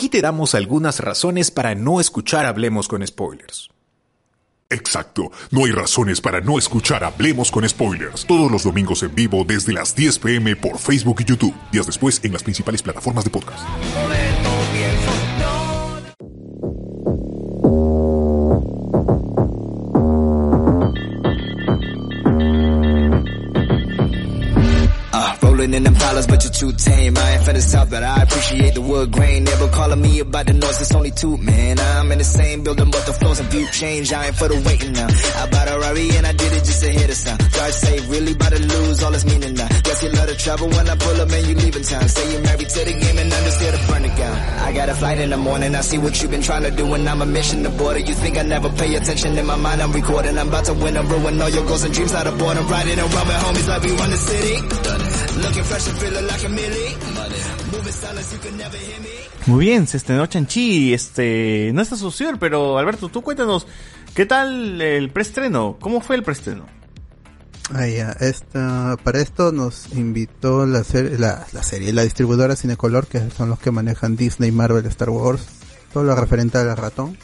Aquí te damos algunas razones para no escuchar Hablemos con Spoilers. Exacto, no hay razones para no escuchar Hablemos con Spoilers. Todos los domingos en vivo desde las 10 pm por Facebook y YouTube. Días después en las principales plataformas de podcast. Rolling in them dollars, but you're too tame. I ain't finna stop, but I appreciate the wood grain. Never calling me about the noise, it's only two, man. I'm in the same building, but the floors and view change. I ain't for the waiting now. I bought a Rari and I did it just to hear the sound. God say, really about to lose all its meaning now. Guess you love the trouble when I pull up and you leaving town. Say you're married to the game and understand the burn it down. I got a flight in the morning, I see what you've been trying to do and I'm a mission to border. You think I never pay attention in my mind, I'm recording. I'm about to win and ruin all your goals and dreams, not a border. Riding around with homies like we run the city. Looking fresh and feeling like a millie. Moving silence, you can never hear me. Muy bien, se estrenó Chanchi, este, no está sucediendo, pero Alberto, tú cuéntanos, ¿qué tal el preestreno? ¿Cómo fue el preestreno? Ah, ya, esta, para esto nos invitó la, serie, la, la serie, la distribuidora Cinecolor, que son los que manejan Disney, Marvel, Star Wars, todo lo referente al ratón.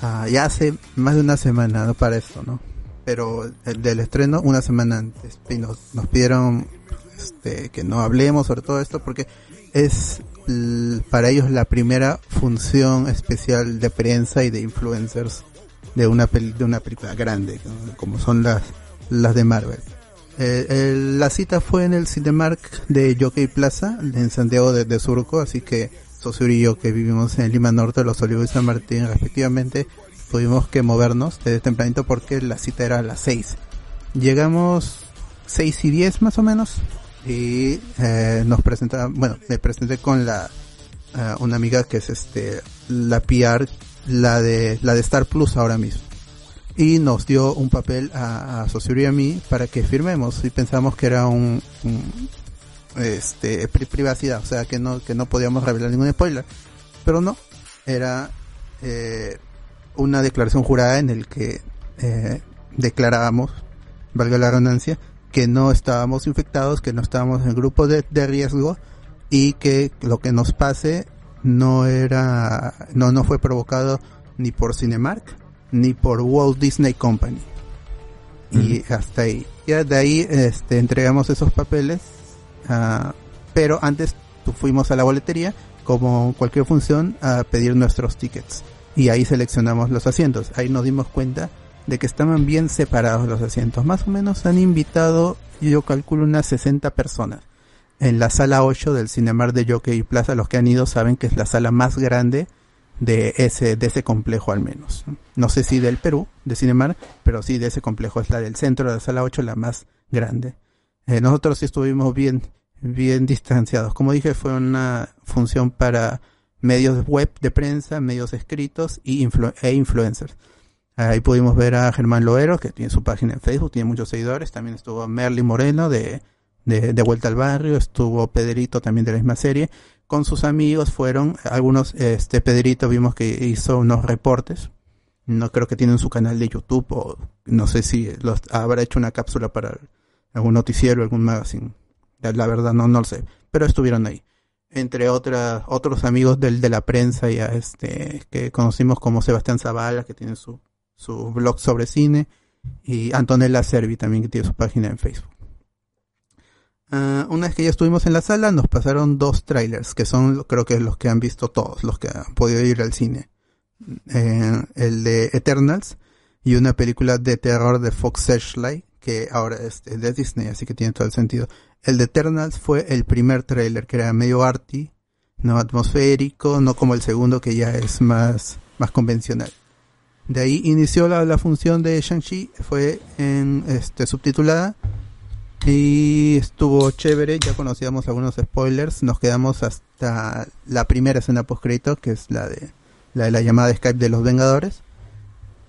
Ah, ya hace más de una semana, ¿no? Para esto, ¿no? Pero el del estreno, una semana antes, y nos, nos pidieron este, que no hablemos sobre todo esto porque es para ellos la primera función especial de prensa y de influencers de una peli- de una película grande como son las las de Marvel. Eh, la cita fue en el Cinemark de Jockey Plaza en Santiago de, de Surco, así que Sosuri y yo que vivimos en Lima Norte, Los Olivos y San Martín respectivamente, tuvimos que movernos desde tempranito porque la cita era a las 6. Llegamos 6 y 10 más o menos y eh, nos presenta, bueno, me presenté con la eh, una amiga que es este la PR, la de la de Star Plus ahora mismo. Y nos dio un papel a, a Sosuri y a mí para que firmemos. Y pensamos que era un, este pri- privacidad, o sea que no que no podíamos revelar ningún spoiler, pero no era eh, una declaración jurada en el que eh, declarábamos, valga la redundancia, que no estábamos infectados, que no estábamos en el grupo de, de riesgo y que lo que nos pase no era, no, no fue provocado ni por Cinemark ni por Walt Disney Company. Y hasta ahí. Ya de ahí este, entregamos esos papeles, ah, pero antes tu- fuimos a la boletería, como cualquier función, a pedir nuestros tickets. Y ahí seleccionamos los asientos. Ahí nos dimos cuenta de que estaban bien separados los asientos. Más o menos han invitado, yo calculo, unas 60 personas. En la sala 8 del Cinemar de Jockey Plaza, los que han ido saben que es la sala más grande de ese, de ese complejo al menos. No sé si del Perú, de Cinemar, pero sí de ese complejo. Es la del centro de la sala 8, la más grande. Eh, nosotros sí estuvimos bien, bien distanciados. Como dije, fue una función para medios web de prensa, medios escritos y influ- e influencers. Ahí pudimos ver a Germán Loero, que tiene su página en Facebook, tiene muchos seguidores. También estuvo Merly Moreno de, de, de Vuelta al Barrio, estuvo Pedrito también de la misma serie. Con sus amigos fueron algunos, este Pedrito vimos que hizo unos reportes. No creo que tienen su canal de YouTube o no sé si los habrá hecho una cápsula para algún noticiero, algún magazine. La, la verdad no, no lo sé, pero estuvieron ahí. Entre otras, otros amigos del, de la prensa ya este, que conocimos como Sebastián Zavala, que tiene su, su blog sobre cine, y Antonella Servi también que tiene su página en Facebook. Ah, una vez que ya estuvimos en la sala, nos pasaron dos trailers, que son creo que los que han visto todos, los que han podido ir al cine. Eh, el de Eternals y una película de terror de Fox Searchlight, que ahora es es de Disney, así que tiene todo el sentido. El de Eternals fue el primer trailer, que era medio arty, no atmosférico, no como el segundo que ya es más, más convencional. De ahí inició la, la función de Shang-Chi, fue en este subtitulada y estuvo chévere, ya conocíamos algunos spoilers, nos quedamos hasta la primera escena post crédito, que es la de la de la llamada de Skype de los Vengadores.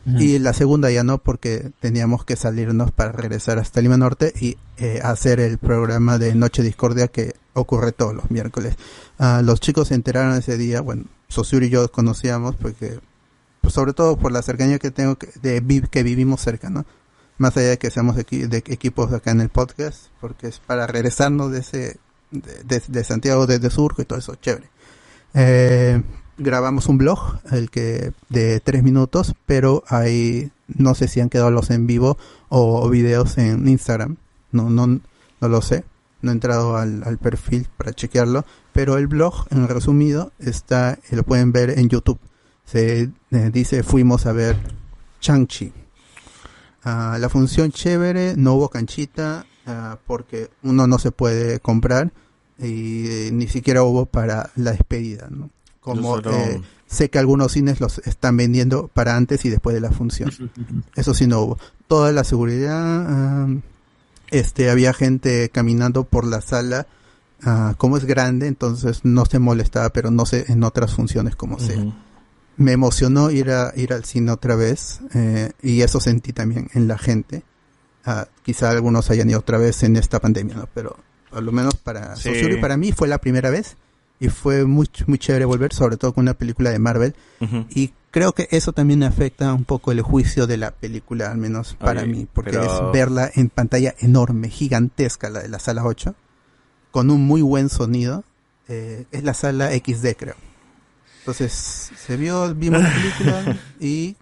Y la segunda ya no, porque teníamos que salirnos para regresar hasta Lima Norte y eh, hacer el programa de Noche Discordia que ocurre todos los miércoles. Ah, los chicos se enteraron ese día, bueno, Sosuri y yo conocíamos porque, pues sobre todo por la cercanía que tengo que, de que vivimos cerca, ¿no? Más allá de que seamos de equipos acá en el podcast, porque es para regresarnos de ese, de, Santiago desde Surco y todo eso, chévere. Eh, grabamos un blog, el que de tres minutos, pero hay, no sé si han quedado los en vivo o, videos en Instagram, no, no, no lo sé, no he entrado al, al perfil para chequearlo, pero el blog, en resumido, está, lo pueden ver en YouTube. Se eh, dice fuimos a ver Chang-Chi. Ah, la función chévere, no hubo canchita, ah, porque uno no se puede comprar y eh, ni siquiera hubo para la despedida, ¿no? Como eh, sé que algunos cines los están vendiendo para antes y después de la función. Eso sí no hubo. Toda la seguridad, ah, este, había gente caminando por la sala, como es grande, entonces no se molestaba, pero no sé en otras funciones como sea me emocionó ir a ir al cine otra vez eh, y eso sentí también en la gente. Ah, quizá algunos hayan ido otra vez en esta pandemia, ¿no? Pero por lo menos para y para mí fue la primera vez y fue muy, muy chévere volver, sobre todo con una película de Marvel. Y creo que eso también afecta un poco el juicio de la película, al menos para mí, porque es verla en pantalla enorme, gigantesca, la de la sala 8, con un muy buen sonido. Eh, es la sala XD, creo. Entonces, se vio, vimos la película y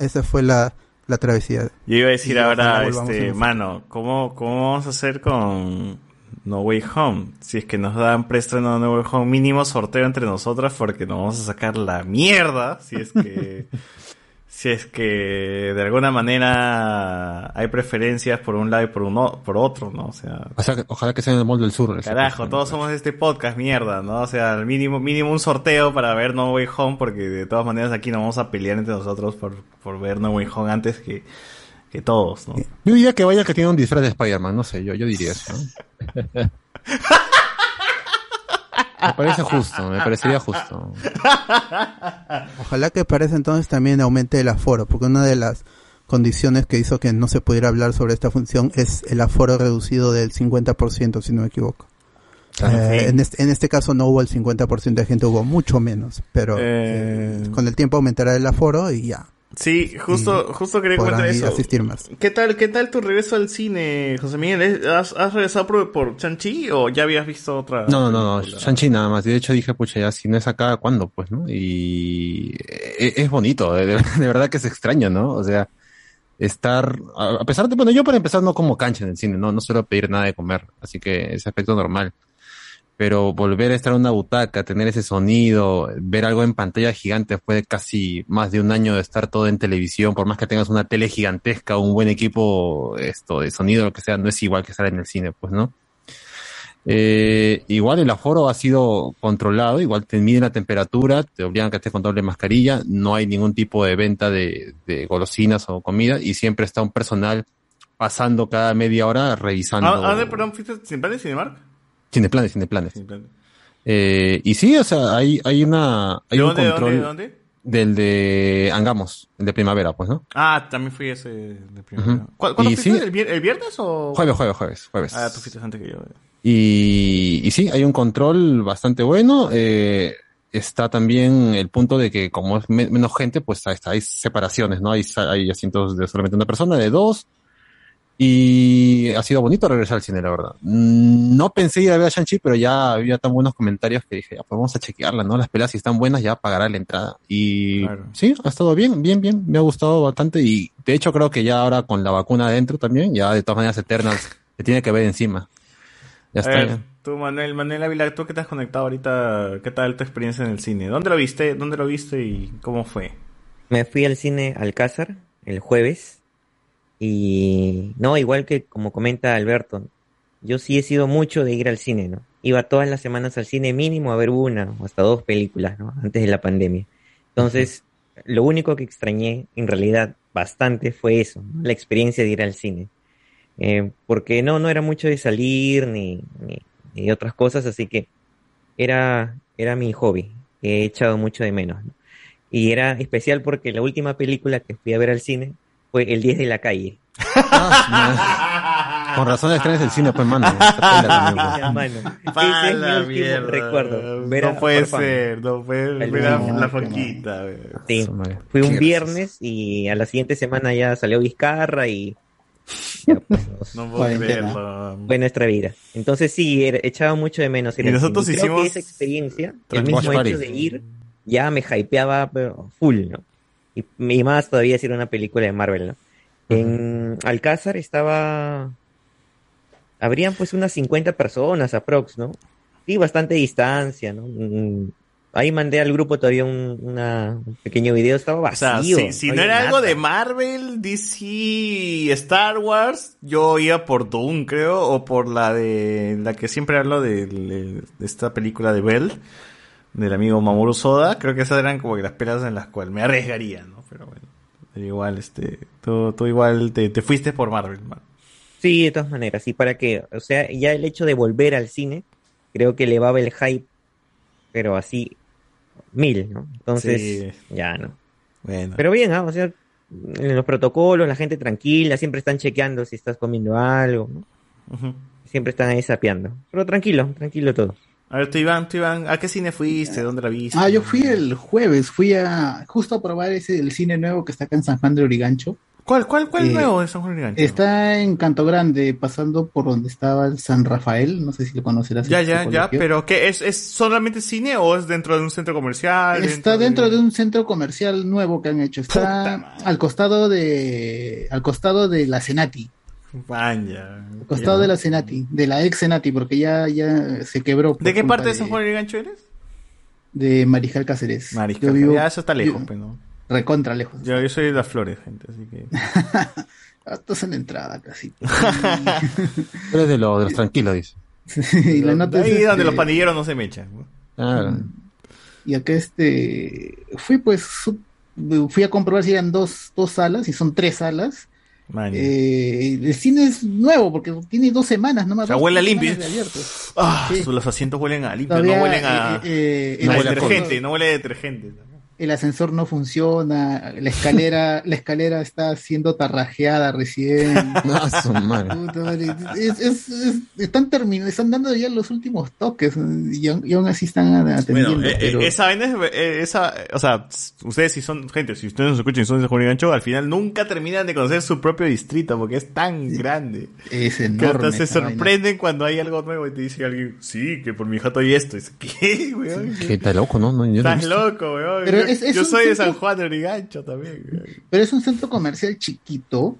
esa fue la, la travesía. Yo iba a decir ahora, este, mano, ¿cómo, ¿cómo vamos a hacer con No Way Home? Si es que nos dan preestreno de No Way Home, mínimo sorteo entre nosotras porque nos vamos a sacar la mierda si es que si es que de alguna manera hay preferencias por un lado y por uno por otro, ¿no? O sea, ojalá que sea en el molde del sur. Carajo, todos somos de este podcast, mierda, ¿no? O sea, al mínimo mínimo un sorteo para ver No Way Home porque de todas maneras aquí nos vamos a pelear entre nosotros por, por ver No Way Home antes que, que todos, ¿no? Yo diría que vaya que tiene un disfraz de Spider-Man, no sé, yo yo diría eso. ¿no? Me parece justo, me parecería justo. Ojalá que para ese entonces también aumente el aforo, porque una de las condiciones que hizo que no se pudiera hablar sobre esta función es el aforo reducido del 50%, si no me equivoco. Eh, en, este, en, este, caso no hubo el 50% de gente, hubo mucho menos, pero eh, con el tiempo aumentará el aforo y ya. Sí, justo, justo quería comentar eso. asistir más. ¿Qué tal, qué tal tu regreso al cine, José Miguel? ¿Has, regresado por, por Chanchi o ya habías visto otra? No, no, no, Chanchi nada más. De hecho dije, pucha, ya si no es acá, ¿cuándo? Pues, ¿no? Y e, es, bonito, de, verdad que es extraño, ¿no? O sea, estar, a pesar de, bueno, yo para empezar no como cancha en el cine, ¿no? No suelo pedir nada de comer, así que ese aspecto normal pero volver a estar en una butaca, tener ese sonido, ver algo en pantalla gigante después de casi más de un año de estar todo en televisión, por más que tengas una tele gigantesca, un buen equipo esto de sonido, lo que sea, no es igual que estar en el cine, pues, ¿no? Eh, igual el aforo ha sido controlado, igual te miden la temperatura, te obligan a que estés con doble mascarilla, no hay ningún tipo de venta de, de golosinas o comida y siempre está un personal pasando cada media hora revisando. ¿Ah, ah perdón, fuiste sin de Cinemark? Cineplanes, Cineplanes. planes. Eh, y sí, o sea, hay, hay una. Hay un dónde, control dónde, Del de Angamos, el de primavera, pues, ¿no? Ah, también fui ese de primavera. ¿Cuándo fuiste? ¿El, viernes o.? Jueves, jueves, jueves, jueves. Ah, tú fuiste antes que yo. Y, y sí, hay un control bastante bueno. Eh, está también el punto de que, como es menos gente, pues hay, hay separaciones, ¿no? Hay, hay asientos de solamente una persona, de dos y ha sido bonito regresar al cine, la verdad. No pensé ir a ver a Shang-Chi, pero ya había tan buenos comentarios que dije, ya, pues vamos a chequearla, ¿no? Las pelas si están buenas ya pagará la entrada. Y sí, ha estado bien, bien, bien. Me ha gustado bastante y de hecho creo que ya ahora con la vacuna adentro también, ya de todas maneras Eternals se tiene que ver encima. Ya está. tú, Manuel, Manuel Ávila, tú que te has conectado ahorita, ¿qué tal tu experiencia en el cine? ¿Dónde lo viste? ¿Dónde lo viste y cómo fue? Me fui al cine Alcázar el jueves y no, igual que como comenta Alberto, yo sí he sido mucho de ir al cine, ¿no? Iba todas las semanas al cine mínimo a ver una o hasta dos películas, ¿no? Antes de la pandemia. Entonces, lo único que extrañé, en realidad, bastante fue eso, la experiencia de ir al cine. Eh, porque no, no era mucho de salir ni, ni, otras cosas, así que era, era mi hobby, he echado mucho de menos. ¿no? Y era especial porque la última película que fui a ver al cine fue El 10 de la calle. Con razón estrenas el cine, pues, mano. Ese es mi último recuerdo. no puede ser, no puede ser. La, foquita. Sí, fui un viernes y a la siguiente semana ya salió Vizcarra y ya, pues, no puedo verlo. Fue nuestra vida. Entonces sí, he echado mucho de menos. Y nosotros hicimos... esa experiencia, el mismo hecho de ir, ya me hypeaba pero full, ¿no? Y, y más todavía si era una película de Marvel, ¿no? En Alcázar estaba... Habrían pues unas 50 personas aprox, ¿no? Sí, bastante distancia, ¿no? Mm, Ahí mandé al grupo todavía un, una, un pequeño video, estaba vacío. O sea, si, si no, era algo de Marvel, DC, Star Wars, yo iba por Doom, creo, o por la de la que siempre hablo de, de, de esta película de Bell, del amigo Mamoru Soda. Creo que esas eran como que las pelas en las cuales me arriesgaría, ¿no? Pero bueno, igual, este, tú, tú igual te, te fuiste por Marvel, man. Sí, de todas maneras, y para que, o sea, ya el hecho de volver al cine, creo que elevaba el hype pero así mil, ¿no? Entonces, sí. ya no. Bueno. Pero bien, ¿ah? o sea, en los protocolos, la gente tranquila, siempre están chequeando si estás comiendo algo, ¿no? Uh -huh. Siempre están ahí sapeando. Pero tranquilo, tranquilo todo. A ver, tú Iván, tú Iván, ¿a qué cine fuiste? ¿Dónde la viste? Ah, yo fui el jueves, fui a justo a probar ese el cine nuevo que está acá en San Juan de Origancho. ¿Cuál, cuál, cuál eh, nuevo de San Juan de Origancho? Está en Canto Grande, pasando por donde estaba el San Rafael, no sé si lo conocerás. Ya, ya, ya, pero ¿qué? ¿Es, ¿Es solamente cine o es dentro de un centro comercial? Está dentro, dentro de... de... un centro comercial nuevo que han hecho. Está al costado de al costado de la Senati. Vaya. Al costado ya. de la Senati, de la ex Senati, porque ya, ya se quebró. ¿De qué parte de San Juan de Origancho eres? De Mariscal Cáceres. Mariscal, vivo, ya eso está lejos, yo, pero no. Recontra lejos. Yo, yo soy de las flores, gente, así que. Estás en la entrada casi. Eres de, lo, de los tranquilos, dice. y la nota ahí es donde este... los pandilleros no se me echan. Ah. Y acá este. Fui pues. Fui a comprobar si eran dos, dos salas, y son tres salas. Eh, el cine es nuevo porque tiene dos semanas nomás. O sea, huele a limpio. Ah, sí. Los asientos huelen a limpio, Todavía, no huelen a, eh, eh, no huele a detergente, no huele a detergente el ascensor no funciona, la escalera, la escalera está siendo tarrajeada recién. No, su madre. Es, es, es, están terminando, están dando ya los últimos toques y, y aún así están atendiendo. Bueno, pero... esa vaina es, esa, o sea, ustedes si son, gente, si ustedes nos escuchan y son de Juan Gancho, al final nunca terminan de conocer su propio distrito porque es tan grande. Es enorme. Que hasta se sorprenden vaina. cuando hay algo nuevo y te dice alguien, sí, que por mi jato hay esto. Y dice, ¿qué, weón? Que está loco, ¿no? no Estás loco, weón. Pero es, es yo soy centro, de San Juan de Origancho también. Pero es un centro comercial chiquito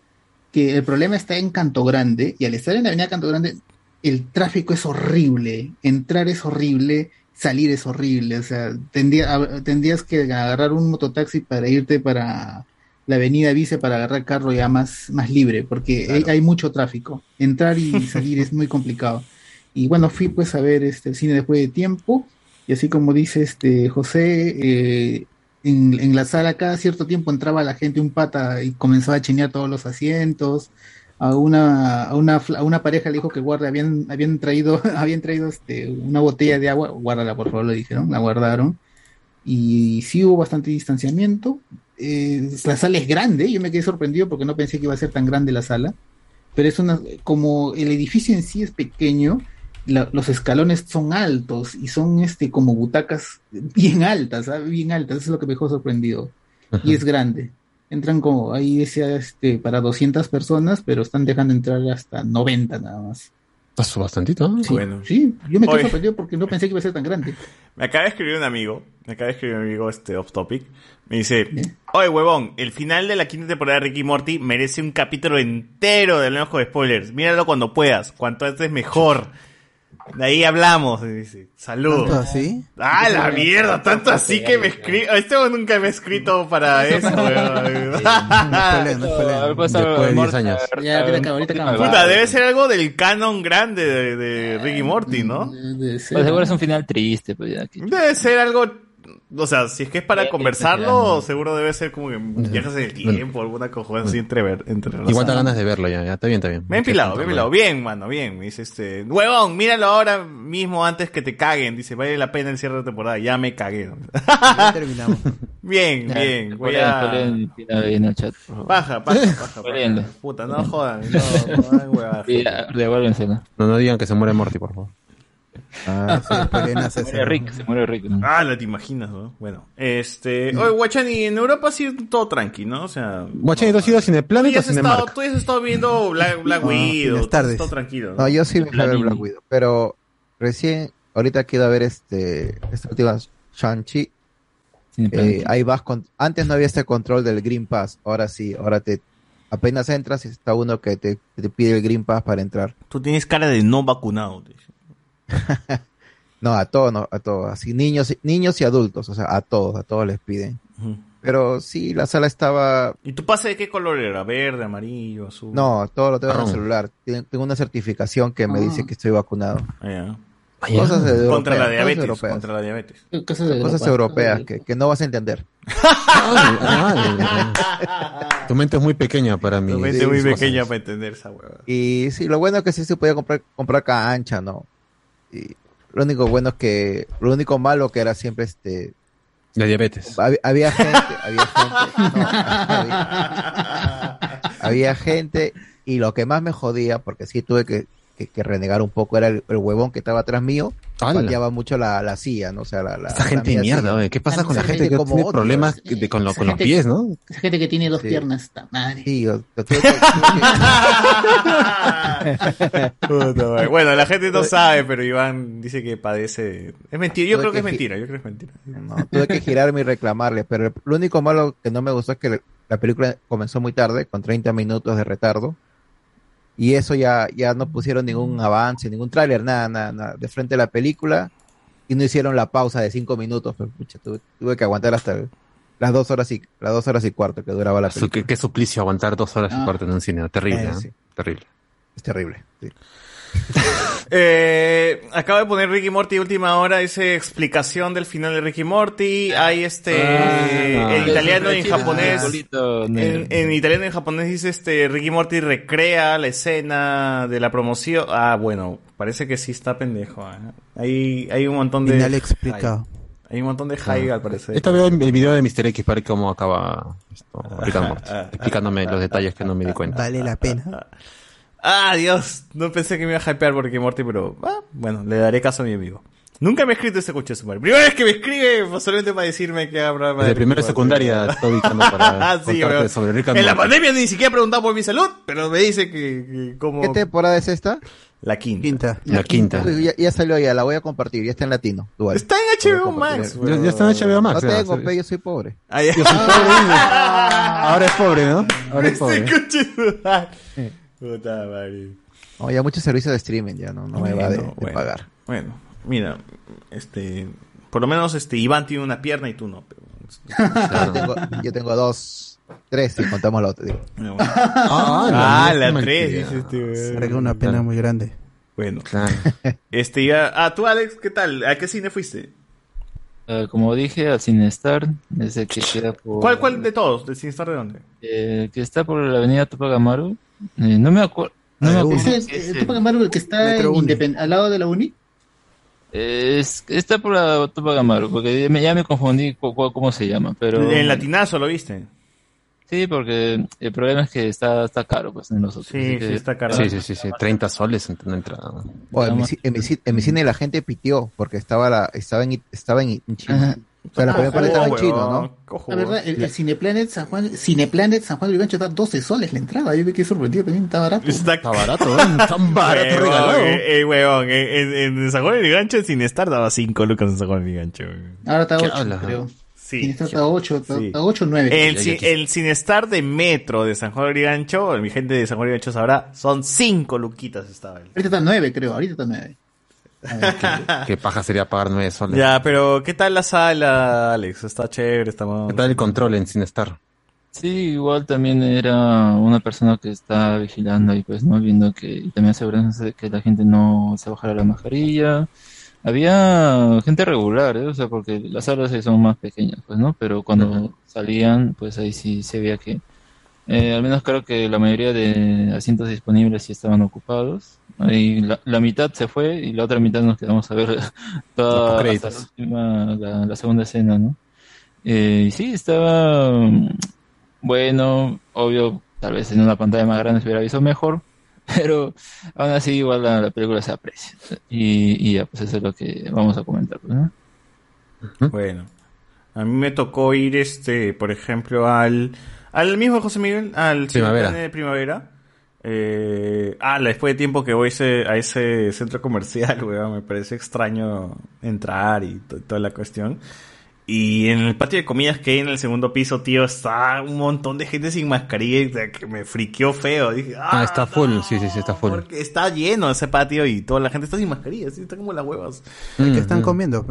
que el problema está en Canto Grande y al estar en la avenida Canto Grande el tráfico es horrible, entrar es horrible, salir es horrible, o sea, tendría, tendrías que agarrar un mototaxi para irte para la avenida Vice para agarrar carro ya más, más libre, porque claro. hay, hay, mucho tráfico. Entrar y salir es muy complicado. Y bueno, fui pues a ver este, el cine después de tiempo, y así como dice este José, eh, en, en, la sala cada cierto tiempo entraba la gente un pata y comenzaba a chinear todos los asientos. A una, a una, a una pareja le dijo que guarde, habían, habían traído, habían traído este, una botella de agua, guárdala por favor, le dijeron, la guardaron. Y sí hubo bastante distanciamiento. Eh, la sala es grande, yo me quedé sorprendido porque no pensé que iba a ser tan grande la sala. Pero es una, como el edificio en sí es pequeño, la, los escalones son altos y son este como butacas bien altas, ¿sabes? bien altas, eso es lo que me dejó sorprendido. Ajá. Y es grande. Entran como ahí decía este para 200 personas, pero están dejando entrar hasta 90 nada más. Pasó bastantito, ¿no? Sí, bueno. sí, yo me quedé sorprendido porque no pensé que iba a ser tan grande. Me acaba de escribir un amigo, me acaba de escribir un amigo este off topic. Me dice, ¿Eh? oye huevón, el final de la quinta temporada de Ricky Morty merece un capítulo entero de Lejos de Spoilers. Míralo cuando puedas, cuanto antes mejor. De ahí hablamos, dice. Saludos. ¿Tanto así? Ah, la mierda, tanto así que me escrito. Este nunca me he escrito para eso, weón. Después de 10 años. Ya, Puta, debe ser algo del canon grande de, de Ricky Morty, ¿no? Pues seguro es un final triste, pues ya. Debe ser algo o sea, si es que es para conversarlo, seguro debe ser como que viajas en el tiempo, alguna cosa así entre ver. Entre Igual te ganas de verlo ya, ya, está bien, está bien. Me he empilado, me he empilado. Bien, mano, bien. Me dice este, huevón, míralo ahora mismo antes que te caguen. Dice, vale la pena el cierre de temporada. Ya me cagué. Ya terminamos. bien, bien. Voy a... en el chat. Baja, baja, baja. Puta, no jodan. No, no, no, huevadas. Devuélvensela. No, no digan que se muere Morty, por favor. Ah, se, se muere Rick, se muere Rick. ¿no? Ah, la te imaginas, ¿no? Bueno, este. Oye, Guachani, en Europa sí todo tranqui, ¿no? O sea. Guachani, ¿tú has ido a Cineplanet o Cinemark? Tú has estado viendo Black, Black No, Widow. buenas tardes. Todo tranquilo. No, yo sí me fui a ver Black Widow, pero recién, ahorita quiero ver este, esta última Shang-Chi Eh, ahí vas con, antes no había este control del Green Pass, ahora sí, ahora te apenas entras y está uno que te, te pide el Green Pass para entrar. Tú tienes cara de no vacunado. no, a todos, no, a todos, así niños, niños y adultos, o sea, a todos, a todos les piden. Pero sí, la sala estaba. ¿Y tu pase de qué color era? ¿Verde, amarillo, azul? No, todo lo tengo en el celular. Tengo una certificación que me dice que estoy vacunado. Ah, Cosas de contra la diabetes, cosas europeas. contra la diabetes. Cosas europeas que, que no vas a entender. Tu mente es muy pequeña para mí. Tu mente es muy pequeña para entender esa hueva. Y sí, lo bueno es que sí se podía comprar, comprar cancha, ¿no? Y lo único bueno es que, lo único malo que era siempre este... La diabetes. Había, había gente, había gente, no, había, había gente y lo que más me jodía, porque sí tuve que, que, que renegar un poco, era el, el huevón que estaba atrás mío. Pateaba mucho la, la silla, ¿no? O sea, la, la Esta gente de mierda, oye, ¿qué pasa con la gente gente que como tiene problemas de- con, lo- con los pies, no? Esa gente que tiene dos Sí. piernas, está madre. Sí, yo, yo que- bueno, la gente no sabe, pero Iván dice que padece. Es mentira, yo Tuve creo que es que mentira, yo creo que es mentira. No, tuve que girarme y reclamarle, pero lo único malo que no me gustó es que la película comenzó muy tarde, con 30 minutos de retardo, y eso ya, ya no pusieron ningún avance, ningún tráiler, nada, nada, nada, de frente a la película, y no hicieron la pausa de 5 minutos, pues, pucha, tuve, tuve que aguantar hasta las dos horas y las dos horas y cuarto que duraba la película. qué, qué suplicio aguantar dos horas y Ah. cuarto en un cine. Terrible, Eh, ¿no? sí. Terrible. Es terrible. sí. Eh, acaba de poner Ricky Morty última hora, dice explicación del final de Ricky Morty. Hay este Ah, en italiano y en japonés. bolito. En, en italiano y en japonés dice este Ricky Morty recrea la escena de la promoción. Ah, bueno, parece que sí está pendejo. ¿eh? Hay, hay un montón de. Final explicado. Hay un montón de hype al parecer. Esta veo el video de Mr. X para ver cómo acaba esto, ah, explicándome los detalles que no me di cuenta. Vale la pena. Ah, Dios, no pensé que me iba a hypear por Ricky Morty, pero ah, bueno, le daré caso a mi amigo. Nunca me ha escrito este coche de su madre. Primera vez que me escribe, pues, solamente para decirme que habrá Desde primero de secundaria estoy ubicando para Ah, sí, contarte weón. sobre Rick and En la pandemia ni siquiera he preguntado por mi salud, pero me dice que, que como... ¿Qué temporada es esta? La quinta. Quinta. La quinta. Uy, Ya, ya salió ya, la voy a compartir, ya está en latino. dual. Está en HBO. Max, Ya, ya está en HBO Max. No ya, tengo, pe, yo soy pobre. Ah. Yo soy pobre. Ahora es pobre, ¿no? Ahora es Este pobre. coche de su madre. Puta madre. No, ya muchos servicios de streaming ya no, no me va de, Bueno, de bueno. pagar. Bueno, mira, este... Por lo menos este Iván tiene una pierna y tú no. Pero... Yo tengo, yo tengo dos, tres si contamos la otra. digo. Ah, la qué 3, mentira. dice este weón. Carga una pena muy grande. Bueno, Claro. este ya... Ah, tú Alex, ¿qué tal? ¿A qué cine fuiste? Eh, como dije, al Cinestar, ese que queda por... ¿Cuál, cuál de todos? ¿De Sin Star de dónde? eh, que está por la avenida Tupac Amaru. Eh, no me acuerdo. No me Ah, acuerdo. ¿Ese es es el el- Tupac Amaru, el que está al lado de la Uni? Es, está por la Tupac Amaru, porque ya me, ya me confundí cómo se llama, pero... En Latinazo lo viste. Sí, porque el problema es que está, está caro, pues, en nosotros. Sí, sí, está caro. Sí, sí, sí, sí. 30 soles en una entrada. En, mi, en, mi, ci- en mi cine la gente pitió porque estaba la estaba en, estaba en. Ajá. O sea, la primera parte estaba en Cojo, chino, ¿no? cojo, La verdad, el, el Cineplanet San Juan, Cineplanet San Juan de Vivancho está 12 soles la entrada. Yo me quedé sorprendido también, está barato. Está Está barato, ¿eh? Tan barato Huevón, regalado. eh, eh, huevón, eh, en, en San Juan del Gancho, sin estar, daba 5 lucas en San Juan del Gancho. Ahora está ¿Qué 8, hablas, creo. Sí. Cinestar está 8, está, Sí. está 8 o 9. El, el Cinestar de Metro de San Juan del Gancho, mi gente de San Juan del Gancho sabrá, son 5 luquitas estaba él. Ahorita está 9, creo. Ahorita está 9. Qué paja sería pagar 9 soles. Ya, pero ¿qué tal la sala, Alex? Está chévere, está ¿Qué tal el control en Cinestar? Sí, igual también era una persona que está vigilando y pues no viendo que y también asegurándose de que la gente no se bajara la mascarilla. Había gente regular, ¿eh? o sea, porque las salas son más pequeñas, pues, ¿no? Pero cuando salían, pues ahí sí se veía que, eh, al menos creo que la mayoría de asientos disponibles sí estaban ocupados. La, la mitad se fue y la otra mitad nos quedamos a ver toda hasta la, última- la, la segunda escena, ¿no? Eh, y sí, estaba mm, bueno, obvio, tal vez en una pantalla más grande se hubiera visto mejor, pero aún así igual la, la película se aprecia. Y, y ya, pues eso es lo que vamos a comentar, ¿no? Bueno, a mí me tocó ir, este, por ejemplo, al, al mismo José Miguel, al Primavera. de primavera. Eh, ah, después de tiempo que voy ese- a ese centro comercial, weón, me parece extraño entrar y to- toda la cuestión. Y en el patio de comidas que hay en el segundo piso, tío, está un montón de gente sin mascarilla que me friqueó feo. Dije, ah, está full, sí, sí, sí, está full. Porque está lleno ese patio y toda la gente está sin mascarilla, sí, está como las huevas. ¿Qué están comiendo?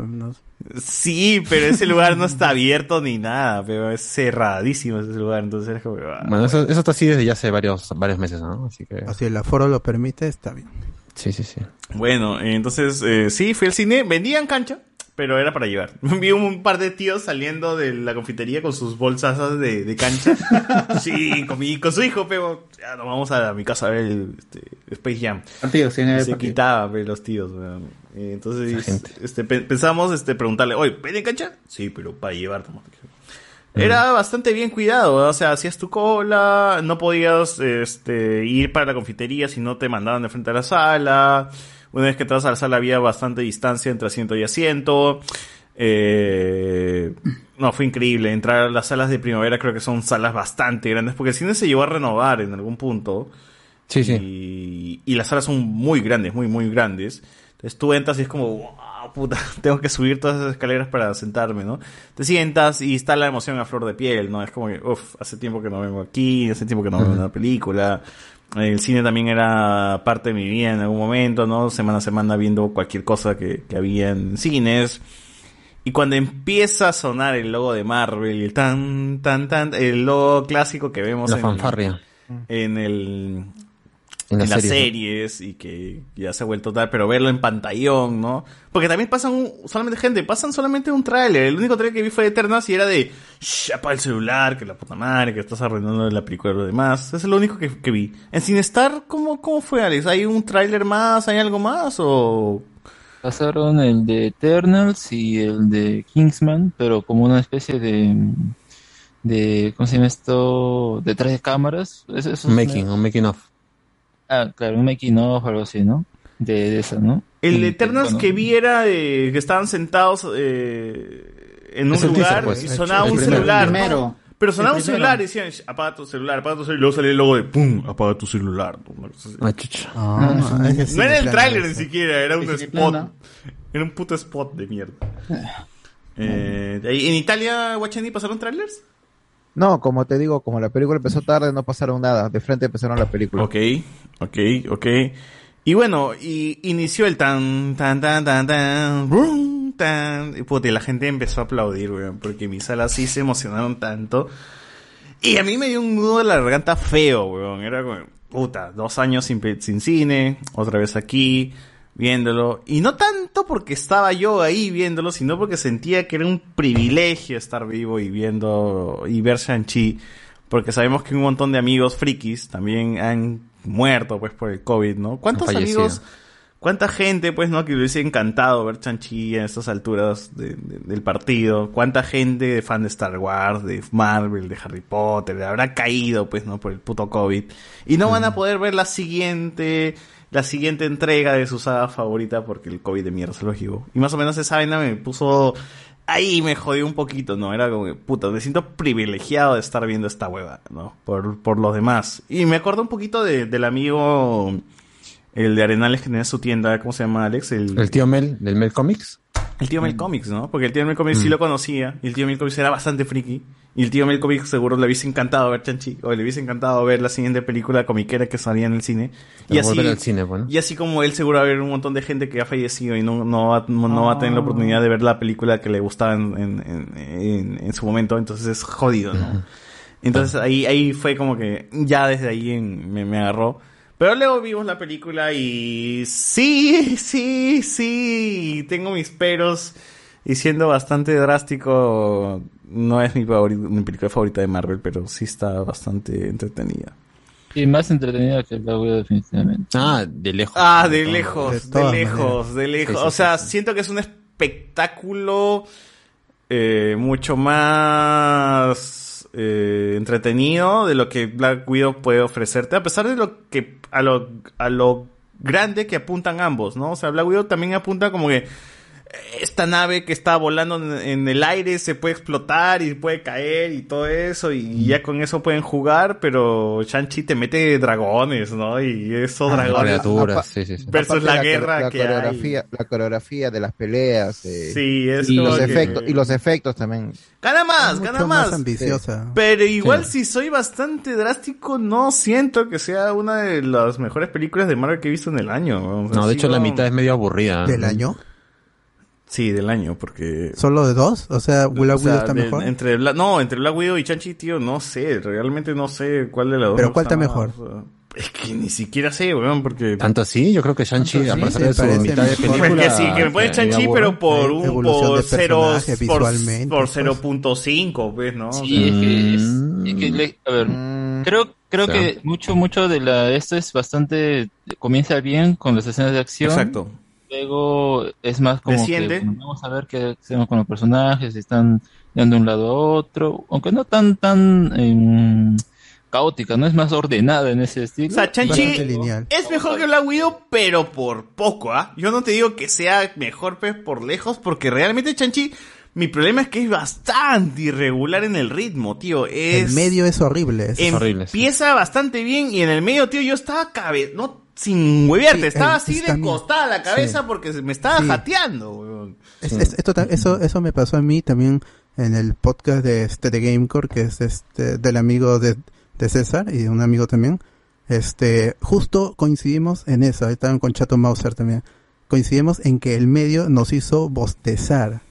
Sí, pero ese lugar no está abierto ni nada, pero es cerradísimo ese lugar, entonces es como... ah, Bueno, eso, eso está así desde ya hace varios, varios meses, ¿no? Así que... Así el aforo lo permite, está bien. Sí, sí, sí. Bueno, entonces eh, sí, fui al cine, vendían cancha, pero era para llevar. Vi un par de tíos saliendo de la confitería con sus bolsas de, de cancha. sí, con, mi, con su hijo, pero ya nos vamos a, mi casa a ver el, este, Space Jam. Partido, sí, el Se partido. quitaba los tíos. weón. Eh, Entonces este, pe- pensamos este, preguntarle, oye, ¿venden cancha? Sí, pero para llevar. nomás. Era bastante bien cuidado, o sea, hacías tu cola, no podías este, ir para la confitería si no te mandaban de frente a la sala. Una vez que entras a la sala había bastante distancia entre asiento y asiento. Eh, no, fue increíble. Entrar a las salas de primavera creo que son salas bastante grandes, porque el cine se llevó a renovar en algún punto. Sí, sí. Y, y las salas son muy grandes, muy, muy grandes. Entonces tú entras y es como, wow, puta, tengo que subir todas esas escaleras para sentarme, ¿no? Te sientas y está la emoción a flor de piel, ¿no? Es como, que, uff, hace tiempo que no vengo aquí, hace tiempo que no veo una película. El cine también era parte de mi vida en algún momento, ¿no? Semana a semana viendo cualquier cosa que, que había en cines. Y cuando empieza a sonar el logo de Marvel, el tan, tan, tan, el logo clásico que vemos La en, fanfarria. en el, En en, las series, y que ya se ha vuelto tal, pero verlo en pantallón, ¿no? Porque también pasan un- solamente gente, pasan solamente un tráiler. El único tráiler que vi fue de Eternas y era de "Shh, apaga el celular, que la puta madre, que estás arruinando la película y lo demás. Eso es lo único que, que vi. En Sinestar, ¿cómo, ¿cómo fue, Alex? ¿Hay un tráiler más? ¿Hay algo más? ¿O Pasaron el de Eternals y el de Kingsman, pero como una especie de, de ¿cómo se llama esto? Detrás de cámaras. Eso- eso es Making, un making of. Ah, claro, un making of o algo así, ¿no? De, de esa, ¿no? El de Eternals bueno, que vi era de que estaban sentados eh, en un teaser, lugar pues. y sonaba El un primero. celular. Primero. Pero sonaba un celular y decían, "Sh, apaga tu celular, apaga tu celular. Y luego salía el logo de ¡pum! Apaga tu celular. Ah, chucha. Ah, no era el tráiler ni siquiera, era un spot. Era un puto spot de mierda. Eh, ¿En Italia, Guachani, pasaron trailers? No, como te digo, como la película empezó tarde, no pasaron nada. De frente empezaron la película. Ok, ok, ok. Y bueno, y inició el tan, tan, tan, tan, tan, brum, tan. Y puta, y la gente empezó a aplaudir, weón, porque mis salas sí se emocionaron tanto. Y a mí me dio un nudo de la garganta feo, weón. Era como, puta, dos años sin, sin cine, otra vez aquí, viéndolo. Y no tanto porque estaba yo ahí viéndolo, sino porque sentía que era un privilegio estar vivo y viendo y ver Shang-Chi. Porque sabemos que un montón de amigos frikis también han muerto, pues, por el COVID, ¿no? ¿Cuántos fallecido. amigos, cuánta gente, pues, ¿no? Que le hubiese encantado ver Shang-Chi a estas alturas de- de- del partido. ¿Cuánta gente de fan de Star Wars, de Marvel, de Harry Potter, habrá caído, pues, ¿no? Por el puto COVID. Y no van a poder ver la siguiente, la siguiente entrega de su saga favorita porque el COVID de mierda se lo llevó. Y más o menos esa vaina me puso, ahí me jodió un poquito, ¿no? Era como que, puta, me siento privilegiado de estar viendo esta hueva, ¿no? Por, por los demás. Y me acuerdo un poquito de- del amigo, el de Arenales que tenía su tienda, ¿cómo se llama Alex? El, El tío Mel, del Mel Comics. el tío Mel Comics, ¿no? Porque el tío Mel Comics sí Mm. lo conocía. Y el tío Mel Comics era bastante friki. Y el tío Mel Comics seguro le hubiese encantado ver Chanchi. O le hubiese encantado ver la siguiente película comiquera que salía en el cine. Y así, volver al cine, pues, ¿no? y así como él seguro va a haber un montón de gente que ha fallecido y no, no, va, no, no va a tener la oportunidad de ver la película que le gustaba en, en, en- en- en su momento. Entonces es jodido, ¿no? Entonces ahí, ahí fue como que ya desde ahí en- me, me agarró. Pero luego vimos la película y sí, sí, sí, tengo mis peros. Y siendo bastante drástico, no es mi, mi película favorita de Marvel, pero sí está bastante entretenida. Y más entretenida que la wea definitivamente. Ah, de lejos. Ah, de De lejos, de, lejos, de lejos. Sí, sí, o sea, sí, siento que es un espectáculo eh, mucho más eh, entretenido de lo que Black Widow puede ofrecerte, a pesar de lo que a lo a lo grande que apuntan ambos, ¿no? O sea, Black Widow también apunta como que esta nave que está volando en, el aire se puede explotar y puede caer y todo eso y ya con eso pueden jugar, pero Shang-Chi te mete dragones, ¿no? Y esos Ah, dragones criaturas, sí, sí, sí. versus la, la, guerra la que hay. coreografía, la coreografía de las peleas, eh, Sí, es y los que- efectos y los efectos también. Gana más, gana más. más ambiciosa. Pero igual si soy bastante drástico, no siento que sea una de las mejores películas de Marvel que he visto en el año. O sea, No, de hecho la mitad es medio aburrida. ¿Del año? Sí, del año, porque... ¿Solo de dos? O sea, Black o sea, Widow está de- mejor. Entre Bla- no, entre Black Widow y Chanchi, tío, no sé. Realmente no sé cuál de las dos. ¿Pero cuál está más, mejor? o sea, es que ni siquiera sé, weón, porque... Tanto así, yo creo que Shang-Chi, Tanto a pesar ¿te de su mitad de película... Pues que sí, que me pero por un Evolución por de cero, personaje por, visualmente, por pues. 0.5, pues, ¿no? O Sí, sea, es que, es, es que le- a ver, Mm, creo, creo O sea. que mucho, mucho de la, esto es bastante, comienza bien con las escenas de acción. Exacto. Luego es más como Desciende. que bueno, vamos a ver qué hacemos con los personajes, si están yendo de un lado a otro, aunque no tan, tan em, caótica, no es más ordenada en ese estilo. O sea, Chanchi es mejor que Black Widow, pero por poco, ¿ah? Yo no te digo que sea mejor pues, por lejos, porque realmente Chanchi, mi problema es que es bastante irregular en el ritmo, tío. Es, El medio es horrible. es- Em- horrible, sí. Empieza bastante bien y en el medio, tío, yo estaba cabe... no sin huevearte, Sí, estaba así de costada la cabeza Sí. porque se- me estaba Sí. jateando, weón. Es- es- esto eso, eso me pasó a mí también en el podcast de este de Gamecore, que es este del amigo de, de César y de un amigo también. Este, justo coincidimos en eso, ahí estaban con Chato Mauser también. Coincidimos en que el medio nos hizo bostezar.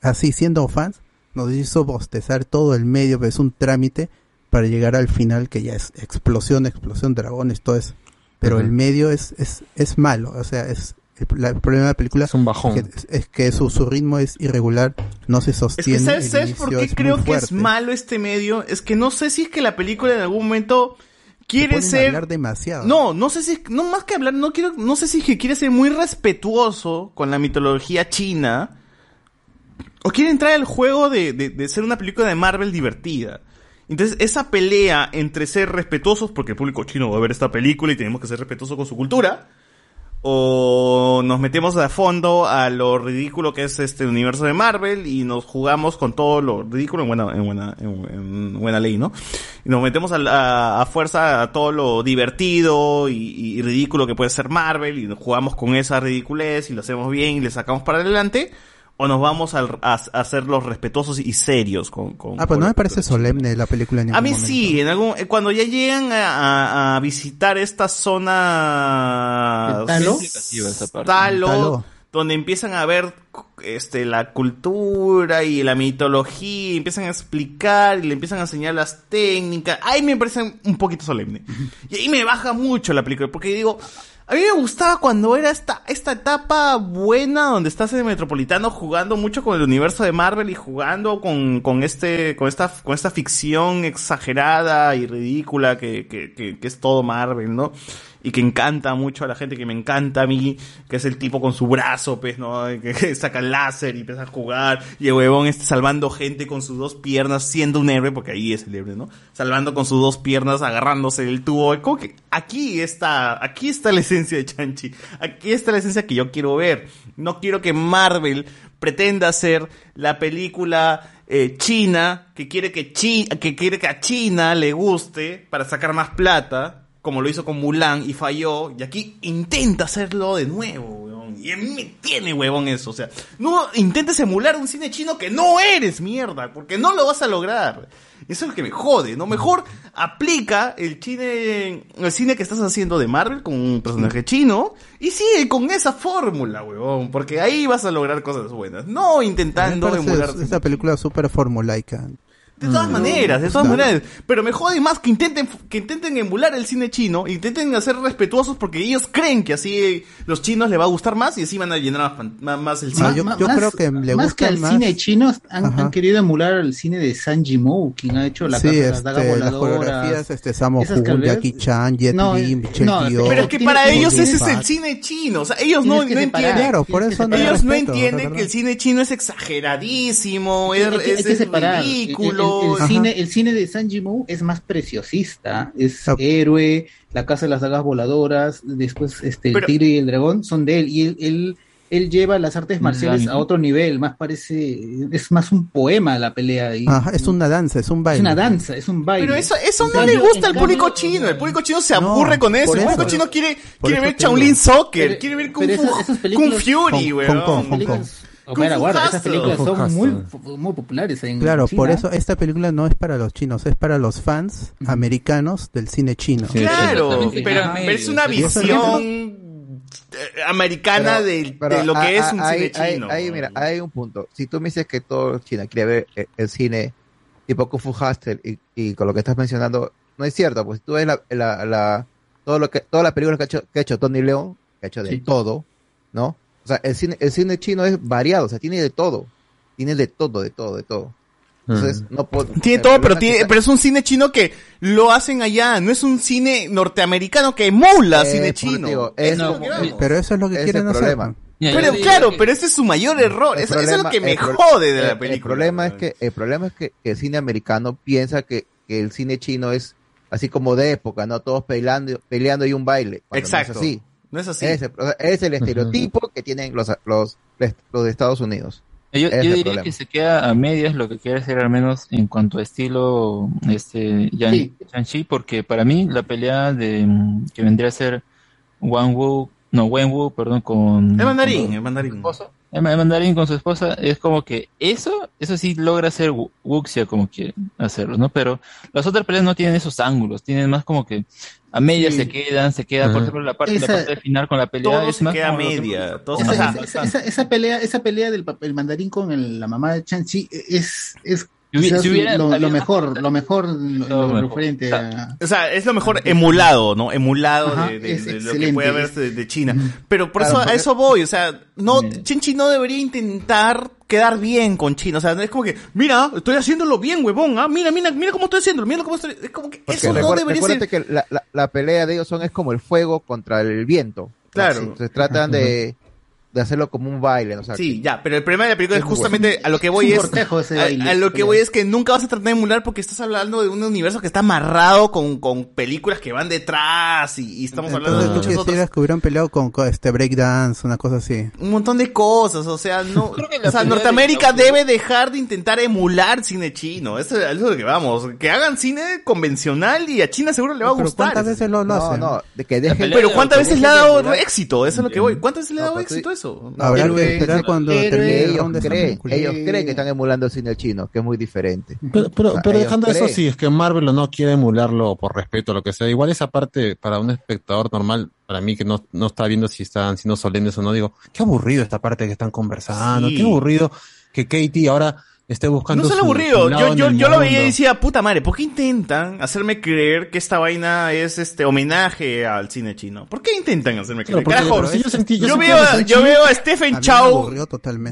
Así siendo fans, nos hizo bostezar todo el medio, pero es un trámite para llegar al final que ya es explosión, explosión, dragones, todo eso. Pero el medio es, es, es malo, o sea, es el, la- el problema de la película Es un bajón. que- es que su, su ritmo es irregular, no se Es sostiene. que ¿sabes, ¿sabes por qué es creo que es malo este medio? Es que no sé si es que la película en algún momento quiere ponen a ser... hablar demasiado. No, no sé si, no más que hablar, no quiero, no sé si es que quiere ser muy respetuoso con la mitología china o quiere entrar al juego de, de, de ser una película de Marvel divertida. Entonces, esa pelea entre ser respetuosos, porque el público chino va a ver esta película y tenemos que ser respetuosos con su cultura, o nos metemos a fondo a lo ridículo que es este universo de Marvel y nos jugamos con todo lo ridículo en buena, en buena, en, en buena ley, ¿no? Y nos metemos a, a fuerza a todo lo divertido y, y ridículo que puede ser Marvel y nos jugamos con esa ridiculez y lo hacemos bien y le sacamos para adelante. O nos vamos al- a, a hacer los respetuosos y serios con, con Ah, pues con no me parece solemne la película en A ningún mí momento. sí, en algún, eh, cuando ya llegan a, a- a visitar esta zona ¿El Talo? Talo, Talo. donde empiezan a ver este la cultura y la mitología, y empiezan a explicar y le empiezan a enseñar las técnicas. Ahí me parece un poquito solemne. Y ahí me baja mucho la película, porque digo, a mí me gustaba cuando era esta, esta etapa buena donde estás en el Metropolitano jugando mucho con el universo de Marvel y jugando con, con este, con esta, con esta ficción exagerada y ridícula que, que, que, que es todo Marvel, ¿no? Y que encanta mucho a la gente, que me encanta a mí, que es el tipo con su brazo, pues, ¿no? Que saca el láser y empieza a jugar, y el huevón está salvando gente con sus dos piernas, siendo un héroe, porque ahí es el héroe, ¿no? Salvando con sus dos piernas, agarrándose del tubo. Como que aquí está, aquí está la esencia de Chanchi. Aquí está la esencia que yo quiero ver. No quiero que Marvel pretenda hacer la película eh, China que quiere que, Chi- que quiere que a China le guste para sacar más plata, como lo hizo con Mulan y falló, y aquí intenta hacerlo de nuevo, weón. Y a mí me tiene huevón eso, o sea, no intentes emular un cine chino que no eres, mierda, porque no lo vas a lograr. Eso es lo que me jode, ¿no? Mejor aplica el cine, el cine que estás haciendo de Marvel con un personaje chino y sigue con esa fórmula, huevón, porque ahí vas a lograr cosas buenas, no intentando emular. esta película súper formulaica. De todas maneras, de todas maneras. Pero me jode más que intenten, que intenten emular el cine chino, intenten ser respetuosos porque ellos creen que así los chinos les va a gustar más y así van a llenar más, más- más el cine. Ah, yo- yo creo que le más que al más- cine chino han, querido emular el cine de Sanji Mou, quien ha hecho la sí, casa de las este, las coreografías, este, calidades- Jackie Chan, Jet No, Li, eh, no, Yeoh. Pero es que para ellos ese es el cine chino. O sea, ellos no, no entienden. Claro, por Tienes eso que no hay Ellos no respeto, entienden la que el cine chino es exageradísimo, es. El- ridículo. El, cine, el cine de Sanji Mou es más preciosista, es héroe, la casa de las dagas voladoras, después este el Pero- tigre y el dragón son de él y él, él, él lleva las artes marciales a otro nivel, más parece, es más un poema la pelea. Y, Ajá, es una danza, es un baile. Es una danza, es un baile. Pero eso, eso no le gusta al público cambio- chino. El público chino se No, aburre con eso. El público eso. chino quiere, quiere ver. Shaolin Soccer, Pero- quiere ver Kung Fu, esas- esas Kung Fury, Hong- weón. Fu Aguarda, esas películas Kung son muy, muy populares en Claro, por China. eso esta película no es para los chinos, es para los fans americanos del cine chino. Sí. Claro, pero, pero es una visión eh, americana Pero- del- pero de lo que a- es un ahí- cine chino. ahí, mira, hay un punto. Si tú me dices que todo China quiere ver el, el cine tipo Kung Fu Hustle y, y con lo que estás mencionando, no es cierto. Pues tú ves la, la, la- todo lo que, todas las películas que ha hecho, que ha hecho Tony León, que ha hecho de Sí. todo, ¿no? O sea, el cine, el cine chino es variado, o sea, tiene de todo. Tiene de todo, de todo, de todo. Entonces, no puedo. Tiene todo, pero problema tiene, está- pero es un cine chino que lo hacen allá, no es un cine norteamericano que emula Eh, cine chino. digo, es lo vamos. Pero eso es lo que es quieren el hacer. problema. Pero claro, que- pero ese es su mayor error. Eso, eso es lo que me pro- jode de el- la película. El problema es que el problema es que, que el cine americano piensa que, que el cine chino es así como de época, no todos peleando, peleando y un baile. Exacto. No es así. No es así. Ese- o sea, es el estereotipo que tienen los, los, los de Estados Unidos. Yo, Ese yo diría problema. que se queda a medias lo que quiere hacer al menos en cuanto a estilo este Yang- Sí. Shang-Chi, porque para mí la pelea de mm, que vendría a ser Wang Wu, no Wen Wu, perdón, con El mandarín, con el mandarín. su esposa, el, ma- el mandarín con su esposa es como que eso, eso sí logra hacer Wu- Wuxia como quiere hacerlo, ¿no? Pero las otras peleas no tienen esos ángulos, tienen más como que a medias Sí. se quedan, se queda, por ejemplo, la parte, la Esa- parte final con la pelea Todo es se más queda media. Todo, Esa, esa- esa- esa pelea, esa pelea del papel mandarín con el- la mamá de Chanchi es, es Si hubiera- quizás si hubiera lo, mejor, lo mejor, lo, Lo mejor. referente O sea, a... O sea, es lo mejor emulado, ¿no? Emulado Ajá, de, de- es de lo que puede haber de, de China. Pero por Claro, eso a eso voy, o sea, no. Chenchi no debería intentar quedar bien con China, o sea, es como que, mira, estoy haciéndolo bien, huevón, ah, mira, mira, mira cómo estoy haciendo, mira cómo estoy, es como que Porque eso no debería ser. que la, la, la pelea de ellos son es como el fuego contra el viento. Claro. Se tratan de, de hacerlo como un baile. O sea, Sí, ya, pero el problema de la película es Es justamente a lo que Es voy un es, cortejo ese a, baile, a lo que voy es que nunca vas a tratar de emular porque estás hablando de un universo que está amarrado con, con películas que van detrás y, y estamos hablando de muchas otras que hubieran peleado con, con este breakdance, una cosa así. un montón de cosas, o sea, no, Creo que la o sea, Norteamérica de- debe dejar de intentar emular cine chino, eso, eso es lo que vamos, que hagan cine convencional y a China seguro le va a Pero gustar. ¿cuántas veces lo, lo no, hacen? no, de que dejen. Pero de ¿cuántas veces le ha dado éxito? Eso es lo que voy. ¿Cuántas veces le ha dado éxito sí. Eso? Habrá que esperar cuando termine el ellos creen, ellos creen que están emulando el cine chino, que es muy diferente. Pero, pero, O sea, pero ellos dejando eso, si es que Marvel no quiere emularlo por respeto o lo que sea, igual esa parte para un espectador normal, para mí que no, no está viendo si están siendo solemnes o no, digo, qué aburrido esta parte que están conversando, Sí. qué aburrido que Katie ahora esté buscando No su- aburrido. Yo, yo, yo lo veía y decía, puta madre, ¿por qué intentan hacerme creer que esta vaina es este homenaje al cine chino? ¿Por qué intentan hacerme creer? Carajo, si yo sentí- veo, a yo veo a Stephen Chow.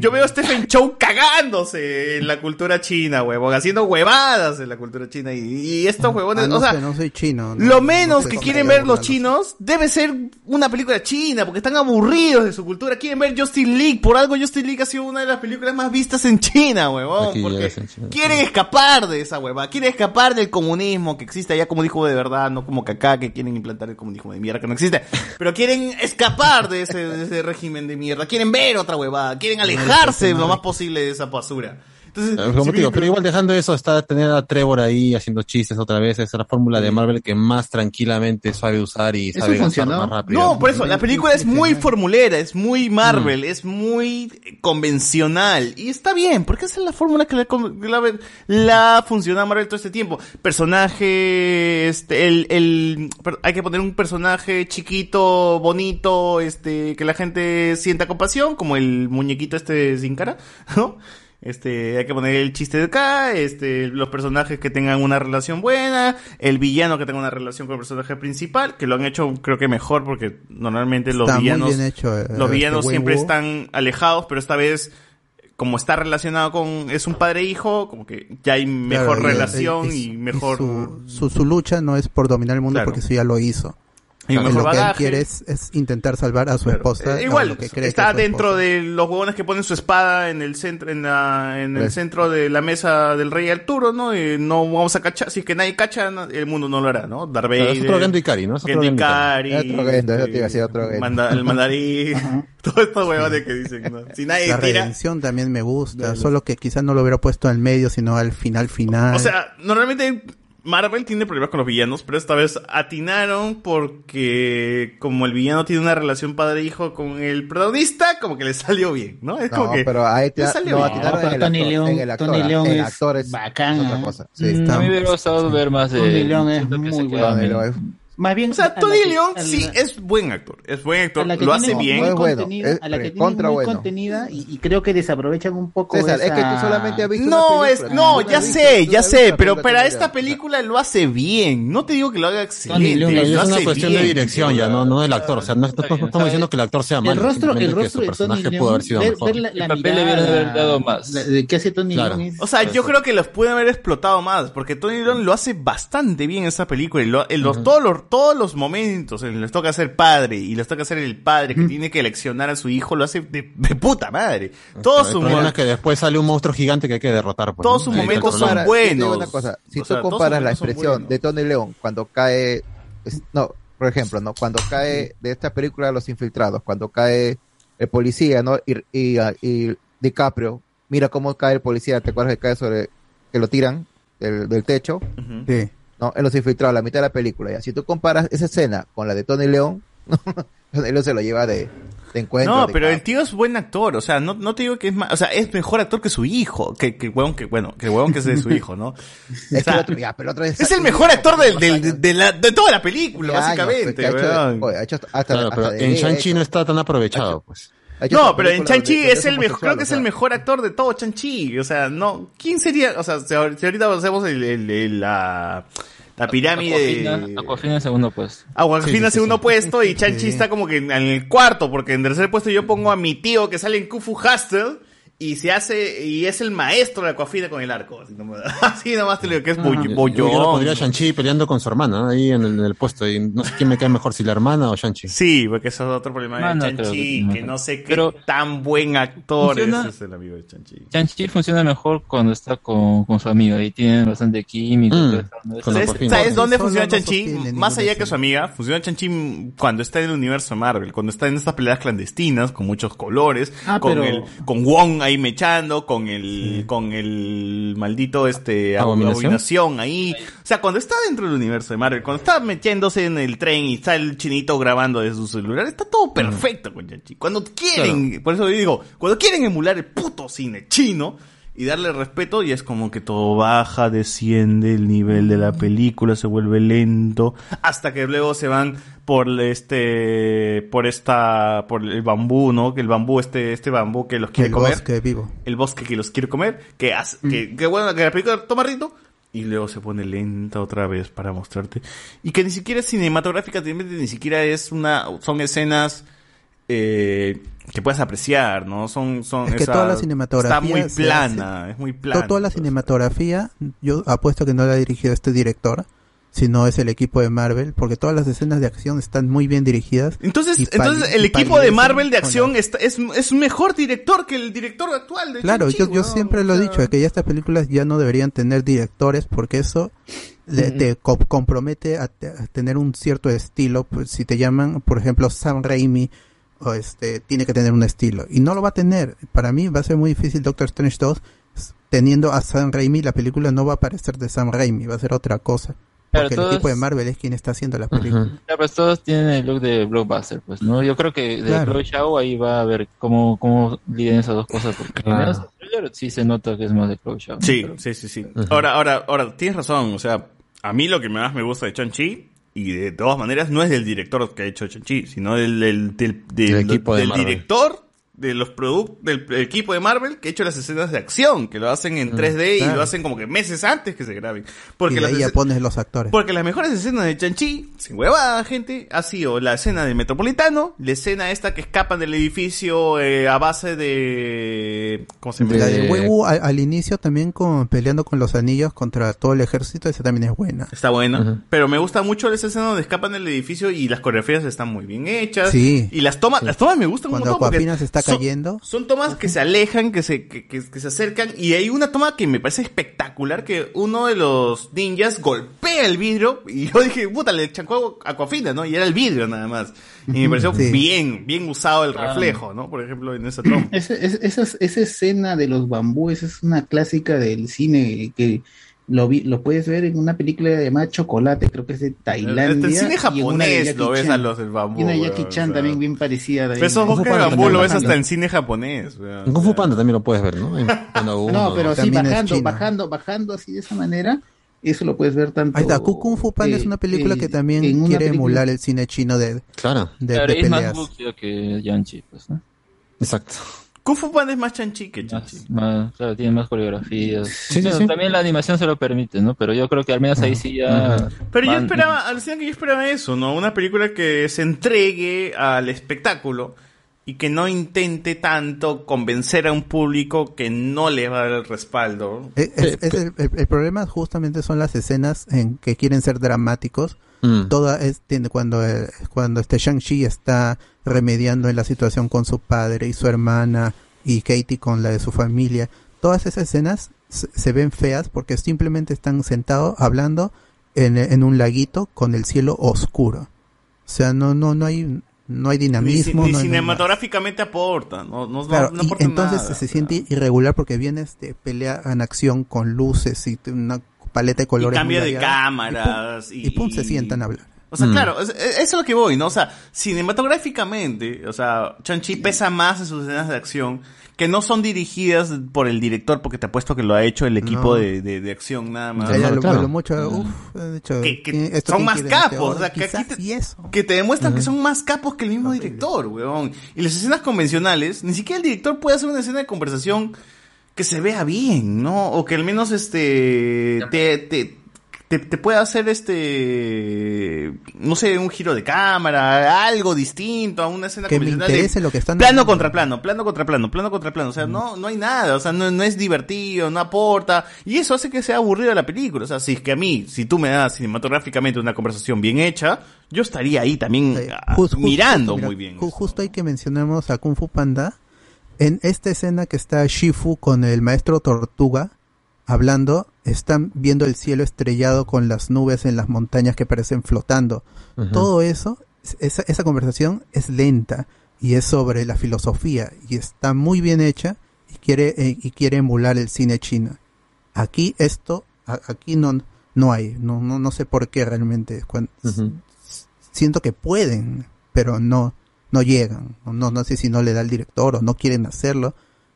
Yo veo a Stephen Chow cagándose en la cultura china, huevón, haciendo huevadas en la cultura china. Y, y estos huevones, Ah, no o sea, sé, no soy chino. no- lo no menos que quieren ver los chinos debe ser una película china, porque están aburridos de su cultura. Quieren ver Justin League. Por algo Justin League ha sido una de las películas más vistas en China, huevón. Porque quieren escapar de esa hueva. Quieren escapar del comunismo que existe allá como dijo de verdad, no como que acá que quieren implantar el comunismo de mierda que no existe. Pero quieren escapar de ese, de ese régimen de mierda. Quieren ver otra huevada. Quieren alejarse lo más posible de esa basura. Entonces, Eh, Como si te digo, bien- pero igual dejando eso, está tener a Trevor ahí haciendo chistes otra vez, esa es la fórmula de Marvel que más tranquilamente sabe usar y sabe gastar más rápido. No, por eso, la película es muy formulera, es muy Mm. Marvel, es muy convencional. Y está bien, porque esa es la fórmula que la, la, la ha funcionado a Marvel todo este tiempo. Personaje, este, el, el, hay que poner un personaje chiquito, bonito, este, que la gente sienta compasión, como el muñequito este sin cara, ¿no? Este, hay que poner el chiste de acá, este, los personajes que tengan una relación buena, el villano que tenga una relación con el personaje principal, que lo han hecho creo que mejor porque normalmente los Está villanos, hecho, eh, los este villanos Wen siempre están alejados, pero esta vez, como está relacionado con, es un padre e hijo, como que ya hay mejor Claro, relación y- y, mejor... su, su, su lucha no es por dominar el mundo Claro. porque eso ya lo hizo. Y lo mejor que él bagaje. quiere es, es intentar salvar a su esposa. Eh, igual, lo que cree que está es su dentro esposa. de los huevones que ponen su espada en el centro, en, la, en el Pues. centro de la mesa del rey Arturo, ¿no? Y no vamos a cachar, si es que nadie cacha, no- el mundo no lo hará, ¿no? Darth Vader, es otro Gendo Ikari, ¿no? Es otro Gendo Ikari. Otro Gendo, eso te iba a eh, decir, otro Gendo. manda- el mandarín, todos estos huevones que dicen, ¿no? Si nadie La tira... redención también me gusta, solo que quizás no lo hubiera puesto al medio, sino al final final. O sea, normalmente Marvel tiene problemas con los villanos, pero esta vez atinaron porque como el villano tiene una relación padre-hijo con el protagonista, como que le salió bien, ¿no? Es como No, que pero ahí te salió no, bien. atinaron en el Tony León- el actor, Tony ah, León es actor es bacán, otra ¿ah? cosa. Sí, Mm, está- a mí me hubiera gustado ver más de Tony León es muy bueno. Más bien, O sea, Tony León la- sí es buen actor, es buen actor, a la que lo tiene hace bien. muy es bueno, es a la que tiene recontra muy bueno. contenida y, y creo que desaprovechan un poco César, es que tú esa- solamente has visto No, es, no, no ya visto- sé, ya no sé, pero para esta película lo hace bien. No te digo que lo haga excelente, León lo es una hace cuestión de dirección ya, no, no del actor. O sea, no, no- no estamos diciendo que el actor sea el malo. rostro, el rostro su de personaje Tony pudo haber sido mejor. El papel le haber dado más. qué hace Tony. León O sea, yo creo que los pueden haber explotado más, porque Tony León lo hace bastante bien en esa película. Y los, todos, los, todos los momentos en los que les toca ser padre y les toca ser el padre que tiene que eleccionar a su hijo, lo hace de, de puta madre. Todo El su problema es que después sale un monstruo gigante que hay que derrotar. pues, Todos ¿no? sus momentos son buenos. una cosa, si O tú sea, todos comparas sus la momentos expresión de Tony León cuando cae, es- no, por ejemplo, no, cuando cae de esta película Los Infiltrados, cuando cae el policía, ¿no? Y, y, y DiCaprio, mira cómo cae el policía, ¿te acuerdas que cae sobre, que lo tiran del, del techo? Sí. ¿No? En Los Infiltrados, la mitad de la película. Ya. Si tú comparas esa escena con la de Tony León, Tony León se lo lleva de, de encuentro. No, de pero el tío es buen actor, o sea, no, no te digo que es más, o sea, es mejor actor que su hijo, que, que el huevón que, bueno, que huevón que es de su hijo, ¿no? Es, O que sea, el otro, ya, pero otro es el mejor actor del, del- de, la, de toda la película, Años, básicamente, pues, ha hecho- oye, ha hecho hasta- Claro, hasta pero de en Shang-Chi ha no está tan aprovechado, pues. No, pero en Chanchi es el mejor, creo que o es el mejor actor de todo Chanchi, o sea, no, ¿quién sería? O sea, si ahor- si ahorita hacemos el, el- el- la, la pirámide... Aquafina, Aquafina en segundo pues. Aguafina Sí, sí, sí, segundo sí. puesto y Chanchi Sí. está como que en, en el cuarto, porque en tercer puesto yo pongo a mi tío que sale en Kufu Hustle y se hace, y es el maestro de Aquafina con el arco. Así nomás, así nomás te lo digo que es Yo, yo bollón. lo pondría a Shang-Chi peleando con su hermana ahí en el, en el puesto. Y no sé quién me cae mejor, si la hermana o Shang-Chi. Sí, porque eso es otro problema de creo Chanchi, que- no sé qué Pero- tan buen actor Funciona- es, es el amigo de Chanchi. Shang-Chi funciona mejor cuando está con, con su amiga y tienen bastante química. Mm, ¿no? ¿Sabes. ¿sabes dónde funciona no Chanchi? sostiene Más allá que su amiga, funciona Chanchi cuando está en el universo de Marvel, cuando está en estas peleas clandestinas, con muchos colores, Ah, con pero- el, con Wong ahí mechando, con el, con el maldito este Abominación. abominación ahí. O sea, cuando está dentro del universo de Marvel, cuando está metiéndose en el tren y está el chinito grabando de su celular, está todo perfecto con Chanchi. Cuando quieren, por eso yo digo, cuando quieren emular el puto cine chino, y darle respeto y es como que todo baja, desciende el nivel de la película, se vuelve lento, hasta que luego se van por este, por esta, por el bambú, ¿no? Que el bambú, este, este bambú que los quiere El comer, bosque vivo. el bosque que los quiere comer, que hace, que, que bueno, que la película toma ritmo, y luego se pone lenta otra vez para mostrarte, y que ni siquiera es cinematográfica, ni siquiera es una, son escenas, eh, que puedes apreciar, ¿no? Son, son, Es que esa- toda la cinematografía está muy plana, es muy plana. To- Toda la cinematografía, yo apuesto que no la ha dirigido este director, sino es el equipo de Marvel, porque todas las escenas de acción están muy bien dirigidas. Entonces, entonces el equipo de Marvel de acción es, es un mejor director que el director actual de Claro, yo, yo siempre lo he dicho, que ya estas películas ya no deberían tener directores porque eso le- te co- compromete a, te- a tener un cierto estilo. Pues, si te llaman, por ejemplo, Sam Raimi, o este, tiene que tener un estilo. Y no lo va a tener. Para mí va a ser muy difícil Doctor Strange 2 s- teniendo a Sam Raimi, la película no va a parecer de Sam Raimi, va a ser otra cosa. Claro, Porque el todos- equipo de Marvel es quien está haciendo la película. Ujú. Ya, pues todos tienen el look de blockbuster, pues, ¿no? Yo creo que de Claro. Chloe Zhao ahí va a ver cómo, cómo lidian esas dos cosas, porque Claro. en el sí se nota que es más de Chloe. ¿no? Sí, Pero- sí, sí, sí. Ahora, ahora, ahora, tienes razón, o sea, a mí lo que más me gusta de Shang-Chi, y de todas maneras, no es del director que ha hecho Shang-Chi, sino del, del, del, del- Del equipo de director de los productos del equipo de Marvel que ha hecho las escenas de acción, que lo hacen en 3D y lo hacen como que meses antes que se graben. Porque y de las ahí ya pones los actores. porque las mejores escenas de Chanchi, sin huevada, gente, ha sido la escena del Metropolitano, la escena esta que escapan del edificio eh, a base de... ¿Cómo se llama? La del huevo al, al inicio también con, peleando con los anillos contra todo el ejército, esa también es buena. Está buena. Pero me gusta mucho esa escena donde escapan del edificio y las coreografías están muy bien hechas. Sí. Y las tomas, las tomas me gustan Cuando porque se está son- tomas que se alejan, que se, que, que- que se acercan. Y hay una toma que me parece espectacular, que uno de los ninjas golpea el vidrio. Y yo dije, puta, le chancó a Aquafina, ¿no? Y era el vidrio nada más. Y me pareció Sí. bien, bien usado el Ah. reflejo, ¿no? Por ejemplo, en esa toma. Ese- ese- esa, esa escena de los bambúes es una clásica del cine que lo, vi- lo puedes ver en una película llamada Chocolate, creo que es de Tailandia. Cine en una de japonés lo ves Chan. a los del bambú. Y una Jackie o Chan sea. también bien parecida. de ahí. Esos Kung Fu bosques de Panda bambú lo ves también. hasta en cine japonés. weón. En Kung Fu Panda también lo puedes ver, ¿no? En Panda uno, No, pero sí, También bajando, bajando, bajando así de esa manera, eso lo puedes ver tanto. Ahí está, Kung Fu Panda eh, es una película eh, que también en una quiere película- emular el cine chino de, Claro. de, Claro, de es más peleas. bucio que Yanchi, pues, ¿no? Exacto. Kung Fu Panda es más chanchi que chanchi. Más, claro, tiene más coreografías. sí, Bueno, sí. También la animación se lo permite, ¿no? Pero yo creo que al menos ahí sí ya... Pero yo esperaba, alucina que yo esperaba eso, ¿no? Una película que se entregue al espectáculo y que no intente tanto convencer a un público que no le va a dar el respaldo. Es- es- es el, el- el problema justamente son las escenas en que quieren ser dramáticos. Mm. Toda es cuando eh, cuando este Shang-Chi está remediando en la situación con su padre y su hermana y Katie con la de su familia. Todas esas escenas se, se ven feas porque simplemente están sentados hablando en, en un laguito con el cielo oscuro. O sea, no no no hay no hay dinamismo, ni no hay cinematográficamente aporta, no, no, no- Claro, no y aporta entonces nada. se siente irregular porque vienes de pelea en acción con luces y una paleta de Y colores. cambio muy de cámaras. Y pum, y pum, se sientan a hablar. O sea, Mm. claro, es- es- eso es lo que voy, ¿no? O sea, cinematográficamente, o sea, Chanchi pesa más en sus escenas de acción que no son dirigidas por el director, porque te apuesto que lo ha hecho el equipo No. de, de, de acción nada más. Ya, ya, lo- claro. lo mucho, uf, de hecho, que, que ¿quién- esto son más este capos, o sea, que aquí te, y eso. que te demuestran que son más capos que el mismo director, weón. Y las escenas convencionales, ni siquiera el director puede hacer una escena de conversación que se vea bien, ¿no? O que al menos este te, te, te, te pueda hacer este no sé, un giro de cámara, algo distinto a una escena Que me de interese lo que están plano contra plano, plano contra plano, plano contra plano, o sea, no no hay nada, o sea, no, no es divertido, no aporta y eso hace que sea aburrido la película, o sea, si es que a mí, si tú me das cinematográficamente una conversación bien hecha, yo estaría ahí también ah, mirando mira, muy bien. ju- justo hay que mencionamos a Kung Fu Panda. En esta escena que está Shifu con el maestro Tortuga hablando, están viendo el cielo estrellado con las nubes en las montañas que parecen flotando. Todo eso, esa, esa conversación es lenta y es sobre la filosofía y está muy bien hecha y quiere, eh, y quiere emular el cine chino. Aquí esto, a- aquí no, no hay, no, no, no sé por qué realmente. Siento que pueden, pero no, no llegan. No, no sé si no le da el director o no quieren hacerlo.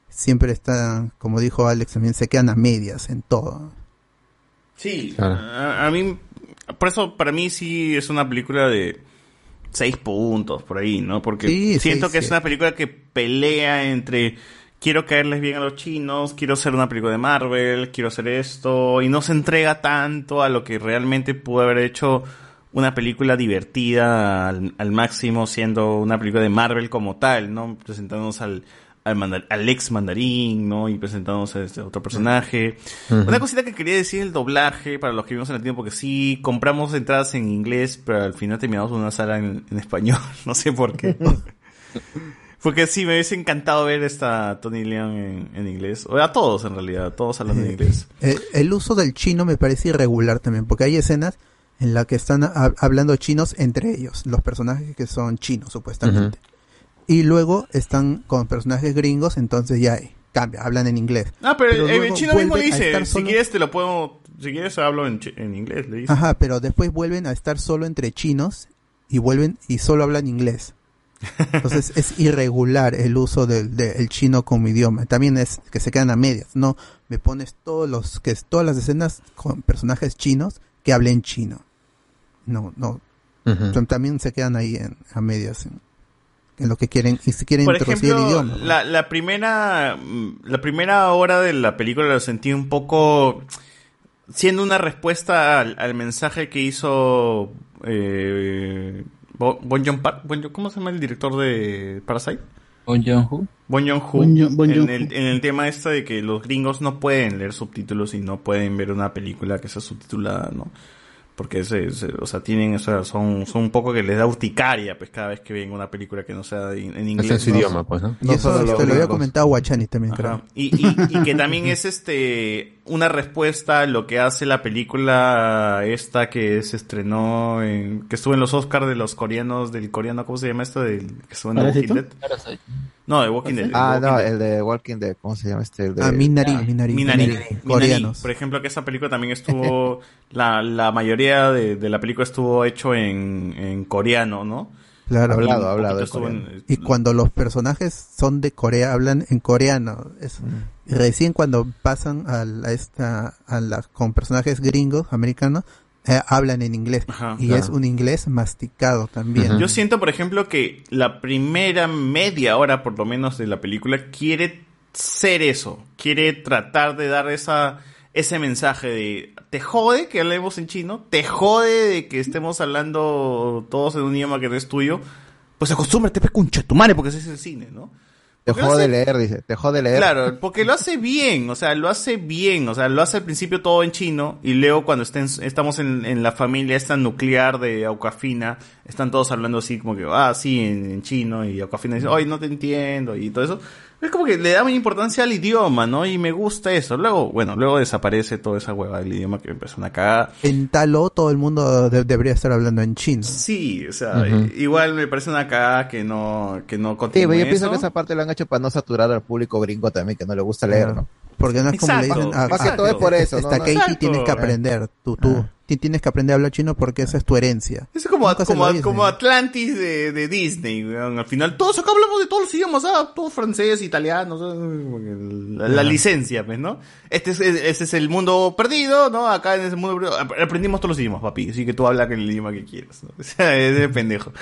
Siempre están, como dijo Alex, también se quedan a medias en todo. Sí, Claro. a, a mí, por eso para mí sí es una película de seis puntos por ahí, ¿no? Porque Sí, siento seis, que es una película que pelea entre quiero caerles bien a los chinos, quiero hacer una película de Marvel, quiero hacer esto, y no se entrega tanto a lo que realmente pudo haber hecho una película divertida al, al máximo, siendo una película de Marvel como tal, ¿no? Presentándonos al, al, mandar- al ex mandarín, ¿no? Y presentándonos a este otro personaje. Una cosita que quería decir el doblaje para los que vimos en el tiempo, porque sí compramos entradas en inglés, pero al final terminamos en una sala en, en español, no sé por qué. Porque sí, me hubiese encantado ver esta Tony Leon en, en inglés. O a todos, en realidad, a todos hablando en inglés. Eh, el uso del chino me parece irregular también, porque hay escenas en las que están ha- hablando chinos entre ellos, los personajes que son chinos supuestamente. Y luego están con personajes gringos, entonces ya hay, cambia, hablan en inglés. Ah, pero, el- el luego chino mismo dice, si quieres te lo puedo, si quieres hablo en, en inglés, le dice. Ajá, pero después vuelven a estar solo entre chinos y vuelven y solo hablan inglés. Entonces es irregular el uso del, del chino como idioma. También es que se quedan a medias. No, me pones todos los que todas las escenas con personajes chinos que hablen chino. No, no. Tam- También se quedan ahí en, a medias. en lo que quieren y si quieren Por introducir ejemplo, el idioma. ¿no? la, la primera mm, la primera hora de la película lo sentí un poco siendo una respuesta al, al mensaje que hizo eh, Bo- Bon Joon- ¿cómo se llama el director de Parasite? Bon Joon-ho. Bon Joon-ho, Bon Joon- Bon en, el, en el tema este de que los gringos no pueden leer subtítulos y no pueden ver una película que sea subtitulada, ¿no? Porque se, se- o sea, tienen, o sea, son, son un poco que les da urticaria, pues cada vez que ven una película que no sea en, en inglés. Es su ¿no? idioma, pues, ¿no? y eso los lo había comentado Guachani también, Ajá. creo. Y, y, y que también es este una respuesta a lo que hace la película esta que se estrenó en, que estuvo en los Oscars de los coreanos del coreano ¿cómo se llama esto? del que estuvo en The Walking. Dead no de Walking Dead Ah, The no, Walking Dead. el de Walking Dead, ¿cómo se llama este? El de... Ah, Minari, Minari, Minari, Minari, Minari. coreanos. Por ejemplo, que esa película también estuvo, la, la mayoría de, de la película estuvo hecho en, en coreano, ¿no? Claro. Hablado, hablado en. Y cuando los personajes son de Corea, hablan en coreano. Es, y Recién cuando pasan a, la, esta, a la, con personajes gringos, americanos, eh, hablan en inglés. Ajá, y claro. es un inglés masticado también. Yo siento, por ejemplo, que la primera media hora, por lo menos, de la película quiere ser eso. Quiere tratar de dar esa, ese mensaje de, te jode que hablemos en chino, te jode de que estemos hablando todos en un idioma que no es tuyo. Pues acostúmbrate, pe concha tu madre, porque ese es el cine, ¿no? Te jode hace- leer, dice. Te jode leer. Claro, porque lo hace bien, o sea, lo hace bien, o sea, lo hace al principio todo en chino y luego cuando estén, estamos en, en la familia esta nuclear de Aucafina, están todos hablando así como que, ah, sí, en, en chino y Aucafina dice, ay, no te entiendo y todo eso. Es como que le da muy importancia al idioma, ¿no? Y me gusta eso. Luego, bueno, luego desaparece toda esa hueva del idioma que empezó una cagada. En Talo todo el mundo de- debería estar hablando en chino. Sí, o sea, Ujú. igual me parece una cagada que no, que no Sí, continúe pero yo pienso eso. que esa parte lo han hecho para no saturar al público gringo también, que no le gusta leer, ¿no? Porque no es como le Exacto. dicen, ah, Más que todo es por eso. Hasta No- Katie tienes que aprender, tú, tú, ti- tienes que aprender a hablar chino porque esa es tu herencia. Es como, se como, dicen. como Atlantis de, de Disney, weón. Al final, todos acá hablamos de todos los idiomas, ah, todo francés, italiano, ¿sabes? la, la licencia, pues, ¿no? Este es, ese es el mundo perdido, ¿no? Acá en ese mundo perdido, ap- aprendimos todos los idiomas, papi, así que tú habla el idioma que quieras, ¿no? O sea, es de pendejo.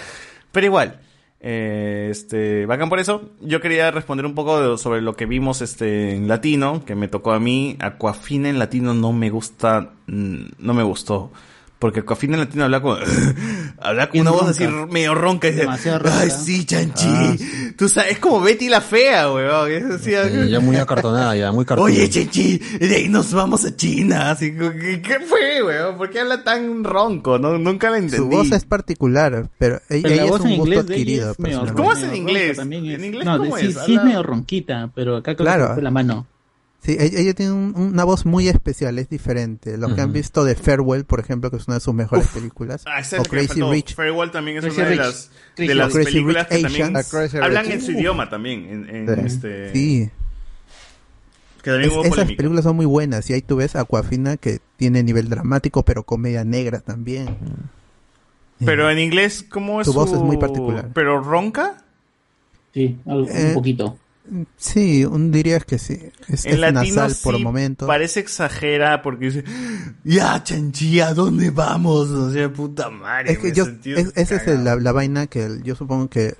Pero igual, eh, este, bacán por eso. Yo quería responder un poco de- sobre lo que vimos este en latino, que me tocó a mí. Aquafina en latino no me gusta, mm, no me gustó. Porque en latino habla con, habla con una voz ronca. así medio ronca y dice, Demasiado ronca. ay sí, chanchi. Tú sabes, es como Betty la fea, weón. Es así, Sí, ya muy acartonada, ya muy cartoon. Oye, Chechi, de ahí nos vamos a China. Así, ¿qué, qué fue, weón? ¿Por qué habla tan ronco? No, nunca la entendí. Su voz es particular, pero ella, Pero la ella es voz un en gusto de adquirido. es medio-. ¿Cómo es en inglés? ronca también es. ¿En inglés no, cómo sí, es? sí es Habla- medio ronquita, pero acá creo Claro. que fue la mano. Sí, ella, ella tiene un- una voz muy especial, es diferente. Los que han visto de Farewell, por ejemplo, que es una de sus mejores películas, Ah, o Crazy. Rich, Farewell también es Crazy una de Rich. las, de Crazy las Rich películas que también Asians. Ah, hablan Rich. en su idioma también. En, en Sí. este, sí. Que también Es- hubo esas polémica. películas son muy buenas y ahí tú ves Aquafina que tiene nivel dramático pero comedia negra también. Pero en inglés, ¿cómo es Su su voz es muy particular. ¿Pero ronca? Sí, algo- Eh, un poquito. Sí, un dirías que sí. Es, En es latino nasal por sí momentos. parece exagera porque dice, ya, chanchi, ¿a dónde vamos? O sea, puta madre. Es que yo, es- esa es la, la vaina que el- yo supongo que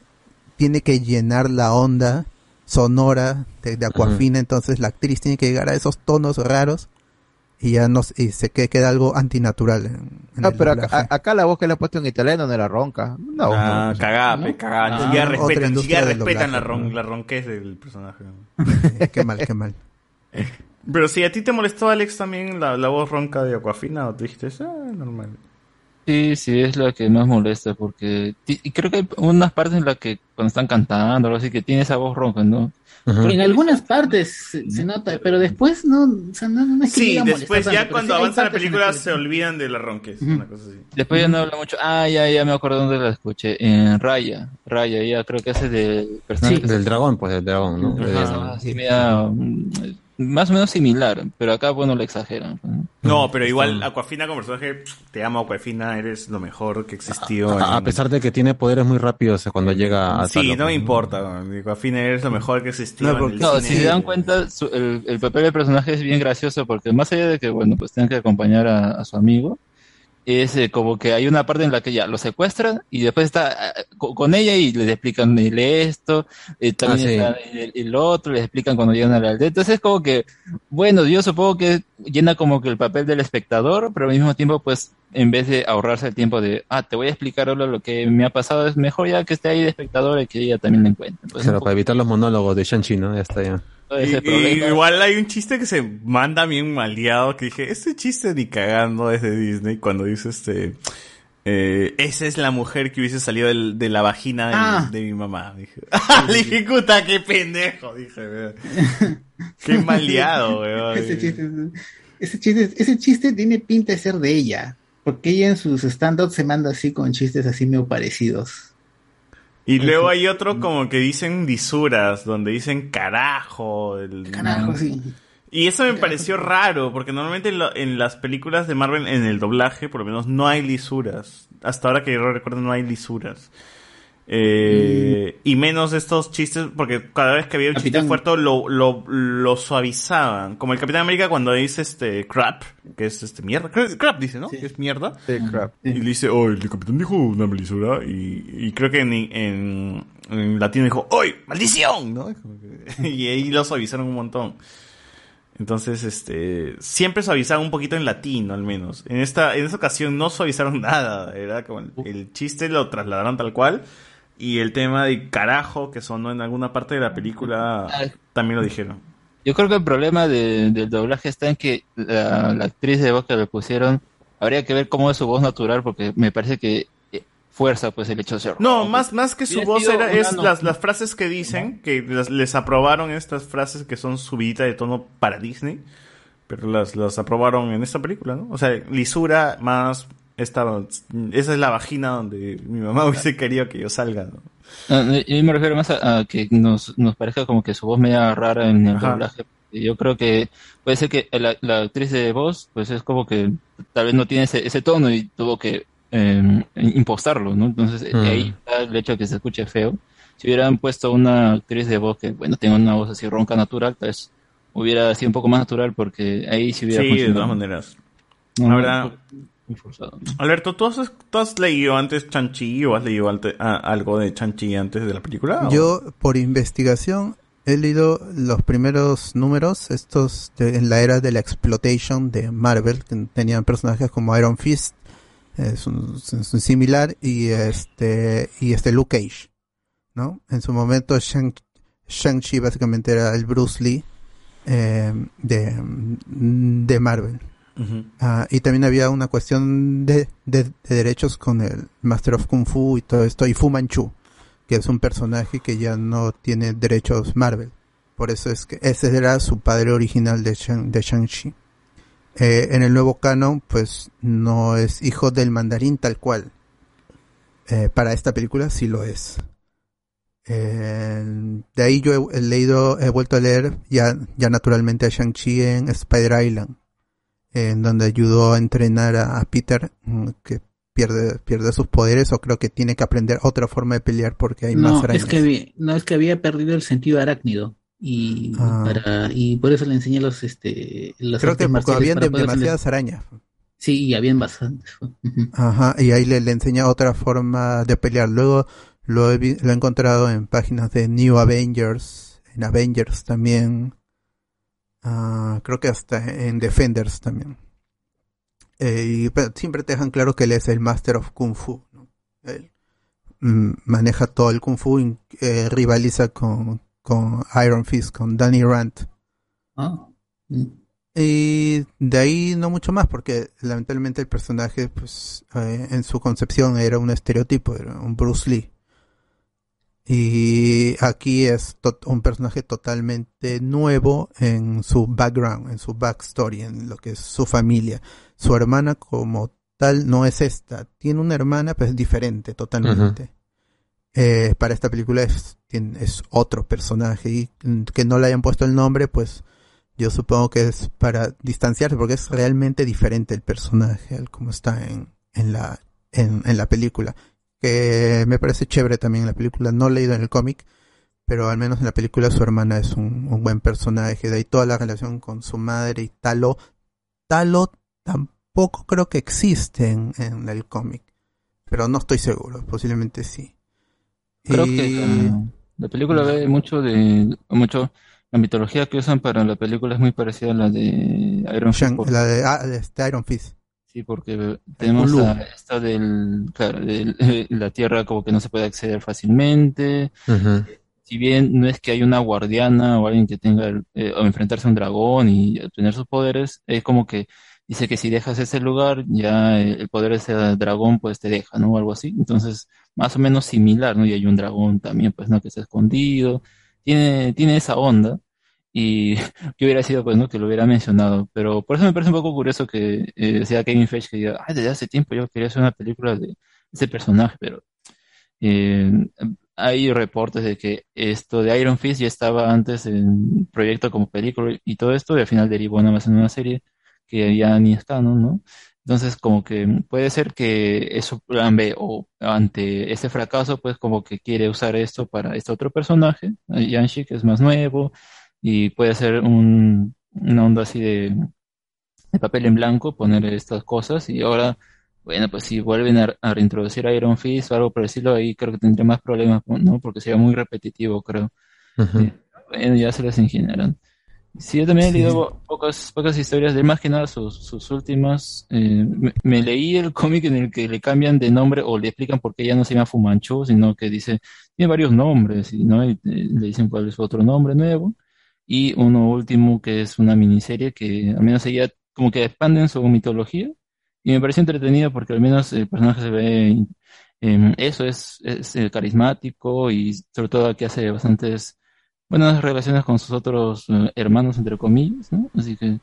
tiene que llenar la onda sonora de, de Aquafina, entonces la actriz tiene que llegar a esos tonos raros y ya no y se que- queda algo antinatural. En, en No, el pero acá, acá la voz que le ha puesto en italiano no era ronca. No, Ah, no. cagada, ¿No? cagada. Ah, otra respetan, del respetan la, ron, ¿no? la ronquez del personaje. qué mal, qué mal. Pero si a ti te molestó, Alex, también la, la voz ronca de Aquafina, o te dijiste, ah, normal. Sí, sí, es la que más molesta porque y creo que hay unas partes en las que cuando están cantando o algo así que tiene esa voz ronca, ¿no? Ujú. En algunas partes se, se nota, pero después no, o sea, no, no es que Sí, después tanto, ya pero cuando sí avanza la película las se olvidan de la ronquez, Ujú. una cosa así. Después ya no habla mucho. Ah, ya, ya me acuerdo dónde la escuché. En Raya. Raya, ya creo que hace del personaje. Sí. Del dragón, pues del dragón, ¿no? Esa- así media, más o menos similar, pero acá, bueno, la exageran. ¿no? Pero igual Aquafina como personaje, te amo Aquafina, eres lo mejor que existió. a, a en- pesar de que tiene poderes muy rápidos cuando llega a Sí, Talo, no me importa, Aquafina eres lo mejor que existió No, en porque- el No, cine. si se dan cuenta, su- el, el papel del personaje es bien gracioso porque más allá de que, bueno, pues tengan que acompañar a, a su amigo, es eh, como que hay una parte en la que ya lo secuestran y después está eh, co- con ella y les explican lee esto, eh, también Ah, sí. el, el otro, les explican cuando llegan a la aldea. Entonces es como que, bueno, yo supongo que llena como que el papel del espectador, pero al mismo tiempo pues en vez de ahorrarse el tiempo de, ah, te voy a explicar ahora lo que me ha pasado, es mejor ya que esté ahí de espectador y que ella también lo encuentre. Pues, Claro, para evitar los monólogos de Shang-Chi, ¿no? Ya está ya. Y- igual hay un chiste que se manda bien maleado que dije, este chiste ni cagando es de Disney cuando dice este... eh, esa es la mujer que hubiese salido del- de la vagina de, Ah. de mi mamá. Dije, Le dije, puta, qué pendejo. Dije, weón. qué maleado, weón. Ese chiste, ese chiste, ese chiste tiene pinta de ser de ella. Porque ella en sus stand-ups se manda así con chistes así medio parecidos. Y luego hay otro como que dicen lisuras, donde dicen carajo. el- Carajo, sí. Y eso me pareció raro, porque normalmente en, lo- en las películas de Marvel, en el doblaje, por lo menos, no hay lisuras. Hasta ahora que yo recuerdo, no hay lisuras. Eh, Y menos estos chistes, porque cada vez que había un chiste fuerte lo, lo, lo suavizaban. Como el Capitán América cuando dice este crap, que es este mierda. Crap crap dice, ¿no? Que es mierda. Sí, crap. Y le dice, oh, el capitán dijo una lisura. Y, y creo que en, en, en latino dijo, ¡Oy! ¡Maldición! ¿no? Y ahí lo suavizaron un montón. Entonces, este, siempre suavizaban un poquito en latino, al menos. En esta, en esta ocasión no suavizaron nada. Era como el, el chiste lo trasladaron tal cual. Y el tema de carajo que sonó en alguna parte de la película también lo dijeron. Yo creo que el problema de- del doblaje está en que la, la actriz de voz que le pusieron, habría que ver cómo es su voz natural, porque me parece que eh, fuerza pues el hecho de ser. No, más, más que su voz era, es no- las, las frases que dicen, que las- les aprobaron estas frases que son subidita de tono para Disney, pero las, las aprobaron en esta película, ¿no? O sea, lisura más esta, esa es la vagina donde mi mamá hubiese querido que yo salga, ¿no? Yo me refiero más a, a que nos, nos parezca como que su voz media rara en el Ajá. doblaje. Y Yo creo que puede ser que la, la actriz de voz, pues es como que tal vez no tiene ese, ese tono y tuvo que eh, impostarlo, ¿no? Entonces, de Mm. ahí está el hecho de que se escuche feo. Si hubieran puesto una actriz de voz que, bueno, tenga una voz así ronca natural, tal vez hubiera sido un poco más natural porque ahí sí hubiera Sí, de funcionado. todas maneras. No, Ahora, muy forzado. Alberto, ¿tú has, tú has leído antes Chanchi o has leído ante- a- algo de Chanchi antes de la película? o- Yo, por investigación, he leído los primeros números, estos de- en la era de la exploitation de Marvel, que tenían personajes como Iron Fist, es un, es un similar, y este, y este Luke Cage, ¿no? En su momento, Shang- Shang-Chi básicamente era el Bruce Lee eh, de, de Marvel. Ah, y también había una cuestión de, de- de derechos con el Master of Kung Fu y todo esto, y Fu Manchu, que es un personaje que ya no tiene derechos Marvel. Por eso es que ese era su padre original de, Shang, de Shang-Chi. Eh, en el nuevo canon, pues no es hijo del mandarín tal cual. Eh, para esta película sí lo es. Eh, de ahí yo he, he leído, he vuelto a leer ya, ya naturalmente a Shang-Chi en Spider Island en donde ayudó a entrenar a, Peter, mm, que pierde, pierde sus poderes, o creo que tiene que aprender otra forma de pelear porque hay más arañas. es que había, no, es que había perdido el sentido arácnido. Y, Ah. para, y por eso le enseñé los, este, los creo que habían de- demasiadas aprender. arañas. Sí, y habían bastantes. Ajá, y ahí le, le enseña otra forma de pelear. Luego lo he, lo he encontrado en páginas de New Avengers, en Avengers también. Ah, creo que hasta en Defenders también. Eh, y pero siempre te dejan claro que él es el Master of Kung Fu. ¿no? Él mm, maneja todo el Kung Fu y eh, rivaliza con, con Iron Fist, con Danny Rand. Ah, mm. Y de ahí no mucho más, porque lamentablemente el personaje, pues, eh, en su concepción era un estereotipo, era un Bruce Lee. Y aquí es un personaje totalmente nuevo en su background, en su backstory, en lo que es su familia. Su hermana como tal no es esta. Tiene una hermana, pero es diferente totalmente. Eh, para esta película es, es otro personaje y mm, que no le hayan puesto el nombre, pues yo supongo que es para distanciarse porque es realmente diferente el personaje al como está en, en la en, en la película que me parece chévere también en la película no leído en el cómic pero al menos en la película su hermana es un, un buen personaje de ahí toda la relación con su madre y Talo Talo tampoco creo que existen en el cómic. Pero no estoy seguro, posiblemente sí. Creo Y- que la, la película ve mucho de mucho la mitología que usan para la película es muy parecida a la de Iron Fist. Shang- la de, ah, de este Iron Fist. Sí, porque tenemos Hulu. a esto del, claro, eh, la Tierra como que no se puede acceder fácilmente. Si bien no es que hay una guardiana o alguien que tenga eh, o enfrentarse a un dragón y obtener sus poderes, es como que dice que si dejas ese lugar, ya eh, el poder de ese dragón pues te deja, ¿no? O algo así. Entonces, más o menos similar, ¿no? Y hay un dragón también, pues, ¿no? Que está escondido. Tiene, tiene esa onda. Y que hubiera sido, pues, ¿no? Que lo hubiera mencionado. Pero por eso me parece un poco curioso que eh, decía Kevin Feige que diga, ay, desde hace tiempo yo quería hacer una película de ese personaje, pero eh, hay reportes de que esto de Iron Fist ya estaba antes en proyecto como película y todo esto, y al final derivó nada más en una serie que ya ni es canon, ¿no? Entonces, como que puede ser que eso plan B o ante ese fracaso, pues como que quiere usar esto para este otro personaje, eh, Yanshi, que es más nuevo, y puede ser un, una onda así de, de papel en blanco, poner estas cosas, y ahora, bueno, pues si vuelven a, a reintroducir a Iron Fist o algo por decirlo, ahí creo que tendría más problemas, ¿no? Porque sería muy repetitivo, creo. Sí. Bueno, ya se las ingeniarán. Sí, yo también he leído po- pocas, pocas historias de más que nada sus, sus últimas. eh, me, me leí el cómic en el que le cambian de nombre o le explican por qué ya no se llama Fumanchu, sino que dice, tiene varios nombres, y, ¿no? Y, eh, le dicen cuál es su otro nombre nuevo. Y uno último que es una miniserie que al menos ella como que expanden su mitología. Y me pareció entretenido porque al menos el personaje se ve, eh, eso es, es eh, carismático y sobre todo que hace bastantes buenas relaciones con sus otros eh, hermanos, entre comillas, ¿no? Así que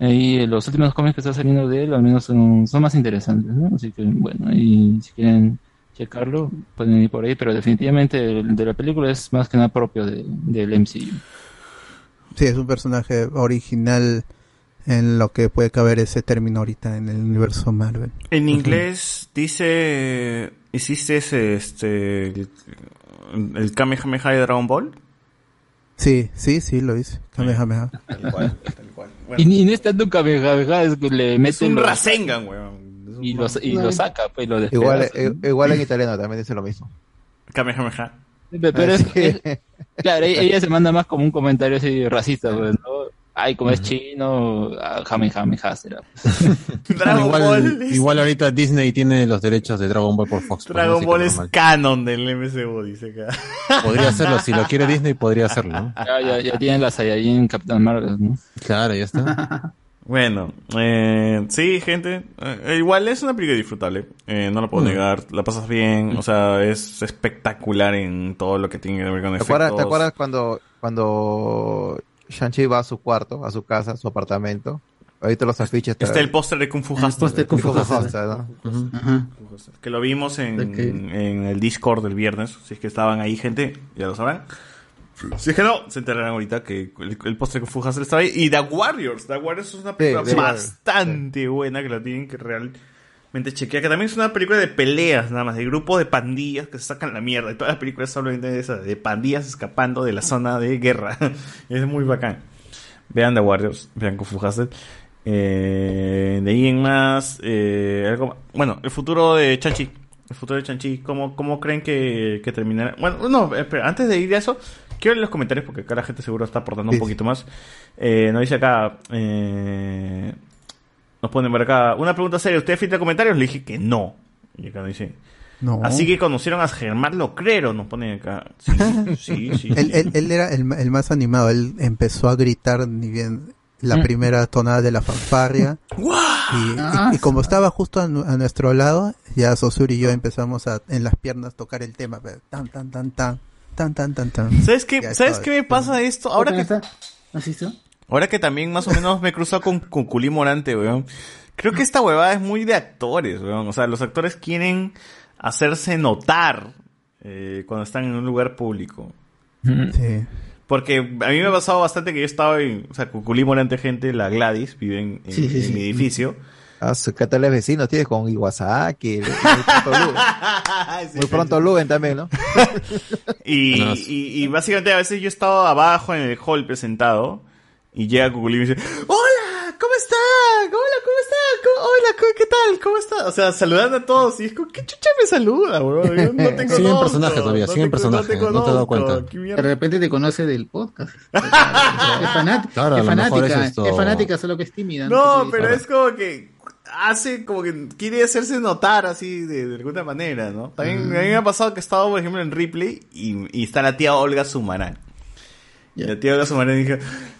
ahí los últimos cómics que están saliendo de él al menos son, más interesantes, ¿no? Así que bueno, ahí si quieren checarlo, pueden ir por ahí, pero definitivamente el de la película es más que nada propio de, del MCU. Sí, es un personaje original en lo que puede caber ese término ahorita en el universo Marvel. En inglés dice, ¿hiciste ese, este, el, el Kamehameha de Dragon Ball? Sí, sí, sí, lo hice. Kamehameha. Tal cual, tal cual. Y, y no es tanto un Kamehameha, es que le mete Es un los- Rasengan, weón. Y lo, y lo saca, pues lo Igual, eh, igual en italiano también dice lo mismo. Kamehameha. Pero es, es- claro, e- ella se manda más como un comentario así racista, pues, ¿no? Ay, como es chino, jame, jame, ja, será. Dragon igual, Ball es- igual ahorita Disney tiene los derechos de Dragon Ball por Fox. pues, Dragon Ball es normal. canon del MCU, dice acá. Podría hacerlo, si lo quiere Disney podría hacerlo, ¿no? Ya, ya, ya tienen la Saiyajin Captain Marvel, ¿no? Claro, ya está. Bueno, eh, sí, gente. eh, igual es una película disfrutable. eh, no lo puedo Mm. negar. La pasas bien. O sea, es espectacular en todo lo que tiene que ver con ¿Te acuerdas, ¿Te acuerdas cuando, cuando Shang-Chi va a su cuarto, a su casa, a su apartamento? Ahorita los afiches. Está el póster de Kung Fu El Hustle. póster de Kung Fu Hustle, ¿no? Ajá. Que lo vimos en, en el Discord del viernes. Si es que estaban ahí, gente, ya lo sabrán. Si es que no, se enterarán ahorita que el, el póster de Kung Fu Hustle estaba ahí. Y The Warriors. The Warriors es una película bastante buena que la tienen que realmente chequear. Que también es una película de peleas, nada más. De grupos de pandillas que se sacan la mierda. Y todas las películas son de esas, de pandillas escapando de la zona de guerra. es muy bacán. Vean The Warriors, vean Kung Fu Hustle. Eh, de ahí en más, eh, algo, bueno, el futuro de Chanchi. El futuro de Chanchi, ¿cómo, cómo creen que, que terminará? Bueno, no, espera, antes de ir a eso, quiero leer los comentarios porque acá la gente seguro está aportando un poquito más. Eh, nos dice acá, eh, nos ponen por acá, una pregunta seria, ¿usted filtra comentarios? Le dije que no. Y acá nos dice, No. así que conocieron a Germán Locrero, nos ponen acá. Sí, sí, sí. él, sí. él- él era el, el más animado. Él empezó a gritar ni bien la primera tonada de la fanfarria. Y, y- y como estaba justo a, nu- a nuestro lado, ya Sosur y yo empezamos a en las piernas tocar el tema. pero Tan, tan, tan, tan. Tan, tan, tan, tan. ¿Sabes qué, Ya ¿sabes qué me pasa esto? Ahora que, ¿Así está? Ahora que también más o menos me he cruzado con, con Culí Morante, weón. Creo que esta huevada es muy de actores, weón. O sea, los actores quieren hacerse notar eh, cuando están en un lugar público. Sí. Porque a mí me ha pasado bastante que yo estaba en... O sea, con Culí Morante, gente, la Gladys, viven en, Sí, sí, en sí. mi edificio. Ah, su- ¿Qué tal es vecino? Tienes con Iwasaki. Muy pronto Luben. Muy pronto Luben también, ¿no? Y, No, y, y básicamente a veces yo estaba abajo en el hall presentado y llega Cuculí y me dice, ¡Hola! ¿Cómo está? Hola, ¿cómo está? ¿Cómo- Hola, tal? ¿Cómo está? O sea, saludando a todos. Y es como, ¿qué chucha me saluda, bro? Yo no tengo Siguen personajes todavía, no siguen personajes, te no te has dado cuenta. ¿qué De repente te conoce del podcast. es, fanat- Claro, es fanática, es esto- es fanática, solo que es tímida. No, pero qué es como que hace como que quiere hacerse notar así de, de alguna manera, ¿no? También Mm. a mí me ha pasado que he estado, por ejemplo, en Ripley y, y está la tía Olga Sumarán. Y la tía Olga Sumarán dijo,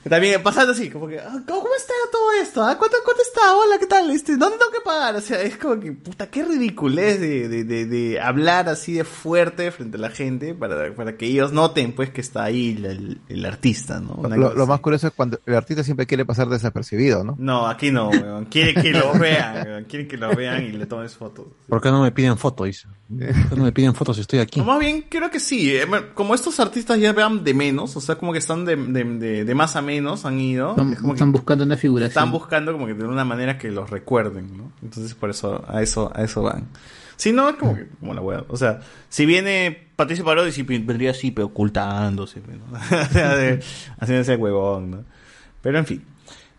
también pasando así, como que, "Ah, ¿cómo está todo esto? ¿Ah, ¿Cuánto, ¿Cuánto está? Hola, ¿qué tal? Este, ¿Dónde tengo que pagar? O sea, es como que, puta, qué ridiculez de, de, de, de hablar así de fuerte frente a la gente para, para que ellos noten, pues, que está ahí el, el- el artista, ¿no? Una Lo, lo más curioso es cuando el artista siempre quiere pasar desapercibido, ¿no? No, aquí no, weón. Quiere que lo vean, weón. Quieren que lo vean y le tomes fotos. ¿Por qué no me piden fotos? Dice. ¿Por qué no me piden fotos si estoy aquí? Más bien, creo que sí. eh, Como estos artistas ya vean de menos, o sea, como que están de, de, de- de más a menos, han ido. Están, es como están buscando una figuración. están buscando como que de una manera que los recuerden, ¿no? Entonces por eso, a eso, a eso van. Si no, es como que, como la wea. O sea, si viene Patricio Parodi, sí vendría así, pero ocultándose, ¿no? O sea, de- haciéndose huevón, ¿no? Pero en fin.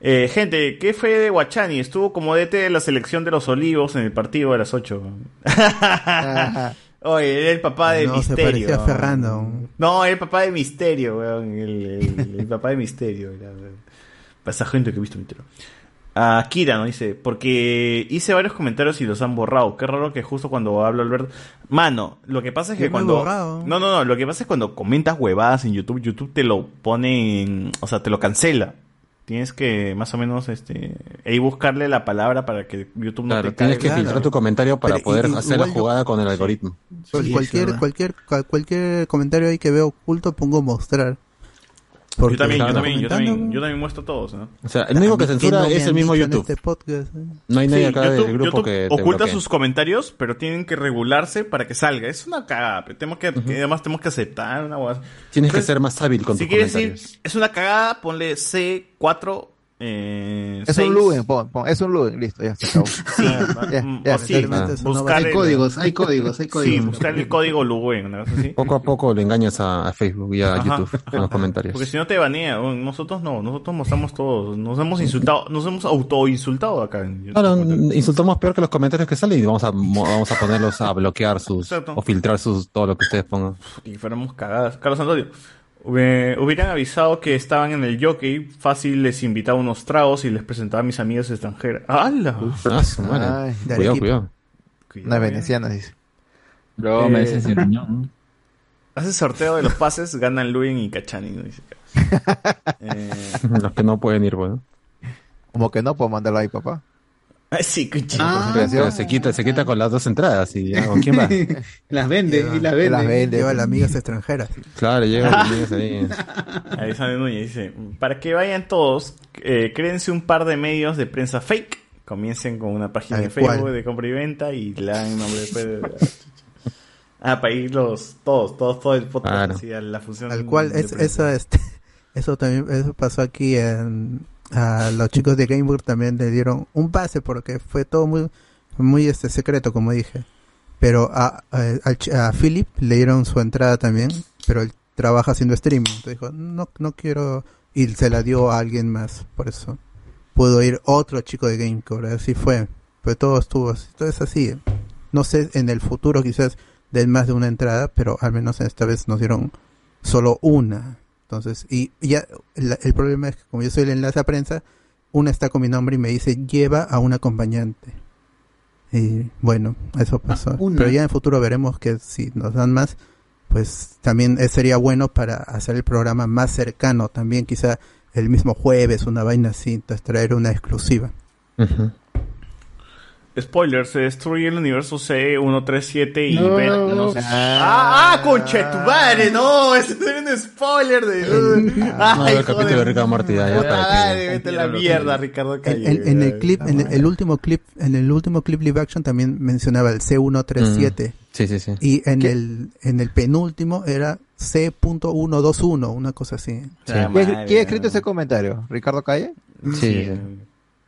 Eh, gente, ¿qué fue de Guachani? Estuvo como DT de la selección de los olivos en el partido de las 8. Oye, era el papá de No, Misterio. Ferrando. No, era el papá de Misterio, weón. El, el- el papá de Misterio. Era, gente que he visto Misterio. A Kira, ¿no? Dice, porque hice varios comentarios y los han borrado. Qué raro que justo cuando hablo Alberto... Mano, lo que pasa es que cuando... borrado. No, no, no. Lo que pasa es cuando comentas huevadas en YouTube, YouTube te lo pone en... O sea, te lo cancela. Tienes que más o menos este ahí buscarle la palabra para que YouTube no Claro, te tienes que filtrar tu comentario para Pero, poder y- y- hacer la yo- jugada con el algoritmo. Sí, cualquier, cualquier, cual- cualquier comentario ahí que veo oculto pongo mostrar. Porque Yo también, yo también, yo también, yo también muestro todos, ¿no? O sea, el único que ¿a mí qué censura es el mismo YouTube. este podcast, eh? No hay nadie Sí, acá YouTube- del grupo YouTube que oculta sus comentarios, pero tienen que regularse para que salga. Es una cagada. pero Tenemos que, que además tenemos que aceptar una. Tienes que ser más hábil con si tus quieres comentarios. decir, es una cagada, ponle C4. Eh, Es seis. un Luen, pon, pon, es un Luen, listo, ya se acabó. Sí, Ya, ya, o sí, buscar Hay el- códigos, hay códigos, hay Sí, códigos. buscar el código Luen. Poco a poco le engañas a, a Facebook y a Ajá, YouTube ajá, con los comentarios. Porque si no te banea, bueno, nosotros no, nosotros mostramos todos, nos hemos insultado, nos hemos autoinsultado acá en YouTube. Claro, insultamos peor que los comentarios que salen y vamos a, mo- vamos a ponerlos a bloquear sus Exacto. o filtrar sus todo lo que ustedes pongan. y fuéramos cagadas. Carlos Antonio, hubieran avisado que estaban en el jockey, fácil les invitaba unos tragos y les presentaba a mis amigas extranjeras. ¡Hala! Ah, su madre. Ay, de Cuidado, cuidado. una veneciana dice. Luego Eh, me dicen sin riñón. Hace sorteo de los pases, ganan Luin y Cachani, ¿no? Dice eh, Los que no pueden ir, bueno. Como que no puedo mandarlo ahí, papá. sí, cuchi. Ah, se quita, se quita con las dos entradas y ya, ¿con quién va? las vende y las vende. las vende. Lleva las amigas extranjeras. Claro, llega los niños ahí. Alexander Núñez dice, para que vayan todos, eh, créense un par de medios de prensa fake, comiencen con una página de Facebook cual. de compra y venta y le dan nombre después de... Ah, para ir los, todos, todos, todo el podcast Claro. así a la función. Tal cual, de es, eso, este, eso también eso pasó aquí en, a los chicos de Gamebook también le dieron un pase porque fue todo muy, muy este secreto como dije. Pero a, a, a Philip le dieron su entrada también, pero él trabaja haciendo streaming. Entonces dijo, no, no quiero, y se la dio a alguien más, por eso pudo ir otro chico de Gamecore, así fue. Pero todo estuvo todo es así. No sé, en el futuro quizás den más de una entrada, pero al menos esta vez nos dieron solo una. Entonces, y ya la- el problema es que como yo soy el enlace a prensa, una está con mi nombre y me dice lleva a un acompañante. Y bueno, eso pasó. una. Pero ya en el futuro veremos que si nos dan más, pues también sería bueno para hacer el programa más cercano. También quizá el mismo jueves, una vaina así, entonces traer una exclusiva. Ujú. Spoiler, se destruye el universo C137 y No. No sé. Ah, ah, concha de tu madre, no, ese es un spoiler de. No, Ay, el capítulo de Rick and Morty, ya, madre, vete la mierda, Ricardo En, Calle. en- en el clip, en el, el último clip, en el último clip live action también mencionaba el C137 Sí, sí, sí. y en ¿Qué? el en el penúltimo era C.121, una cosa así. Ah, ¿Quién, ha escrito no. ese comentario? ¿Ricardo Calle? Sí, sí.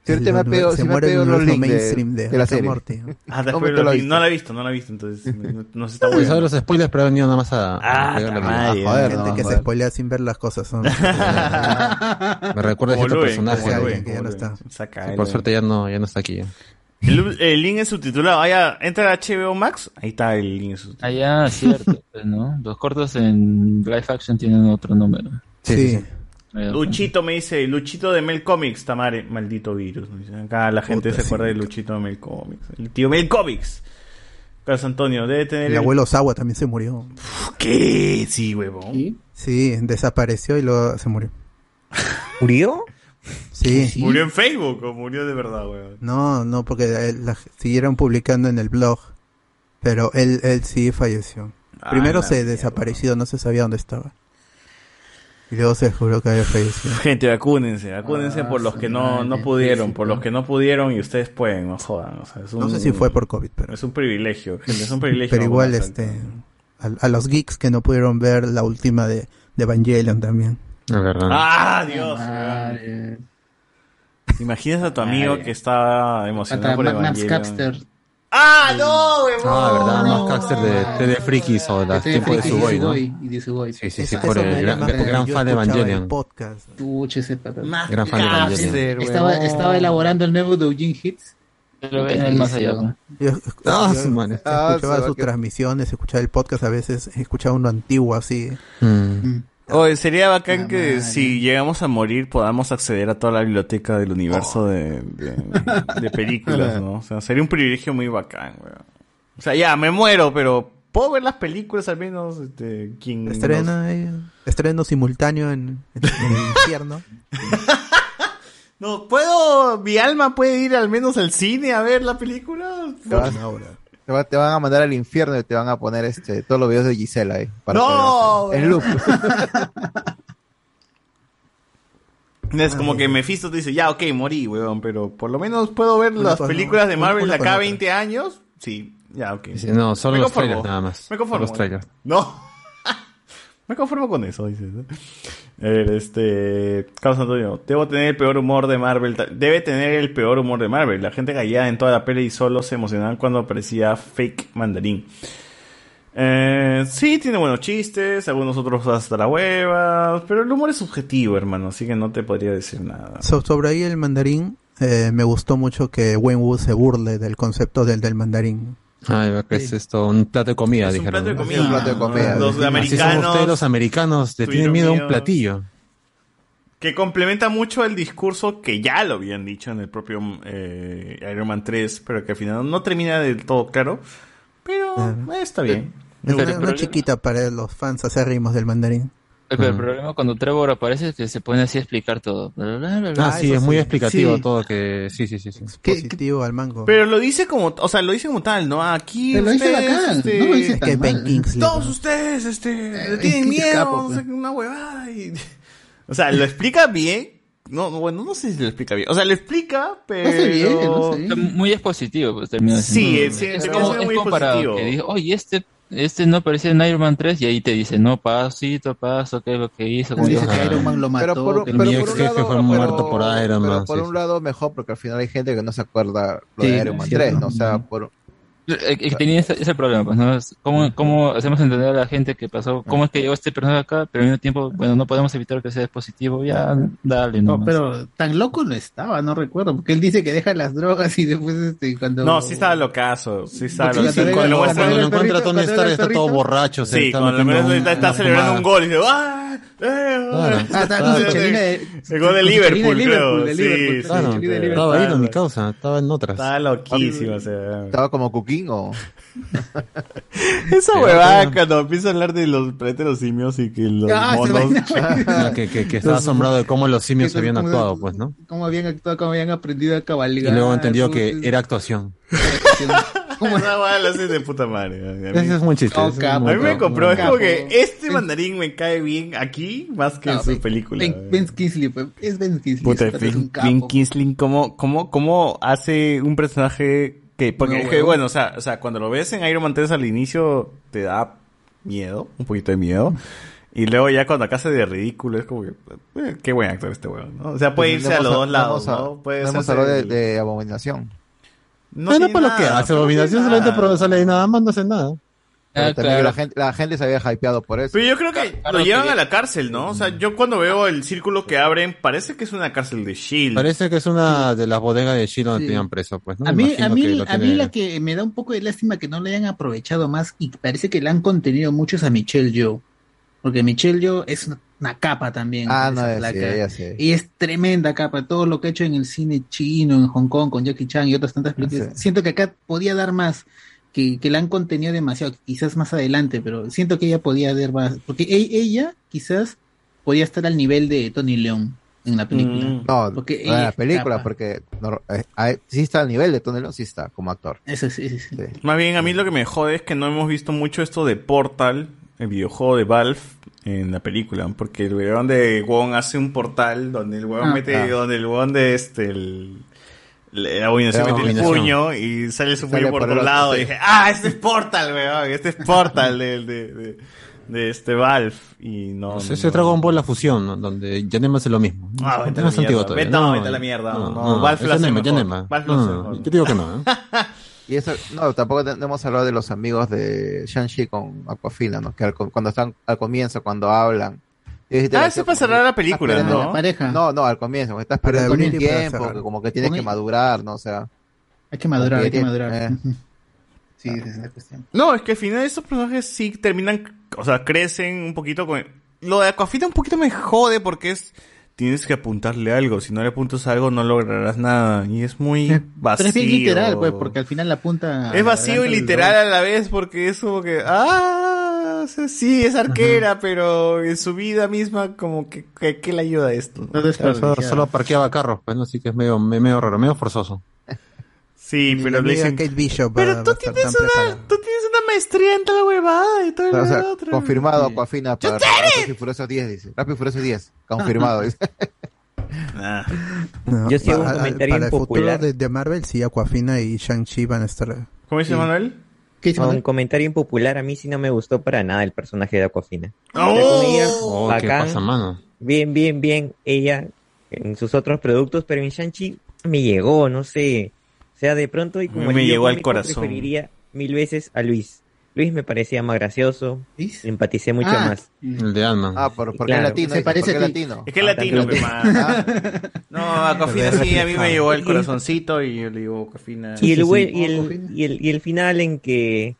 Si ahorita me ha pedido, se si me ha pedido los links de, mainstream de, de la Rick and serie. Morty. Ah, después ¿Cómo te lo no la he visto, no la he visto, entonces no, no se está Sí, sabe los spoilers, pero ha venido nada más a, Ah, a. Ah, joder, Gente no, que se joder. spoilea sin ver las cosas. Son, Me recuerda a cierto personaje. que ya no está. Sí, por suerte ya no, ya no está aquí. ya. El, el link es subtitulado. Allá, entra a HBO Max. Ahí está el link subtitulado. Allá, cierto, pues, ¿no? Los cortos en live action tienen otro número. Sí. Ahí, Luchito me dice, Luchito de Mel Comics, Tamare, maldito virus. Acá la gente Puta, se sí. acuerda de Luchito de Mel Comics. El tío Mel Comics. Carlos Antonio, debe tener. El abuelo Sawa también se murió. ¿Qué? Sí, huevón. Sí, desapareció y luego se murió. ¿Murió? Sí. ¿Murió en Facebook o murió de verdad, weón? No, no, porque él- la- siguieron publicando en el blog. Pero él, él sí falleció. Ah, Primero se desapareció, no se sabía dónde estaba. Y luego se juró que había fallecido. Gente, vacúnense, vacúnense Ah, por los que no, no pudieron, por los que no pudieron y ustedes pueden, no jodan. O sea, es No sé si fue por COVID, pero... Es un privilegio, gente, es un privilegio. Pero igual, este... A, a los geeks que no pudieron ver la última de, de Evangelion también. La verdad. ¡Ah, Dios! ¿Te imaginas a tu amigo que está emocionado por Max Evangelion? Capster. ¡Ah, no, huevón! Ah, verdad, más Caster de TD Frikis o las tiempos de Sugoi, ¿no? Y de. Sí, sí, sí, por el gran, gran fan de Evangelion. el podcast. Pucha, ese pata. Gran fan de Evangelion. Estaba, estaba elaborando el nuevo Doujin Hits. Pero en el más allá, ¿no? Yo, Ah, yo su madre. escuchaba su- sus transmisiones, escuchaba el podcast a veces, escuchaba uno antiguo así. Mm. Oye, sería Ah, bacán que si llegamos a morir podamos acceder a toda la biblioteca del universo de, de, de películas, ¿no? O sea, sería un privilegio muy bacán, weón. O sea, ya, me muero, pero ¿puedo ver las películas al menos? Este, quien Estrena, eh, estreno simultáneo en, en- en el infierno. No, ¿puedo? ¿Mi alma puede ir al menos al cine a ver la película? Te, vas- te va- te van a mandar al infierno y te van a poner este todos los videos de Gisela ahí. para ¡No! En loop. Es como que Mephisto te dice, ya, ok, morí, weón, pero por lo menos puedo ver las películas de Marvel de acá otra. 20 años. Sí, ya, ok. Sí, no, solo los trailers nada más. Me conformo. Los trailers. No. Me conformo con eso, dices. A ver, este. Carlos Antonio, debo tener el peor humor de Marvel. Debe tener el peor humor de Marvel. La gente caía en toda la peli y solo se emocionaban cuando aparecía fake mandarín. Eh, sí, tiene buenos chistes, algunos otros hasta la hueva, pero el humor es subjetivo, hermano, así que no te podría decir nada. So- sobre ahí el mandarín, eh, me gustó mucho que Wayne Wu se burle del concepto del, del mandarín. Ay, va que es esto, un plato de comida, Es un dijeron. plato de ¿no? comida. un plato de comida. Los Así son americanos ustedes los americanos, le tienen miedo a un platillo. Que complementa mucho el discurso que ya lo habían dicho en el propio eh, Iron Man 3, pero que al final no termina del todo claro. Pero eh, está bien. Es una, una chiquita para los fans acérrimos del mandarín. Pero el problema cuando Trevor aparece es que se pone así a explicar todo. Bla, bla, bla, bla. Ah, sí, es muy sí. explicativo Sí. todo que sí, sí, sí, sí. Positivo al mango. Pero lo dice como, o sea, lo dice como tal, ¿no? Aquí Pero lo dice ustedes, bacán, este, no lo dice es tan que Ben mal. Kingsley. todos ¿no? ustedes, este, le Eh, tienen miedo, capo, no sé, pues. una huevada y... O sea, lo explica bien. No, bueno, no sé si lo explica bien. O sea, lo explica, pero... Hace bien, no sé. Muy expositivo, pues termina Sí, siendo. sí, es termina como, es muy expositivo. que diga, oye, este, este no aparecía en Iron Man 3 y ahí te dice, no, pasito a paso, qué es lo que hizo. Dice que Iron Man lo mató. Pero por, que pero Mi ex un jefe lado, fue pero- muerto por Iron pero Man, por sí, un lado mejor, porque al final hay gente que no se acuerda lo Sí, de Iron Man cierto. 3, ¿no? O sea, por, tenía ese, ese problema, pues, ¿no? ¿Cómo, ¿Cómo hacemos entender a la gente que pasó? ¿Cómo es que llegó este personaje acá? Pero al mismo tiempo, bueno, no podemos evitar que sea positivo. Ya, dale, No, no. pero tan loco no estaba, no recuerdo, porque él dice que deja las drogas y después este cuando No, sí estaba locazo, sí estaba locazo. cuando Cuando lo era- muestran- Cuando lo el encuentra Tony cuando Stark está todo borracho. se Sí, está cuando lo está, está celebrando un gol y dice ¡Ah! ¡Eh! Claro. Ah, de- El gol de Liverpool, creo. Sí, sí, Claro, estaba ahí, mi causa, estaba en otras. Estaba loquísimo, estaba como O... Esa huevada cuando empieza a hablar de los planetas de los simios y que los Ah, monos. que, que, que estaba asombrado de cómo los simios habían actuado, pues, ¿no? Cómo habían actuado, cómo habían aprendido a Y cabalgar. luego entendió que era actuación. cómo- Esa huevada la hace de puta madre. Mí, Ese es muy chiste. Oh, es capo. a mí me compró, es como que este mandarín me cae bien aquí más que en No, su Ben- película. Ben, Ben Kingsley, pues, es Ben Kingsley. Puta, es Ben. Ben Kingsley, ¿cómo, cómo, ¿cómo hace un personaje que, porque No, es que, huevón. bueno, o sea, o sea, cuando lo ves en Iron Man 3 al inicio te da miedo, un poquito de miedo. Y luego ya cuando acá se de ridículo es como que, eh, qué buen actor este weón, ¿no? O sea, puede irse a los dos lados, ¿no? Puede Hemos hablado de, el- de Abominación. No Bueno, tiene por lo que nada, hace no Abominación solamente nada. pero sale ahí nada más, no hace nada. Pero Ah, también claro. la, gente, la gente se había hypeado por eso. Pero yo creo que Claro lo llevan que- a la cárcel, ¿no? O sea, yo cuando veo el círculo que abren, parece que es una cárcel de Shield. Parece que es una de las bodegas de Shield donde Sí. tenían preso, pues, ¿no? A mí, a mí, a mí la que me da un poco de lástima que no le hayan aprovechado más y parece que le han contenido muchos a Michelle Yeoh. Porque Michelle Yeoh es una, una capa también. Ah, esa no, sí, ella sí. Y es tremenda capa. Todo lo que ha hecho en el cine chino, en Hong Kong, con Jackie Chan y otras tantas películas. Sí. Siento que acá podía dar más. Que, que la han contenido demasiado. Quizás más adelante, pero siento que ella podía dar más. Porque e- ella quizás podía estar al nivel de Tony León en la película. Mm. No, Porque no en la película, capa. porque no, eh, sí está al nivel de Tony León, sí está como actor. Eso sí, sí, sí. Sí. Más bien, a mí lo que me jode es que no hemos visto mucho esto de Portal, el videojuego de Valve, en la película. Porque el weón de Wong hace un portal donde el weón Ah, mete, ah. donde el weón de este, el, la abominación mete el puño y sale su puño por por otro lado. sí. Y dije, ah, este es Portal, weón, este es Portal de, de, de, de este Valve. Y no. Pues no, ese no. Dragon Ball la fusión, ¿no? donde Yanema hace lo mismo. Ah, vete no es antiguo todavía. Vete, no, vete a la mierda. No, Valve es lo hace Yanema. Valve No, no. Yo digo que no. ¿eh? Y eso, no, tampoco no hemos hablado de los amigos de Shang-Chi con Aquafina, ¿no? Que al cuando están al comienzo, cuando hablan. Ah, tía, pasará la película, La ¿no? pareja. No, no, al comienzo, está Para esperando un tiempo, como que tiene Con que madurar, ¿no? O sea, Hay que madurar, hay que Tiene- madurar. eh. Sí, esa es la cuestión. No, es que al final estos personajes sí terminan, o sea, crecen un poquito con... Lo de Aquafina un poquito me jode porque es... Tienes que apuntarle algo, si no le apuntas algo no lograrás nada. Y es muy vacío. Pero es bien literal, pues, porque al final la punta. Es vacío y literal a la vez porque es como que... Ah, o sea, sí, es arquera, pero en su vida misma como que... que- ¿Qué le ayuda a esto? No Solo, solo parqueaba carros, pues, ¿no? Así que es medio, me- medio raro, medio forzoso. Sí, pero le dicen... Kate Bishop Pero tú tienes, una, tú tienes una maestría en toda huevada y todo o lo sea, otro. confirmado Sí. Aquafina para Rápido y Furioso 10, dice. Rápido y Furioso 10, confirmado. dice. No, Yo sí hago un para- comentario para el futuro de, de Marvel, sí, Aquafina y Shang-Chi van a estar. ¿Cómo dice Sí. Manuel? ¿Qué dice Un comentario impopular, a mí sí no me gustó para nada el personaje de Aquafina. ¡Oh! Oh, ¿qué pasa, mano? bien, bien, bien, ella en sus otros productos, pero en Shang-Chi me llegó, no sé. O sea, de pronto y como Me alivio llegó al corazón. preferiría mil veces a Luis. Luis me parecía más gracioso, ¿Luis? empaticé mucho Ah, más. El de Ant-Man. Ah, por, porque Claro. es latino. Se parece a es ti. latino. Es que es latino, Ah, que más. No, Aquafina sí, a mí me llegó el corazoncito y yo le digo Aquafina. y, el, sí, güey- sí. y, el, Cofina. y, el, y el final en que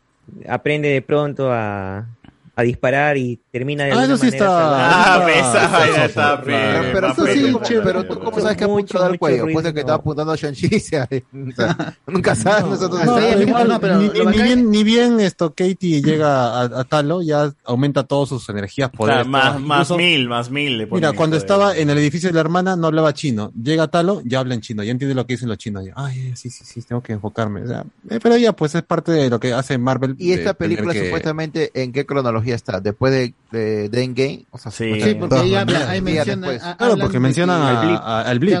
aprende de pronto a, a disparar y termina de Ah, alguna eso sí manera está-. Ah, Ah, esa está Pero, pero tú sí, chévere. pero tú cómo sabes que Mucho, apuntado al cuello, después de que estaba apuntando a Shang-Chi, nunca sabes nosotros. No, No, pero pero igual- igual, no, pero ni, bien, ni bien esto Katie llega a, a Talo, ya aumenta todas sus energías, O sea, poderes. más, más mil, más mil Mira, cuando estaba en el edificio de la hermana no hablaba chino. Llega Talo, ya habla en chino, ya entiende lo que dicen los chinos. Ya, Ay, sí, sí, sí, tengo que enfocarme. O sea, eh, pero ya, pues es parte de lo que hace Marvel. Y esta película supuestamente, ¿en qué cronología está? ¿Después de, de, de Endgame? O sea, Sí. Sí, porque ahí habla, ahí menciona. a- Claro, porque mencionan a- al Blip.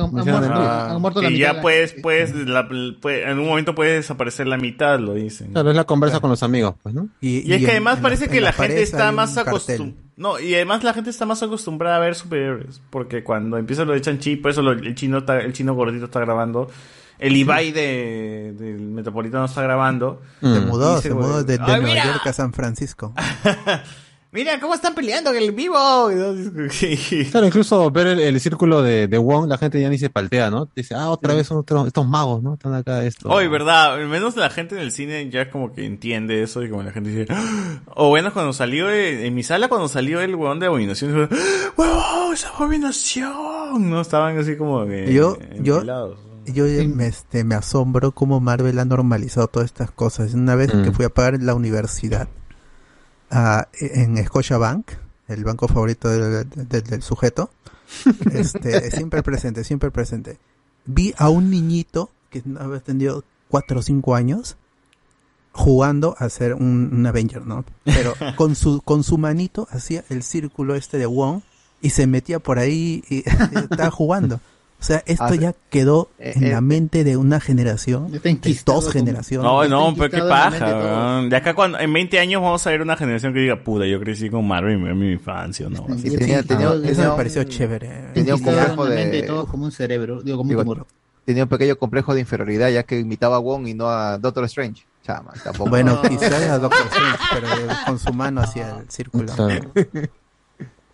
la mitad ya de la- puedes, puedes, la- en un momento puede desaparecer la mitad, lo dicen. Claro, es la conversa con los amigos, pues, ¿no? Y es que además en parece en que la, pared gente está más acostumbrada. No, y además la gente está más acostumbrada a ver superhéroes. Porque cuando empieza lo de Chanchi, por eso lo- el chino está- el chino gordito está grabando. El Ibai de, del Metropolitano está grabando. Se Mm. mudó, Dice, se mudó de, de ¡Ay, Nueva mira! York a San Francisco. Mira cómo están peleando en el vivo. Claro, incluso ver el, el círculo de, de Wong, la gente ya ni se paltea, ¿no? Dice, ah, otra vez son otros- estos magos, ¿no? Están acá esto. Hoy, verdad, al menos la gente en el cine ya como que entiende eso y como la gente dice, "Ah". o bueno, cuando salió eh, en mi sala, cuando salió el huevón de abominación, ¡Ah, huevón, esa abominación, no estaban así como que Yo- yo-. Yo me, este, me asombro cómo Marvel ha normalizado todas estas cosas. Una vez Mm. que fui a pagar en la universidad, en Scotia Bank, el banco favorito del, del- del sujeto, este, siempre presente, siempre presente. Vi a un niñito que había tenido 4 o 5 años jugando a ser un, un Avenger, ¿no? Pero con su, con su manito hacía el círculo este de Wong y se metía por ahí y, y estaba jugando. O sea, esto Ah, ya quedó eh, en eh, la mente de una generación, de dos como- generaciones. No, no, pero qué paja, de acá cuando, en 20 años vamos a ver una generación que diga, puta, yo crecí con Marvel en mi infancia, ¿no? Así. Y tenía, tenía, Ah, tenía eso me un- pareció chévere. tenía un complejo de- de todos como un cerebro, digo, como un Digo, tumor. tenía un pequeño complejo de inferioridad ya que imitaba a Wong y no a Doctor Strange. Chama, tampoco. Bueno, quizás a Doctor Strange, pero con su mano hacia el círculo. Claro.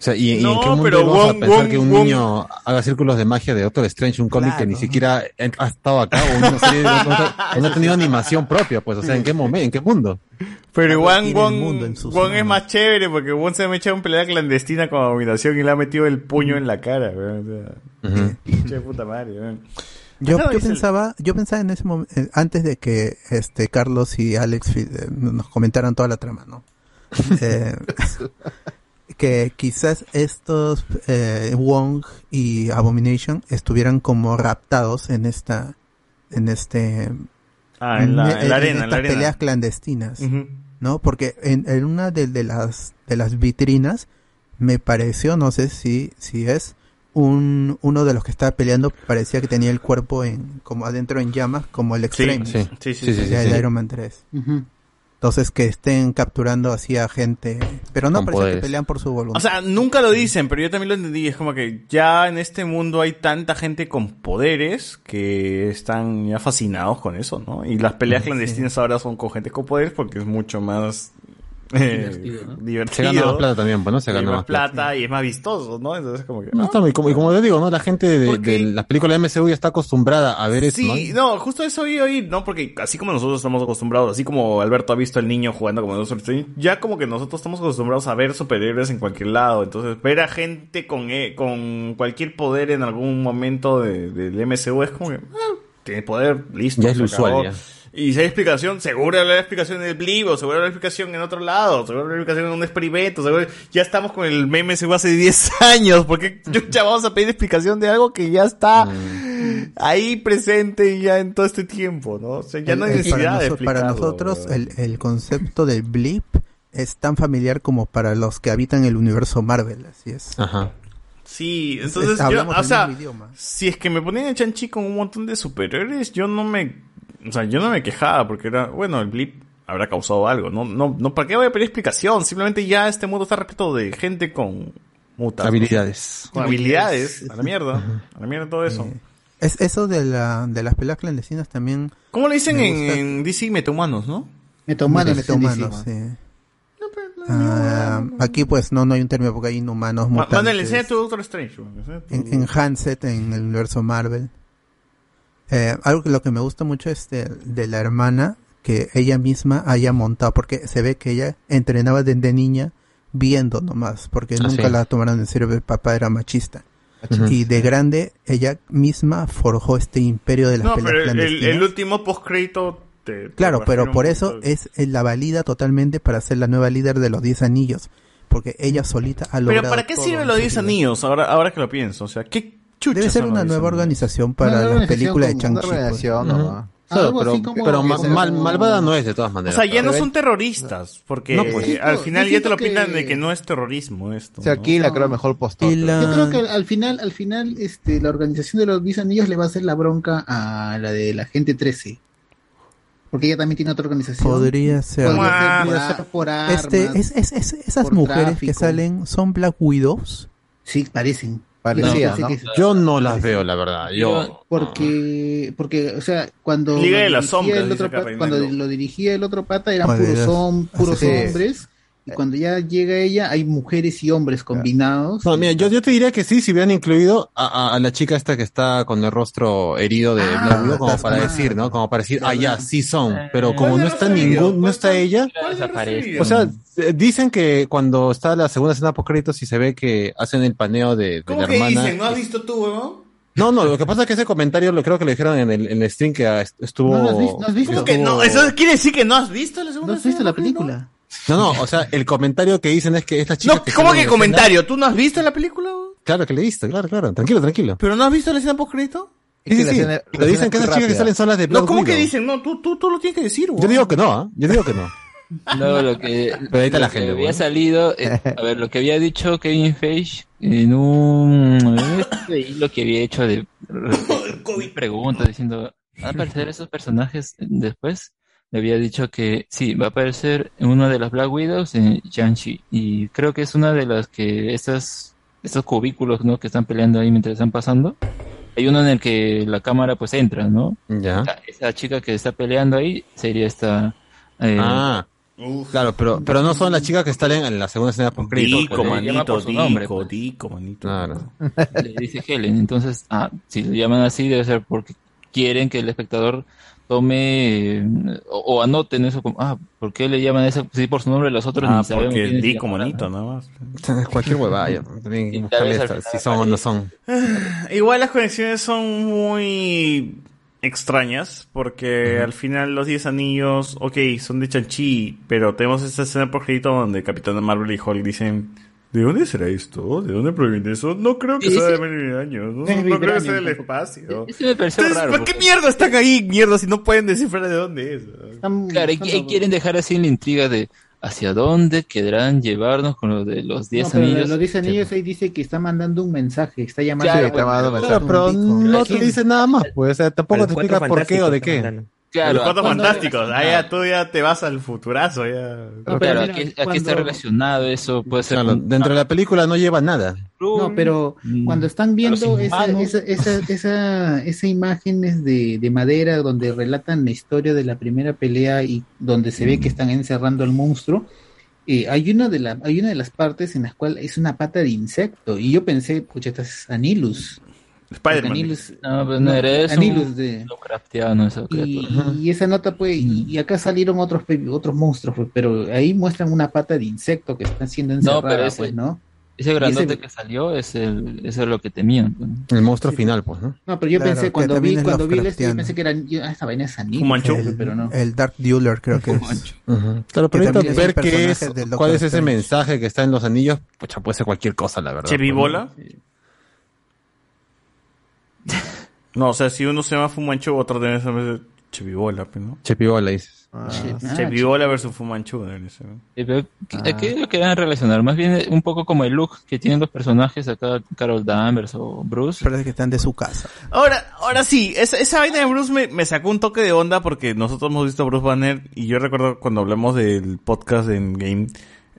O sea, ¿y, y en No, qué mundo pero vamos a Wong- pensar Wong- que un Wong- niño haga círculos de magia de Doctor Strange, un cómic que ni siquiera ha estado acá o una serie, no, no- no ha tenido animación propia? Pues, o sea, ¿en qué momento, en qué mundo? Pero igual Wong, Wong es más chévere porque Wong se me echado en pelea clandestina con abominación y le ha metido el puño en la cara, weón. O sea, pinche puta madre, weón. Yo, yo el- pensaba, yo pensaba en ese momento, antes de que este Carlos y Alex eh, nos comentaran toda la trama, ¿no? Eh, que quizás estos eh, Wong y Abomination estuvieran como raptados en esta, en este, Ah, en la- en la arena, en la estas arena. peleas clandestinas. ¿no? Porque en, en una de, de las de las vitrinas me pareció, no sé si si es un uno de los que estaba peleando parecía que tenía el cuerpo en como adentro en llamas, como el Sí, Extreme. sí, sí, sí, sí, de sí. Iron Man 3. Ujú. Entonces que estén capturando así a gente, pero no Con parece que pelean por su voluntad. O sea, nunca lo dicen, pero yo también lo entendí. Es como que ya en este mundo hay tanta gente con poderes que están ya fascinados con eso, ¿no? Y las peleas clandestinas ahora son con gente con poderes porque es mucho más Divertido, ¿no? divertido. Se gana más plata también, pues, ¿no? Se gana más más plata. plata y es más vistoso, ¿no? Entonces como que... No, ah, está, y, como, y como les digo, ¿no? La gente de, Porque- de las películas de MCU ya está acostumbrada a ver eso, Sí, ¿no? no, justo eso oí oír, ¿no? Porque así como nosotros estamos acostumbrados, así como Alberto ha visto al niño jugando como Doctor Strange, ya como que nosotros estamos acostumbrados a ver superhéroes en cualquier lado. Entonces, ver a gente con, eh, con cualquier poder en algún momento de- del MCU es como que, ah, tiene poder, listo. Ya es lo se acabó. usual, ya. Y si hay explicación, seguro hay explicación en el Blip, o seguro hay explicación en otro lado, seguro hay explicación en un experimento, seguro... Ya estamos con el meme MCU hace 10 años, porque ya vamos a pedir explicación de algo que ya está Mm. ahí presente ya en todo este tiempo, ¿no? O sea, ya no hay El- el- necesidad para, de para nosotros el, el concepto del blip es tan familiar como para los que habitan el universo Marvel, así es. Ajá. Sí, Es- entonces es- yo, o el sea, si es que me ponían en Chanchi con un montón de superhéroes, yo no me, o sea, yo no me quejaba porque era, bueno, el blip habrá causado algo, no, no, no, ¿para qué voy a pedir explicación? Simplemente ya este mundo está repleto de gente con mutas. Habilidades. Con habilidades, a la mierda, a la mierda todo eso. Es eso de la de las peleas clandestinas también. ¿Cómo le dicen me en, en DC metahumanos, no? Metahumanos, Metahumanos, dicen, sí. Ah, aquí pues no no hay un término porque hay inhumanos Ma- mutantes. Mándale, enseña tu Doctor Strange. en, en Hanset en el universo Marvel. Eh, algo que lo que me gusta mucho es de, de la hermana que ella misma haya montado porque se ve que ella entrenaba desde niña viendo nomás porque Ah, nunca sí. la tomaron en serio el papá era machista y de grande ella misma forjó este imperio de las No, peleas pero el, el, clandestinas el último postcrédito te, te Claro, pero por eso es es la valida totalmente para ser la nueva líder de los 10 anillos. Porque ella solita ha logrado. Pero ¿para qué sirven en los su 10 vida. anillos? Ahora, ahora que lo pienso. O sea, ¿qué Debe ser una los 10 nueva organización para las películas de Chang-Chi. Claro, pero, pero ma- mal- malvada no es de todas O maneras. sea, ya no son terroristas. Porque No, pues. al final ya te lo pintan que- de que no es terrorismo esto. O sea, ¿no? aquí la creo mejor la- Yo creo que al final, al final, este, la organización de los 10 anillos le va a hacer la bronca a la de la gente 13. Porque ella también tiene otra organización. Podría ser. Podría ser, podría ser por armas. Este, es, es- es- esas por mujeres que salen son Black Widows. Sí, parecen. Parecía, Yo ¿no? Yo las veo, la verdad. Yo. Porque, porque, o sea, cuando Liga lo de las dirigía sombras, el dice otro acá pata- Reinaldo. cuando lo dirigía el otro pata eran puros, hom- puros hombres y cuando ya llega ella hay mujeres y hombres combinados. No, mira, yo, yo te diría que sí, si hubieran incluido a, a- a la chica esta que está con el rostro herido de Ah, Black como para decir, ¿no? Como para decir, ah, ya, sí son. Pero ¿Cuál como no está ningún, no ¿Cuál- está ella, o sea, dicen que cuando está la segunda escena post créditos y se ve que hacen el paneo de, de ¿Cómo la que hermana. dicen? ¿No has visto tú, weón? No, no, lo que pasa es que ese comentario lo creo que lo dijeron en el, en el stream que ah, est- estuvo. ¿No lo has visto? ¿No has visto? ¿Cómo que no? ¿Eso quiere decir que no has visto la segunda ¿No has visto la película? No, no, o sea, el comentario que dicen es que esta chica. No, que ¿cómo que comentario? ¿Tú no has visto la película? Claro que le he visto, claro, claro. Tranquilo, tranquilo. ¿Pero no has visto la escena post crédito? Es Sí, que sí, la sí. escena- Pero dicen que es esas chicas que salen son las de Black No, ¿cómo que dicen? No, tú, tú, tú lo tienes que decir, weón. Yo digo que no, ¿ah? Yo digo que no. No, lo que, Pero ahí está lo la que gente, había bueno. salido, eh, a ver, lo que había dicho Kevin Feige en un este hilo que había hecho de preguntas diciendo, ¿van a aparecer esos personajes después? Le había dicho que sí, va a aparecer en una de las Black Widows en Shang-Chi y creo que es una de las que estas estos cubículos, ¿no? que están peleando ahí mientras están pasando. Hay uno en el que la cámara pues entra, ¿no? Ya. Esa- Esa chica que está peleando ahí sería esta Eh, Ah, claro, pero, pero no son las chicas que están en la segunda escena. Dico, manito, nombre, Dico, pues. Dico, manito. Claro. le dice Helen. Entonces, ah, si lo llaman así, debe ser porque quieren que el espectador tome eh, o, o anoten eso como, ah, ¿por qué le llaman eso sí, por su nombre los otros Ah, ni sabemos porque llaman, manito, ¿no? nada más. Cualquier huevada. También si son o no son. Igual las conexiones son muy extrañas porque al final los 10 anillos, ok, son de Chanchi, pero tenemos esta escena por crédito donde Capitán Marvel y Hulk dicen, ¿de dónde será esto? ¿De dónde proviene eso? No creo que sea de mil años, no, no creo que sea del espacio. Ese me pareció Entonces, raro. ¿Por qué mierda están ahí, mierda, si no pueden descifrar de dónde es? Están- Claro, y, están y locos. quieren dejar así la intriga de hacia dónde querrán llevarnos con lo de los 10 No, pero anillos. Los 10 anillos ahí dice que está mandando un mensaje, está llamando Claro, a- está mandando a- mensaje. Claro, pero no te dice nada más, pues, o sea, tampoco te explica por qué o de qué. Claro, los cuatro ¿cuándo fantásticos, ya tú ya te vas al futurazo, ya. No, claro, pero ¿a mira, qué, a qué cuando- está relacionado eso? Puede ser Claro, un- dentro de la película no lleva nada. No, pero Mm. cuando están viendo esa, esa, esa, esa, esa imágenes de, de madera donde relatan la historia de la primera pelea y donde se ve que están encerrando al monstruo, eh, hay una de la, hay una de las partes en las cuales es una pata de insecto y yo pensé, pucha, esta es Anilus. Spider-Man. Anilus, No, pues no era eso. Anilus de Lovecraftiano, esa y, esa nota pues y, y acá salieron otros otros monstruos pues, pero ahí muestran una pata de insecto que está siendo encerrada pero ese- pues no Ese grandote ese- que salió es el, eso es lo que temían. pues. El monstruo final, pues, ¿no? no pero yo Claro, pensé que cuando vi cuando vi el este, yo pensé que era yo, ah, esta vaina es Anilus pues, pero no El Dark Dealer creo que es. Claro, Que pero un ver qué es, cuál es ese mensaje que está en los anillos, pucha, puede ser cualquier cosa, la verdad. ¿Chepi pues, Bola? No, o sea, si uno se llama Fumanchu, otro debe ser Chepibola, pues, ¿no? Chepi Bola dices. Ah, Chepibola versus Fumanchu, debe ser. Eh, pero, ¿A qué lo querían relacionar? Más bien un poco como el look que tienen los personajes acá, Carol Danvers o Bruce. Parece que están de su casa. Ahora, ahora sí, esa, esa vaina de Bruce me, me sacó un toque de onda porque nosotros hemos visto a Bruce Banner y yo recuerdo cuando hablamos del podcast de Endgame,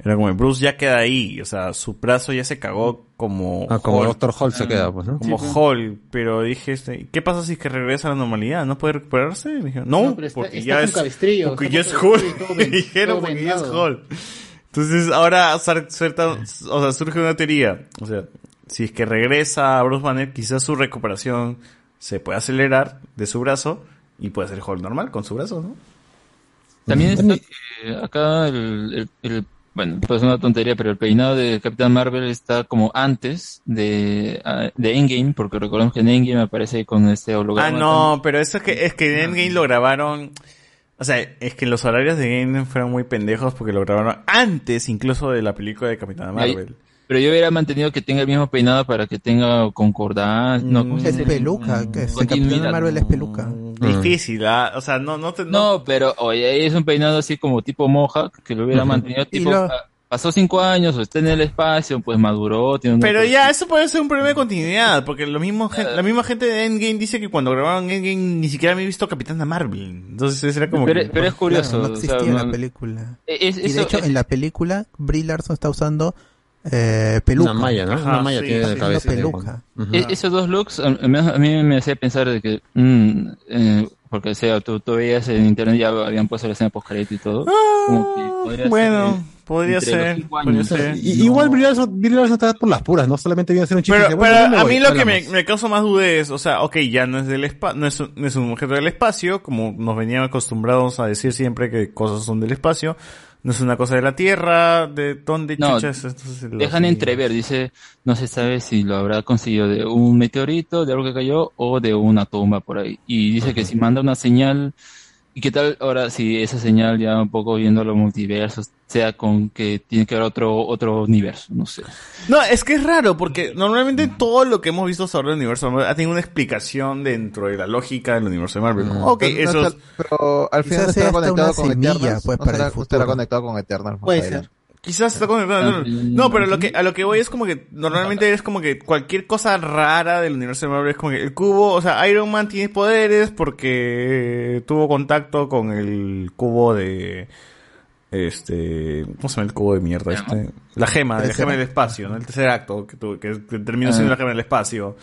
era como Bruce ya queda ahí, o sea, su brazo ya se cagó como Ah, como Hulk, Doctor Hall se queda, pues, ¿no? como Hulk, pero dije, este, ¿qué pasa si es que regresa a la normalidad? ¿No puede recuperarse? Y dije, no, No, pero está- porque está ya es, cabestrillo, porque ya es ven- dijeron porque ya es. Hulk. Entonces ahora suelta- o sea, surge una teoría, o sea, si es que regresa a Bruce Banner, quizás su recuperación se puede acelerar de su brazo y puede ser Hulk normal con su brazo, ¿no? También está que acá el, el- el- bueno, pues una tontería, pero el peinado de Capitán Marvel está como antes de, ah, de Endgame, porque recordemos que en Endgame aparece con este Ah, holograma. no, pero eso es que, es que en Endgame lo grabaron, o sea, es que los horarios de Endgame fueron muy pendejos porque lo grabaron antes incluso de la película de Capitana Ahí- Marvel. Pero yo hubiera mantenido que tenga el mismo peinado para que tenga concordancia. No, ¿cómo se Es peluca, que es. Capitán Marvel es peluca. Difícil, ¿ah? o sea, no, no te, no- No, pero oye, es un peinado así como tipo Mohawk, que lo hubiera mantenido tipo, lo- ah, pasó cinco años o está en el espacio, pues maduró, tiene una Pero ya, eso puede ser un problema de continuidad, porque lo mismo, gen- la misma gente de Endgame dice que cuando grabaron Endgame ni siquiera había visto Capitana Marvel. Entonces era como Pero, que... pero es curioso. Claro, no o sea, existía la película. es- y de eso- hecho, es- en la película, Brie Larson está usando eh, peluca. Una malla, ¿no? Ajá, Una malla sí, tiene sí, de cabeza. peluca. Ujú. E- esos dos looks a, a mí, a mí me hacía pensar de que, mm, eh, porque o sea, tú, tú veías en internet ya habían puesto la escena post y todo. como que podría Ah, bueno, ser podría ser, podría ser. Y- Igual Brie Larson, Brie Larson está por las puras, no solamente viene a hacer un chiste. y Pero, dice, bueno, pero a mí lo que me, me causa más duda es, o sea, ok, ya no es del espacio, no es, un- no es un objeto del espacio, como nos venían acostumbrados a decir siempre que cosas son del espacio, no es una cosa de la Tierra, de dónde No, chuchas entonces lo Dejan entrever, dice, no se sabe si lo habrá conseguido de un meteorito, de algo que cayó, o de una tumba por ahí. Y dice que si manda una señal, ¿y qué tal ahora si esa señal ya un poco viendo los multiversos, sea con que tiene que haber otro, otro universo, no sé. No, es que es raro, porque normalmente todo lo que hemos visto sobre el universo de Marvel ha tenido una explicación dentro de la lógica del universo de Marvel. ¿no? Ok, Pero, no eso está- pero al final no sea estará conectado con Eternals. pues, no para el estará, no estará futuro. conectado con Eternals. Puede ser. Quizás está conectado. No, pero lo que, a lo que voy es como que normalmente es como que cualquier cosa rara del universo de Marvel es como que el cubo, o sea, Iron Man tiene poderes porque tuvo contacto con el cubo de este, ¿cómo se llama el cubo de mierda este? La gema, la gema del espacio, ¿no? El tercer acto que, tuvo- que, que terminó siendo Ah. la gema del espacio.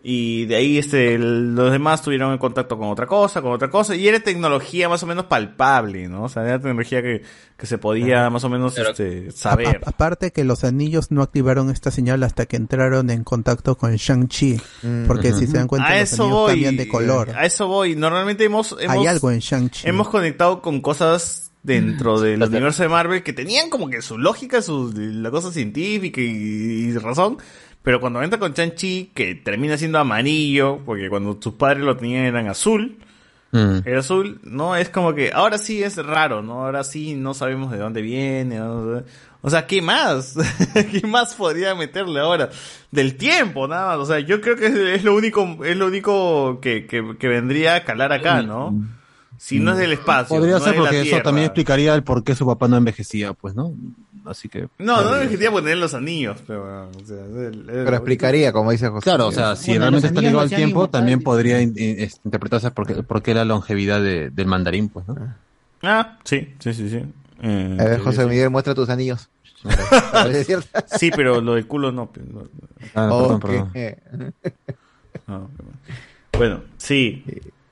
Y de ahí este, los demás tuvieron en contacto con otra cosa, con otra cosa, y era tecnología más o menos palpable, ¿no? O sea, era tecnología que, que se podía más o menos este, saber. A- aparte que los anillos no activaron esta señal hasta que entraron en contacto con Shang-Chi. Porque si se dan cuenta, a los eso anillos voy. cambian de color. A eso voy. Normalmente hemos, hemos Hay algo en Shang-Chi. hemos conectado con cosas dentro del universo de Marvel que tenían como que su lógica, su la cosa científica y, y razón. Pero cuando entra con Shang-Chi, que termina siendo amarillo, porque cuando sus padres lo tenían eran azul, Mm. era azul, no, es como que ahora sí es raro, ¿no? Ahora sí no sabemos de dónde viene. ¿no? O sea, ¿qué más? ¿Qué más podría meterle ahora? Del tiempo, nada más. O sea, yo creo que es, lo único, es lo único que, que, que vendría a calar acá, ¿no? Si no es del espacio. Podría no ser de la porque eso también explicaría el por qué su papá no envejecía, pues, ¿no? Así que. No, no me quería poner los anillos, pero. o sea, el- Pero explicaría, como dice José. Claro, o sea, si Bueno, realmente está ligado al tiempo, también podría in- in- es- interpretarse por qué, por qué la longevidad de- del mandarín, pues, ¿no? Ah, sí, sí, sí, sí. Eh, A ver, sí, José sí. Miguel, muestra tus anillos. Sí, pero lo del culo no. pues, no. Ah, Ok. perdón, perdón. No, bueno, sí.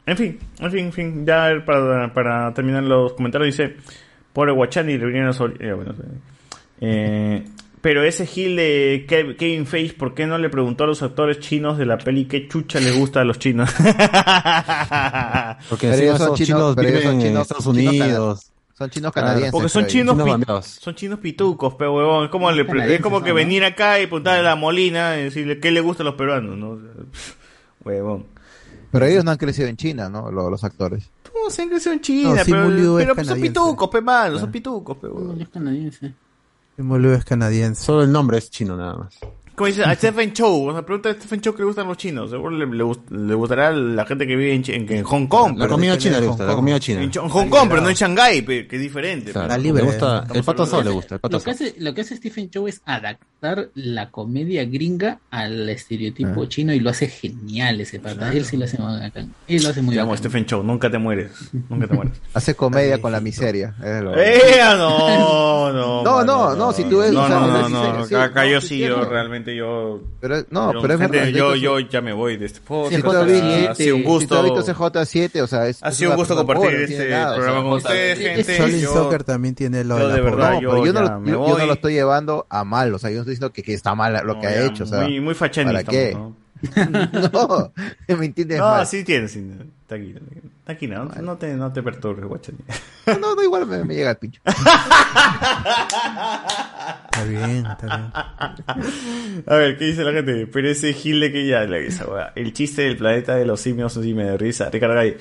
En fin, en fin, en fin. Ya para, para terminar los comentarios dice, pobre Guachani le vinieron a sol- eh, bueno, eh, pero ese Gil de Kev- Kevin Feige, ¿por qué no le preguntó a los actores chinos de la peli qué chucha les gusta a los chinos? Porque Pero encima ellos son esos chinos, chinos pero viven son en chinos- Estados chinos cana- Unidos. Son chinos canadienses. Porque son chinos, Chinos son chinos pitucos, pero huevón. Es como, le pre- es como que venir acá y preguntarle a la Molina y decirle qué le gusta a los peruanos, ¿no? Huevón. Pero ellos no han crecido en China, ¿no? Los, los actores. No, se han crecido en China, No, pero, es pero pues son pitucos, pe mano, son pitucos, pe. No, es canadiense. Es canadiense. Solo el nombre es chino nada más. Como dice, a Stephen Chow, o sea, pregunta a Stephen Chow qué le gustan los chinos. Seguro le, le, gust- le gustará a la gente que vive en, en- en Hong Kong. La pero- comida china le gusta, la comida china. En Hong Kong, pero no en Shanghái, pe, que es diferente. Claro, le libre. gusta, el pato de- le gusta, el pato Lo que, hace, lo que hace Stephen Chow es adaptar la comedia gringa al estereotipo chino y lo hace genial ese pata. Él sí lo hace muy bacán. Él lo hace muy Te amo. Stephen Chow, nunca te mueres. Nunca te mueres. Hace comedia con la miseria. es lo- ¡Eh! No, no. No, mano, no, no, si tú ves- No, no, no, no. Acá no, yo sí, yo realmente yo. Pero, no, yo, pero es gente, verdad. yo, yo ya me voy de este podcast. Ha sido un gusto. has visto CJ7, o sea, es. Ha es sido un gusto compartir este programa con ustedes, es- gente. Solid Soccer también tiene lo yo de de la yo- pero yo no, lo, yo, yo no lo estoy llevando a mal, o sea, yo no estoy diciendo que, que está mal lo No, que ha ya, hecho, o sea, Muy, muy. ¿para qué? ¿no? no, me entiendes No, mal. sí tienes, sí. Tranquilo, tranquilo. no, no te, no te perturbes, guachani. No, no, igual me, me llega el pincho. Está bien, está bien. A ver, ¿qué dice la gente? Pero ese Gil de que ya la esa weá. El chiste del planeta de los simios sí me da risa. Ricardo Gay.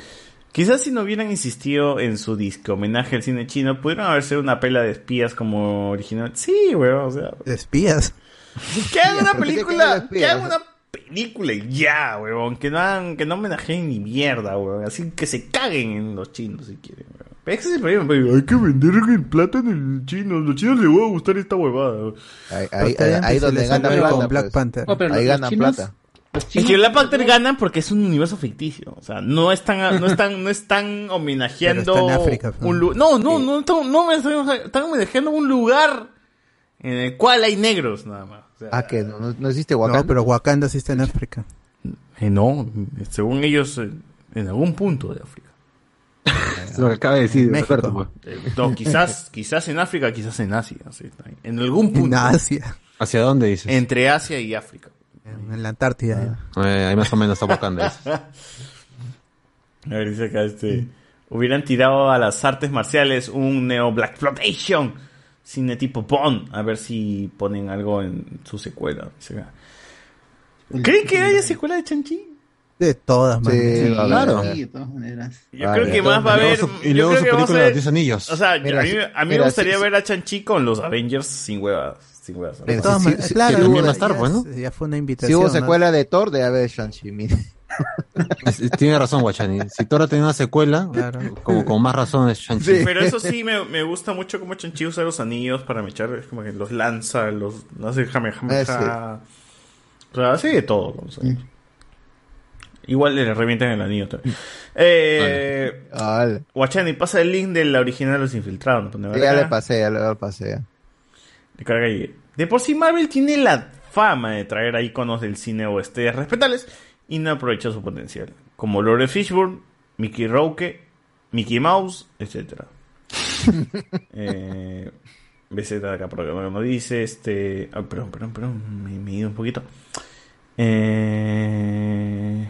Quizás si no hubieran insistido en su disco homenaje al cine chino, pudieron haber sido una pela de espías como original. Sí, weón, o sea. Espías. Una pero ¿qué que ver película, de espías? que hagan una película y ya, weón. Que no hagan, que no homenajeen ni mierda, weón. Así que se caguen en los chinos si quieren, weón. Pero ese es el problema, pero hay que vender el plata en el chino. Los chinos les va a gustar esta huevada, weón. Ahí, pues, donde ganan plata. con Black pues. Panther. Oh, Ahí ganan chinos- plata. los Es chinos- que Black Panther ganan porque es un universo ficticio. O sea, no están, no están, no están homenajeando Pero está en África, pues. un lu- No, no, no, no me están, están homenajeando un lugar en el cual hay negros, nada más. O sea, Ah, que no, no, existe Wakanda. No, pero Wakanda sí está en África. eh, no, según ellos, eh, en algún punto de África. Es lo que acaba de decir México. Pues. Eh, No, quizás, quizás en África, quizás en Asia. sí, en algún En punto. Asia. ¿Hacia dónde dices? Entre Asia y África. En la Antártida. Eh, ahí más o menos está Wakanda. A ver, dice acá este. Hubieran tirado a las artes marciales un Neo Black Exploitation. Cine tipo Bond. A ver si ponen algo en su secuela. ¿Creen que haya secuela de Chanchi? De todas maneras. Claro. de todas maneras. Yo creo que más va a haber. y luego su película de los 10 anillos. O sea, Mira, a mí, sí, a mí mira, me gustaría sí, ver a Chanchi con los Avengers sin huevas. Sin huevas. De todas maneras, sí, claro, ya- fue una Si invitación. hubo ¿no? secuela de Thor, debe haber Shang-Chi. Tiene razón, Guachani. Si Tora tenía una secuela, Claro. como con más razón es Shang-Chi. Pero eso sí, me, me gusta mucho cómo Chanchi usa los anillos para mechar. Es como que los lanza, los no hace jame, jame, ja. O sea, hace de todo con los anillos. Igual le revientan el anillo también. Eh, vale. Guachani, pasa el link de la original de los infiltrados. Ya le pasé, ya le, pasé. De carga y- De por sí Marvel tiene la fama de traer a iconos del cine o estrellas respetables y no aprovecha su potencial, como Lord Fishburne, Mickey Rourke, Mickey Mouse, etc. eh, BZ acá, porque no dice este. ah, perdón, perdón, perdón, me, me he ido un poquito. Eh,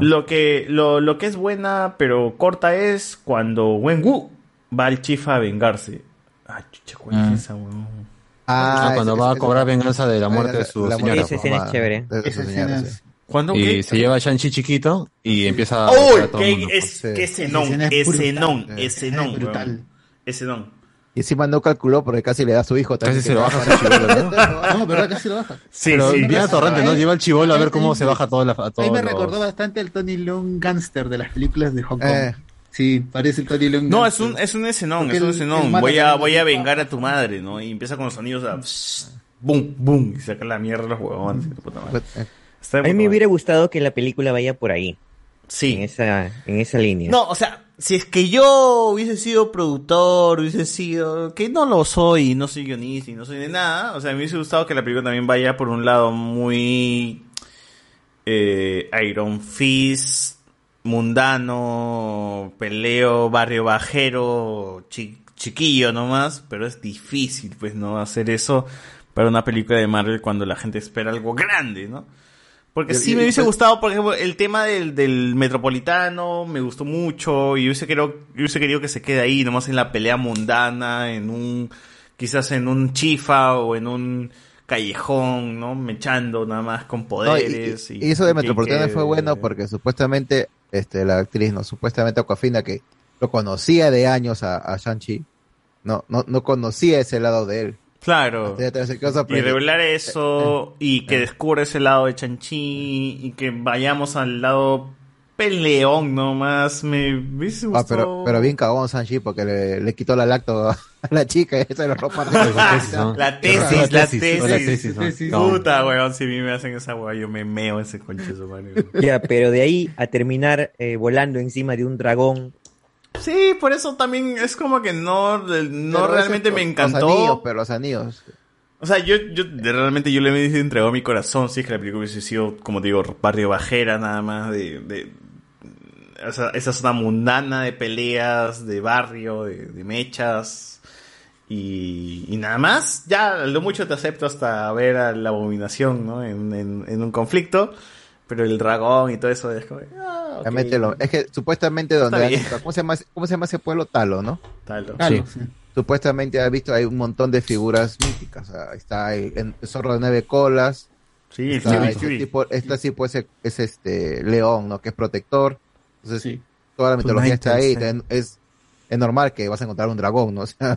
lo, que, lo, lo que es buena pero corta es cuando Wen Wu va al chifa a vengarse. Ah, chucha, ¿cuál Ah. es esa, weón? Ah, cuando ese- va a ese- cobrar venganza de la muerte de su señora. Esa señora, escena sí. es- ¿Cuándo? Y qué? se lleva a Shang-Chi chiquito y empieza a... ¡Uy! matar a todo el ¡Qué, mundo, es, pues. qué escenón! Esa escena es Escenón, brutal. escenón, Es brutal. weón. Escenón. Y encima no calculó porque casi le da a su hijo. Casi se lo no baja su chivolo, ¿no? No, ¿verdad? Casi lo baja. Sí, Pero sí. bien torrente, ¿no? Lleva el chivolo a ver cómo se baja todo la, a A todos mí me los- recordó bastante al Tony Leung gangster de las películas de Hong Kong. Eh. Sí, parece el Tony Leung No, es un, es un escenón, es un escenón. Voy a, voy a vengar a tu madre, ¿no? Y empieza con los sonidos a... Boom, boom. Y saca la mierda a los huevones. A mí me hubiera gustado que la película vaya por ahí, en Sí. esa, en esa línea. No, o sea, si es que yo hubiese sido productor, hubiese sido... Que no lo soy, no soy guionista y no soy de nada. O sea, me hubiese gustado que la película también vaya por un lado muy... eh, Iron Fist, mundano, peleo, barrio bajero, chi- chiquillo nomás, pero es difícil, pues, ¿no? Hacer eso para una película de Marvel cuando la gente espera algo grande, ¿no? Porque Y- sí y- me hubiese y- gustado, por ejemplo, el tema del, del metropolitano, me gustó mucho, y hubiese querido, hubiese querido que se quede ahí, nomás en la pelea mundana, en un, quizás en un chifa o en un callejón, ¿no? Mechando nada más con No, y- poderes. y, y eso de Metropolitano que- fue bueno porque supuestamente este, la actriz, no, supuestamente Aquafina, que lo conocía de años a, a Shang-Chi, no, no, no conocía ese lado de él. Claro. Cosa, Y pero- revelar eso y que descubra ese lado de Chanchi y que vayamos al lado peleón nomás. Me hubiese Ah, pero, pero bien cagón Shang-Chi porque le, le quitó la lacto la chica lo repartió. La tesis, la tesis. la tesis. Puta, weón, si a mí me hacen esa weá, yo me meo ese conche su madre. Ya, pero de ahí a terminar eh, volando encima de un dragón. Sí, por eso también es como que no, no realmente ese- me Los encantó. anillos, pero los anillos. O sea, yo, yo de- realmente yo le entregado mi corazón si es que la película hubiese sido, como te digo, barrio bajera nada más, de, de o sea, esa zona mundana de peleas, de barrio, de, de mechas y, y nada más. Ya, lo mucho te acepto hasta ver a la abominación, ¿no? En, en, en un conflicto, pero el dragón y todo eso es como, ah, ok. Ya mételo. Es que supuestamente donde han-. ¿cómo se llama ¿cómo se llama ese pueblo Talo, no? Tal, Claro, Sí. sí. Supuestamente ha visto hay un montón de figuras míticas. o sea, está el, el zorro de nueve colas, Sí, está Fury, ese Fury. tipo, este tipo es, es este león, ¿no? Que es protector. Entonces Sí. toda la mitología está ahí. Sí. Es, es normal que vas a encontrar un dragón, ¿no? O sea,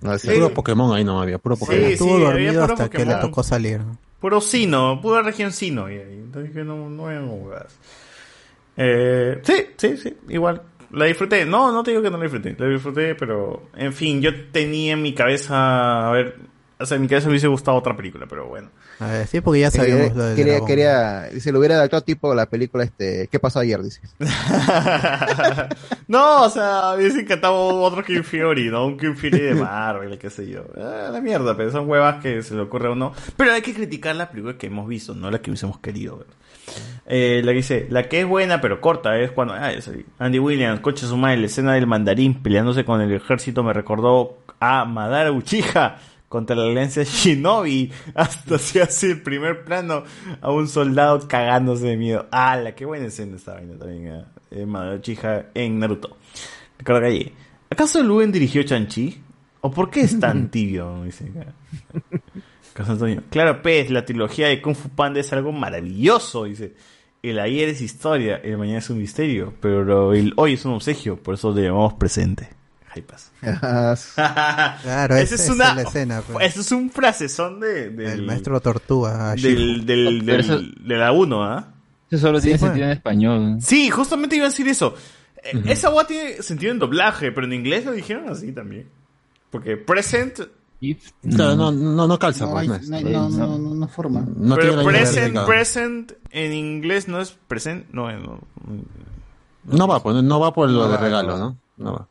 no. Puro Pokémon ahí no había, puro Sí, Pokémon. Estuvo había dormido puro hasta que le tocó salir. Puro Sino, pura región Sino. Y ahí. Entonces dije, no, no huevadas. Eh, sí, sí, sí, igual. La disfruté. No, no te digo que no la disfruté. La disfruté, pero en fin, yo tenía en mi cabeza, a ver, o sea, en mi cabeza me hubiese gustado otra película, pero bueno. A ver, sí, porque ya Quería, sabíamos lo del quería, quería- dice, lo hubiera adaptado tipo la película este, ¿qué pasó ayer? Dice. no, o sea, me hubiese encantado otro King Fury, ¿no? Un King Fury de Marvel, qué sé yo. Ah, la mierda, pero son huevas que se le ocurre a uno. Pero hay que criticar la película que hemos visto, no la que hubiésemos querido ver. Eh, la que dice, la que es buena pero corta es cuando, ah, ya salí. Andy Williams, coche su madre, la escena del mandarín peleándose con el ejército me recordó a Madara Uchiha contra la alianza Shinobi. Hasta se hace el primer plano a un soldado cagándose de miedo. Ah, la que buena escena esta vaina también. eh, eh, en Naruto. Ricardo Calle, ¿acaso Luen dirigió Chanchi? ¿O por qué es tan tibio? Dice. Carlos Antonio. Claro, pues, la trilogía de Kung Fu Panda es algo maravilloso, dice. El ayer es historia, el mañana es un misterio, pero el hoy es un obsequio, por eso le llamamos presente. Claro, Esa es es una. la escena. pues. Eso es un frasezón de, del, El maestro Tortuga. del, del, Pero del- eso- de la 1, ¿ah? Eso solo Sí, tiene bueno. sentido en español. Sí, justamente iba a decir eso. Eh, Esa guay tiene sentido en doblaje, pero en inglés lo dijeron así también. Porque present Claro, no, no, no calza, No, pues. hay- No, es- no, no, no, no, no forma. no pero present, present en inglés no es present, no, no. No va, pues, no va por lo No de regalo, no va. ¿no? No va.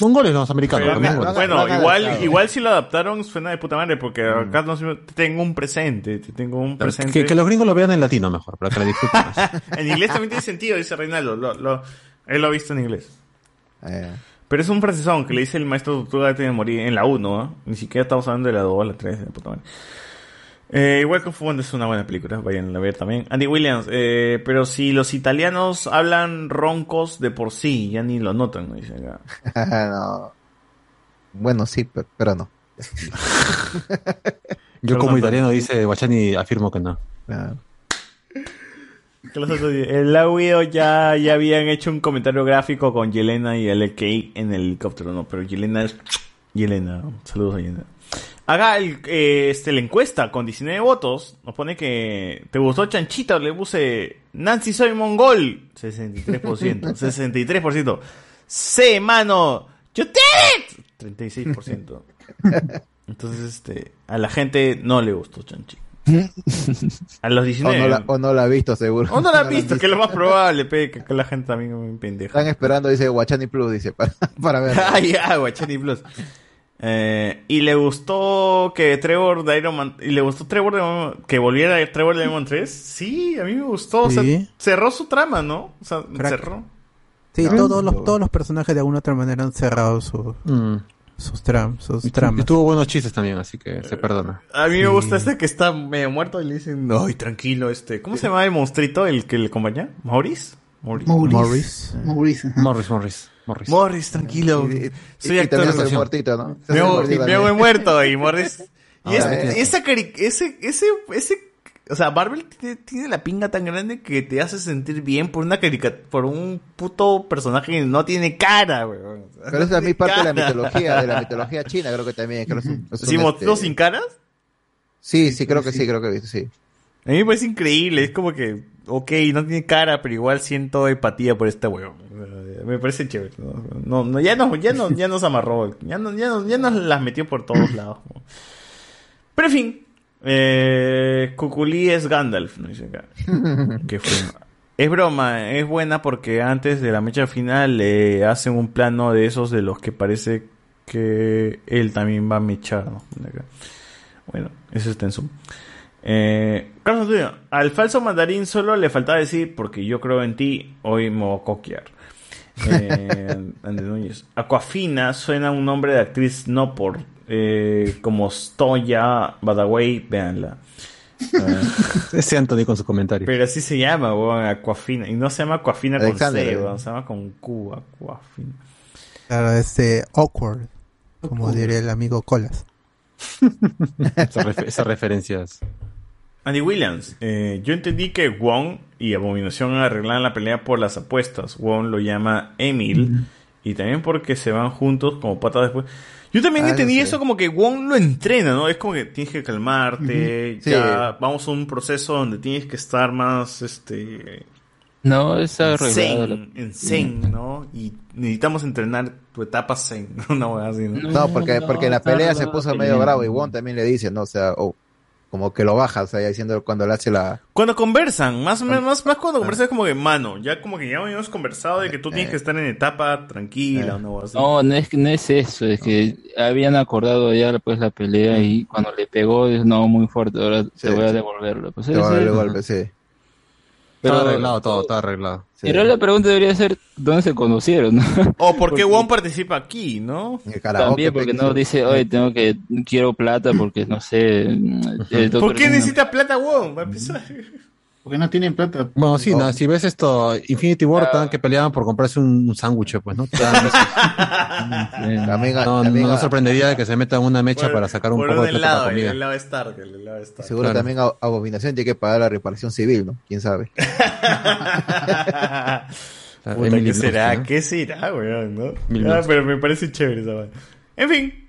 Mongoles los americanos. Pero, mongoles. bueno, igual, igual si lo adaptaron suena de puta madre, porque acá no tengo un presente, te tengo un presente. Que, que los gringos lo vean en latino mejor, para que la disfruten más. en inglés también tiene sentido, dice Reinaldo. Lo, lo- él lo ha visto en inglés. Eh, Pero es un frasezón que le dice el maestro Tortuga antes de morir en la 1, ¿no? Ni siquiera estamos hablando de la 2, la 3, de puta madre. Eh, igual que Wonder es una buena película, vayan a ver también. Andy Williams, eh, pero si los italianos hablan roncos de por sí, ya ni lo notan, ¿no? Dice acá. no. Bueno, sí, pe- pero no. Yo como italiano dice Guachani afirmo que no. El audio ya, ya habían hecho un comentario gráfico con Yelena y el Key en el helicóptero, ¿no? Pero Yelena es... Yelena, saludos a Yelena. Haga el, eh, este, la encuesta con 19 votos. Nos pone que te gustó Chanchita. Le puse Nancy soy mongol. 63%. 63%. C, mano. You did it. 36%. Entonces, este, a la gente no le gustó Chanchi. A los O 19. no, la, o no la ha visto, seguro. O no la ha visto, que es lo más probable, pe, que, que la gente también me pendeja. Están esperando, dice Guachani Plus, dice, para, para ver. Ah, ya, Guachani Plus. Eh, y le gustó que Trevor de Iron Man. Y le gustó Trevor de, que volviera a Trevor de Iron Man 3. Sí, a mí me gustó. O sea, Sí. cerró su trama, ¿no? O sea, Crack. cerró. Sí, Ah, todos los, todos los personajes de alguna u otra manera han cerrado su- Mm. sus, tram, sus Y tramas. tuvo buenos chistes también, así que se perdona. A mí me gusta este que está medio muerto y le dicen, no, tranquilo, este. ¿Cómo se llama el monstruito el que le acompaña? ¿Maurice? Maurice. Ajá. Morris, Morris, Morris. Morris, tranquilo. Y- y- Soy y actor también actuación. muertito, ¿no? Me hago, muerto y Morris. Y es- esa cari- ese, ese, ese, o sea, Marvel tiene, tiene la pinga tan grande que te hace sentir bien por una caricatura, por un puto personaje que no tiene cara, weón. O sea, Pero no es tiene parte de la mitología, de la mitología china, creo que también. Creo que es un- es un, ¿Sí, este- motivo sin caras? Sí, sí, creo que sí, creo que sí. A mí me parece increíble, es como que, ok, no tiene cara, pero igual siento empatía por este sea, Me parece chévere. No, no, no, ya, nos, ya, nos, ya nos amarró, ya, nos, ya, nos, ya nos las metió por todos lados. Pero en fin, eh, Cuculí es Gandalf, ¿no? Dice acá. Que fue- Es broma, es buena porque antes de la mecha final le hacen un plano de esos de los que parece que él también va a mechar, ¿no? Bueno, eso está en Zoom. Eh, Carlos Antonio, al falso mandarín solo le faltaba decir, porque yo creo en ti, hoy me voy a coquear. Eh, Andrés Núñez. Aquafina suena un nombre de actriz no por eh, como Stoya Badaway, véanla. Eh, Ese Anthony con su comentario. pero así se llama, weón, Aquafina. Y no se llama Aquafina con C, weón, se llama con Q, Aquafina. Claro, este awkward, como diría el amigo Colas. Esas referencias. Andy Williams, eh, yo entendí que Wong y Abominación arreglan la pelea por las apuestas. Wong lo llama Emil y también porque se van juntos como patas después. Yo también Ah, entendí no sé. eso como que Wong lo entrena, ¿no? Es como que tienes que calmarte, Sí. ya vamos a un proceso donde tienes que estar más, este, No, está en arreglado. zen, en zen, ¿no? Y necesitamos entrenar tu etapa zen, una hueá así, ¿no? No, porque, no, porque en la pelea se puso medio bravo y Won también le dice, ¿no? O sea, o como que lo baja, o sea, ya diciendo cuando le hace la... Cuando conversan, más, más, más, más cuando conversan es como que, mano, ya como que ya habíamos conversado de que tú tienes que estar en etapa tranquila, ¿no? Así. No, no es, que- no es eso, es que habían acordado ya pues la pelea y cuando le pegó, no, muy fuerte, ahora Sí, te voy a devolverlo. Pues, te va a sí. Pero, todo arreglado, todo, todo arreglado. Sí. pero la pregunta debería ser, ¿dónde se conocieron? no? O por qué Porque- Wong participa aquí, ¿no? También porque no dice, oye, tengo que, quiero plata porque no sé. ¿Por qué necesita plata Wong? Va a empezar. Porque no tienen plata. Bueno, sí, Oh. no, si ves esto, Infinity War, estaban que peleaban por comprarse un, un sándwich, pues, ¿no? También, No, también no sorprendería de que se metan una mecha Por- para sacar un poco de el plata para lado, comida. el lado de Stark, el lado de Stark. seguro Claro. también a- Abominación tiene que pagar la reparación civil, ¿no? ¿Quién sabe? Ah, Puta, ¿Qué será? ¿Qué será, weón? ¿no? Ah, pero me parece chévere esa. En fin.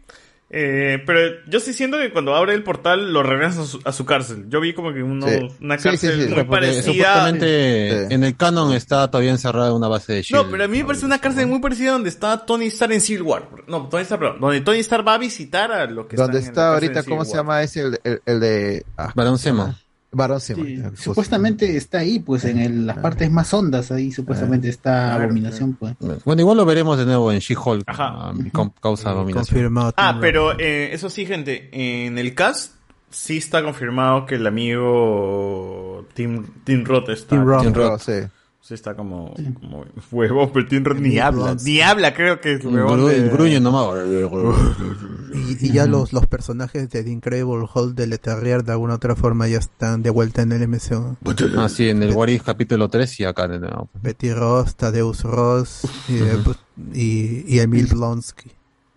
Eh, pero yo sí siento que cuando abre el portal lo regresan a su, a su cárcel. Yo vi como que uno, Sí. una cárcel sí, sí. muy parecida. supuestamente en el canon está todavía encerrada una base de Shield. No, pero a mí me parece una cárcel muy parecida donde está Tony Stark en Civil War. No, Tony Stark, perdón. Donde Tony Stark va a visitar a los que ¿Dónde están en la está ahorita? ¿Cómo se llama ese? El, el, el de... Ah, Barón Zemo. Supuestamente está ahí, pues en el, las partes más hondas, ahí supuestamente está Abominación, pues. Bueno, igual lo veremos de nuevo en She-Hulk, causa Abominación. Ah, pero eh, eso sí, gente, en el cast sí está confirmado que el amigo Tim, Tim Roth está. Tim Roth, sí. Sí, está como, como huevo, pero Roth ni habla. Ni habla, creo que es huevón. de... gruñe nomás. y, y, ya los, los personajes de The Incredible Hulk de Leterrier de alguna otra forma ya están de vuelta en el MCU. Ah, sí, en el What If capítulo 3 y acá. Betty Ross, Tadeusz Ross y, y, y Emil Blonsky.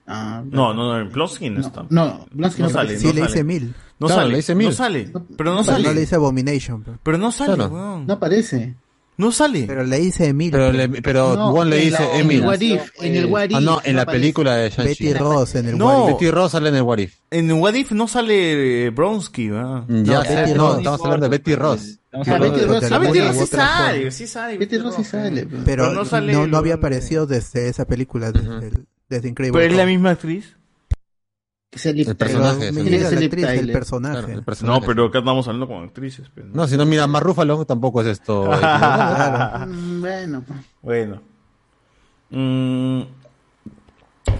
Ah, no, no, no, Blonsky no está. No, Blonsky no, sale. Sí, le dice Emil. No sale, le dice Emil. No sale. Pero no sale. No le dice Abomination. Pero, no sale, No aparece. No sale. Pero le dice Emil. Pero, le, pero no, le dice Emil. En el What If, en el What If, Ah, no, en la película de Shang Betty Ross en el no, What If. Betty Ross sale en el What If. En el What If no sale eh, Bronsky, ¿verdad? Ya no, sé, no, estamos hablando de Betty Ross. Ah, Betty Ross, ah, Betty Ross sí sale, sí sale. Betty Ross sí sale. Pero, pero no, sale no, no había aparecido desde esa película, desde, desde Increíble. Pero es la misma actriz. Es el, el personaje. Me llega la actriz, el personaje. Claro, el personaje. No, pero acá estamos hablando con actrices. Pero no. si no mira más Rúfalo, tampoco es esto. bueno. Bueno. Mm,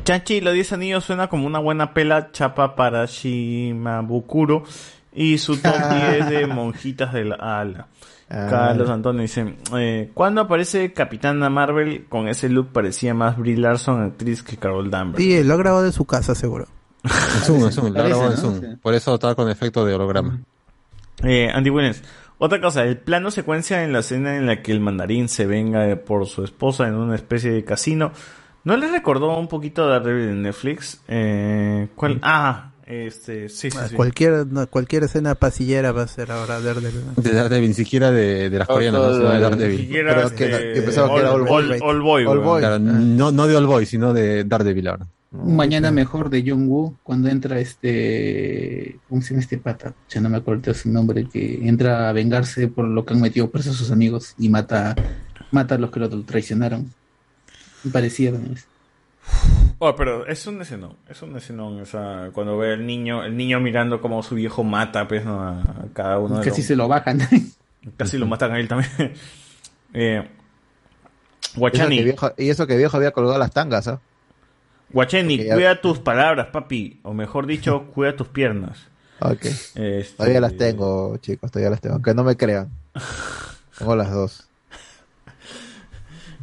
Chanchi, los 10 anillos suena como una buena pela chapa para Shimabukuro y su top 10 de monjitas de la ala. Carlos Antonio dice, eh, ¿cuándo aparece Capitana Marvel con ese look parecía más Brie Larson actriz que Carol Danvers? Sí, lo ha grabado de su casa seguro. En Zoom, en Zoom, Parece, ¿no? Zoom. Sí. Por eso estaba con efecto de holograma. Eh, Andy Williams. Otra cosa, el plano secuencia en la escena en la que el mandarín se venga por su esposa en una especie de casino. ¿No les recordó un poquito de Daredevil en Netflix? Eh, ¿cuál? Ah, este, sí, sí, sí. Cualquier, no, cualquier escena pasillera va a ser ahora Daredevil. De Daredevil, ni siquiera de, de las coreanas, no, de Daredevil. Siquiera Pero que, que pensaba que era All Boy. All, All Boy, All Boy. Claro, no, no de All Boy, sino de Daredevil ahora. Un mañana mejor de Jung Woo cuando entra este ¿cómo se llama este pata? Ya no me acuerdo su nombre que entra a vengarse por lo que han metido presos a sus amigos y mata mata a los que lo traicionaron. Parecía también eso. Oh, pero es un escenón, es un escenón, o sea, cuando ve al niño, el niño mirando como su viejo mata pues, ¿no? a, cada uno. Casi los... se lo bajan. Casi lo matan a él también. eh, Guachani. Y eso, viejo, y eso que viejo había colgado las tangas, ¿ah? ¿eh? Guacheni, ya... cuida tus palabras, papi. O mejor dicho, cuida tus piernas. Ok. Este... Todavía las tengo, chicos, todavía las tengo. Aunque no me crean. Tengo las dos.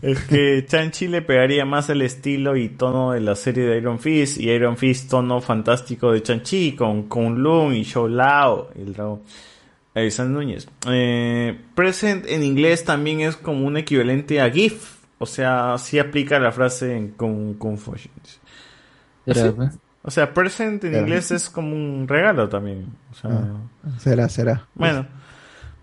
Es que Chanchi le pegaría más el estilo y tono de la serie de Iron Fist. Y Iron Fist, tono fantástico de Chanchi con Kung Lung y Shou Lao. Y el drago. Eh, San Núñez. Eh, present en inglés también es como un equivalente a GIF. O sea, sí aplica la frase en Kung Fu. ¿Sí? O sea, present en inglés es como un regalo también. O sea, ah, será, será. Bueno,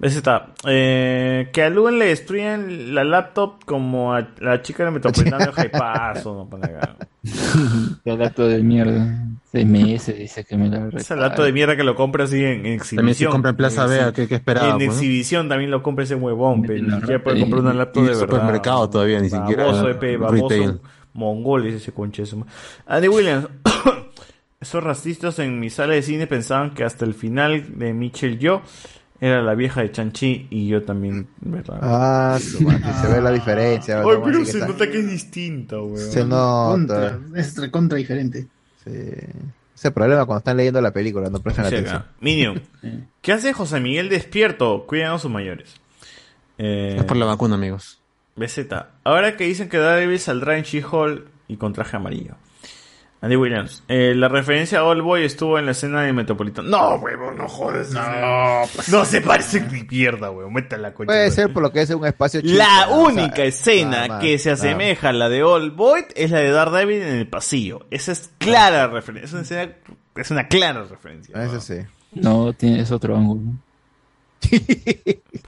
ese está. Eh, que a Luen le destruyan la laptop como a la chica de Metropolitano de Jaipazo. No pone acá. El laptop de mierda. Seis meses dice que me la Ese laptop de mierda que lo compra así en, en exhibición. También se compra en Plaza Vea, ¿qué, qué esperaba? En pues, exhibición ¿no? también lo compra ese huevón, pero ni siquiera puede comprar una laptop y de verdad. supermercado todavía, ni siquiera. Baboso, EP, baboso, mongol, ese conche. Andy Williams. Esos racistas en mi sala de cine pensaban que hasta el final de Mitchell Yo era la vieja de Chanchi y yo también, ¿verdad? Ah, madre, se ve la diferencia. Ay, pero se nota que es distinto, weón. Se nota. Es recontra diferente. Sí. Ese problema cuando están leyendo la película, no prestan Sí, atención. acá. Minion. ¿Qué hace José Miguel despierto? Cuidan a sus mayores. Eh, Es por la vacuna, amigos. BZ. Ahora que dicen que Daredevil saldrá en She-Hulk y con traje amarillo. Andy Williams. Eh, la referencia a All Boy estuvo en la escena de Metropolitano. No, huevón, no jodes. No, no se parece ni mierda, huevón. Meta la coche. Puede ser por lo que es un espacio chico. La ¿no? O sea, única escena que se asemeja a la de All Boy es la de Daredevil en el pasillo. Esa es clara referencia. Es una, escena- es una clara referencia. Eso sí. No, tiene, es otro ángulo.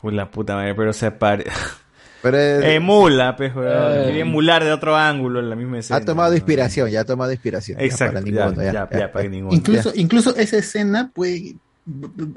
Pues la puta madre, pero se pare. Pero es- Emula, pues, weón. Eh. Quería emular de otro ángulo en la misma escena. ha tomado inspiración, ya ha tomado inspiración. Ya Exacto, para ya, ninguno, ya, ya, para ninguno. Incluso, incluso esa escena puede,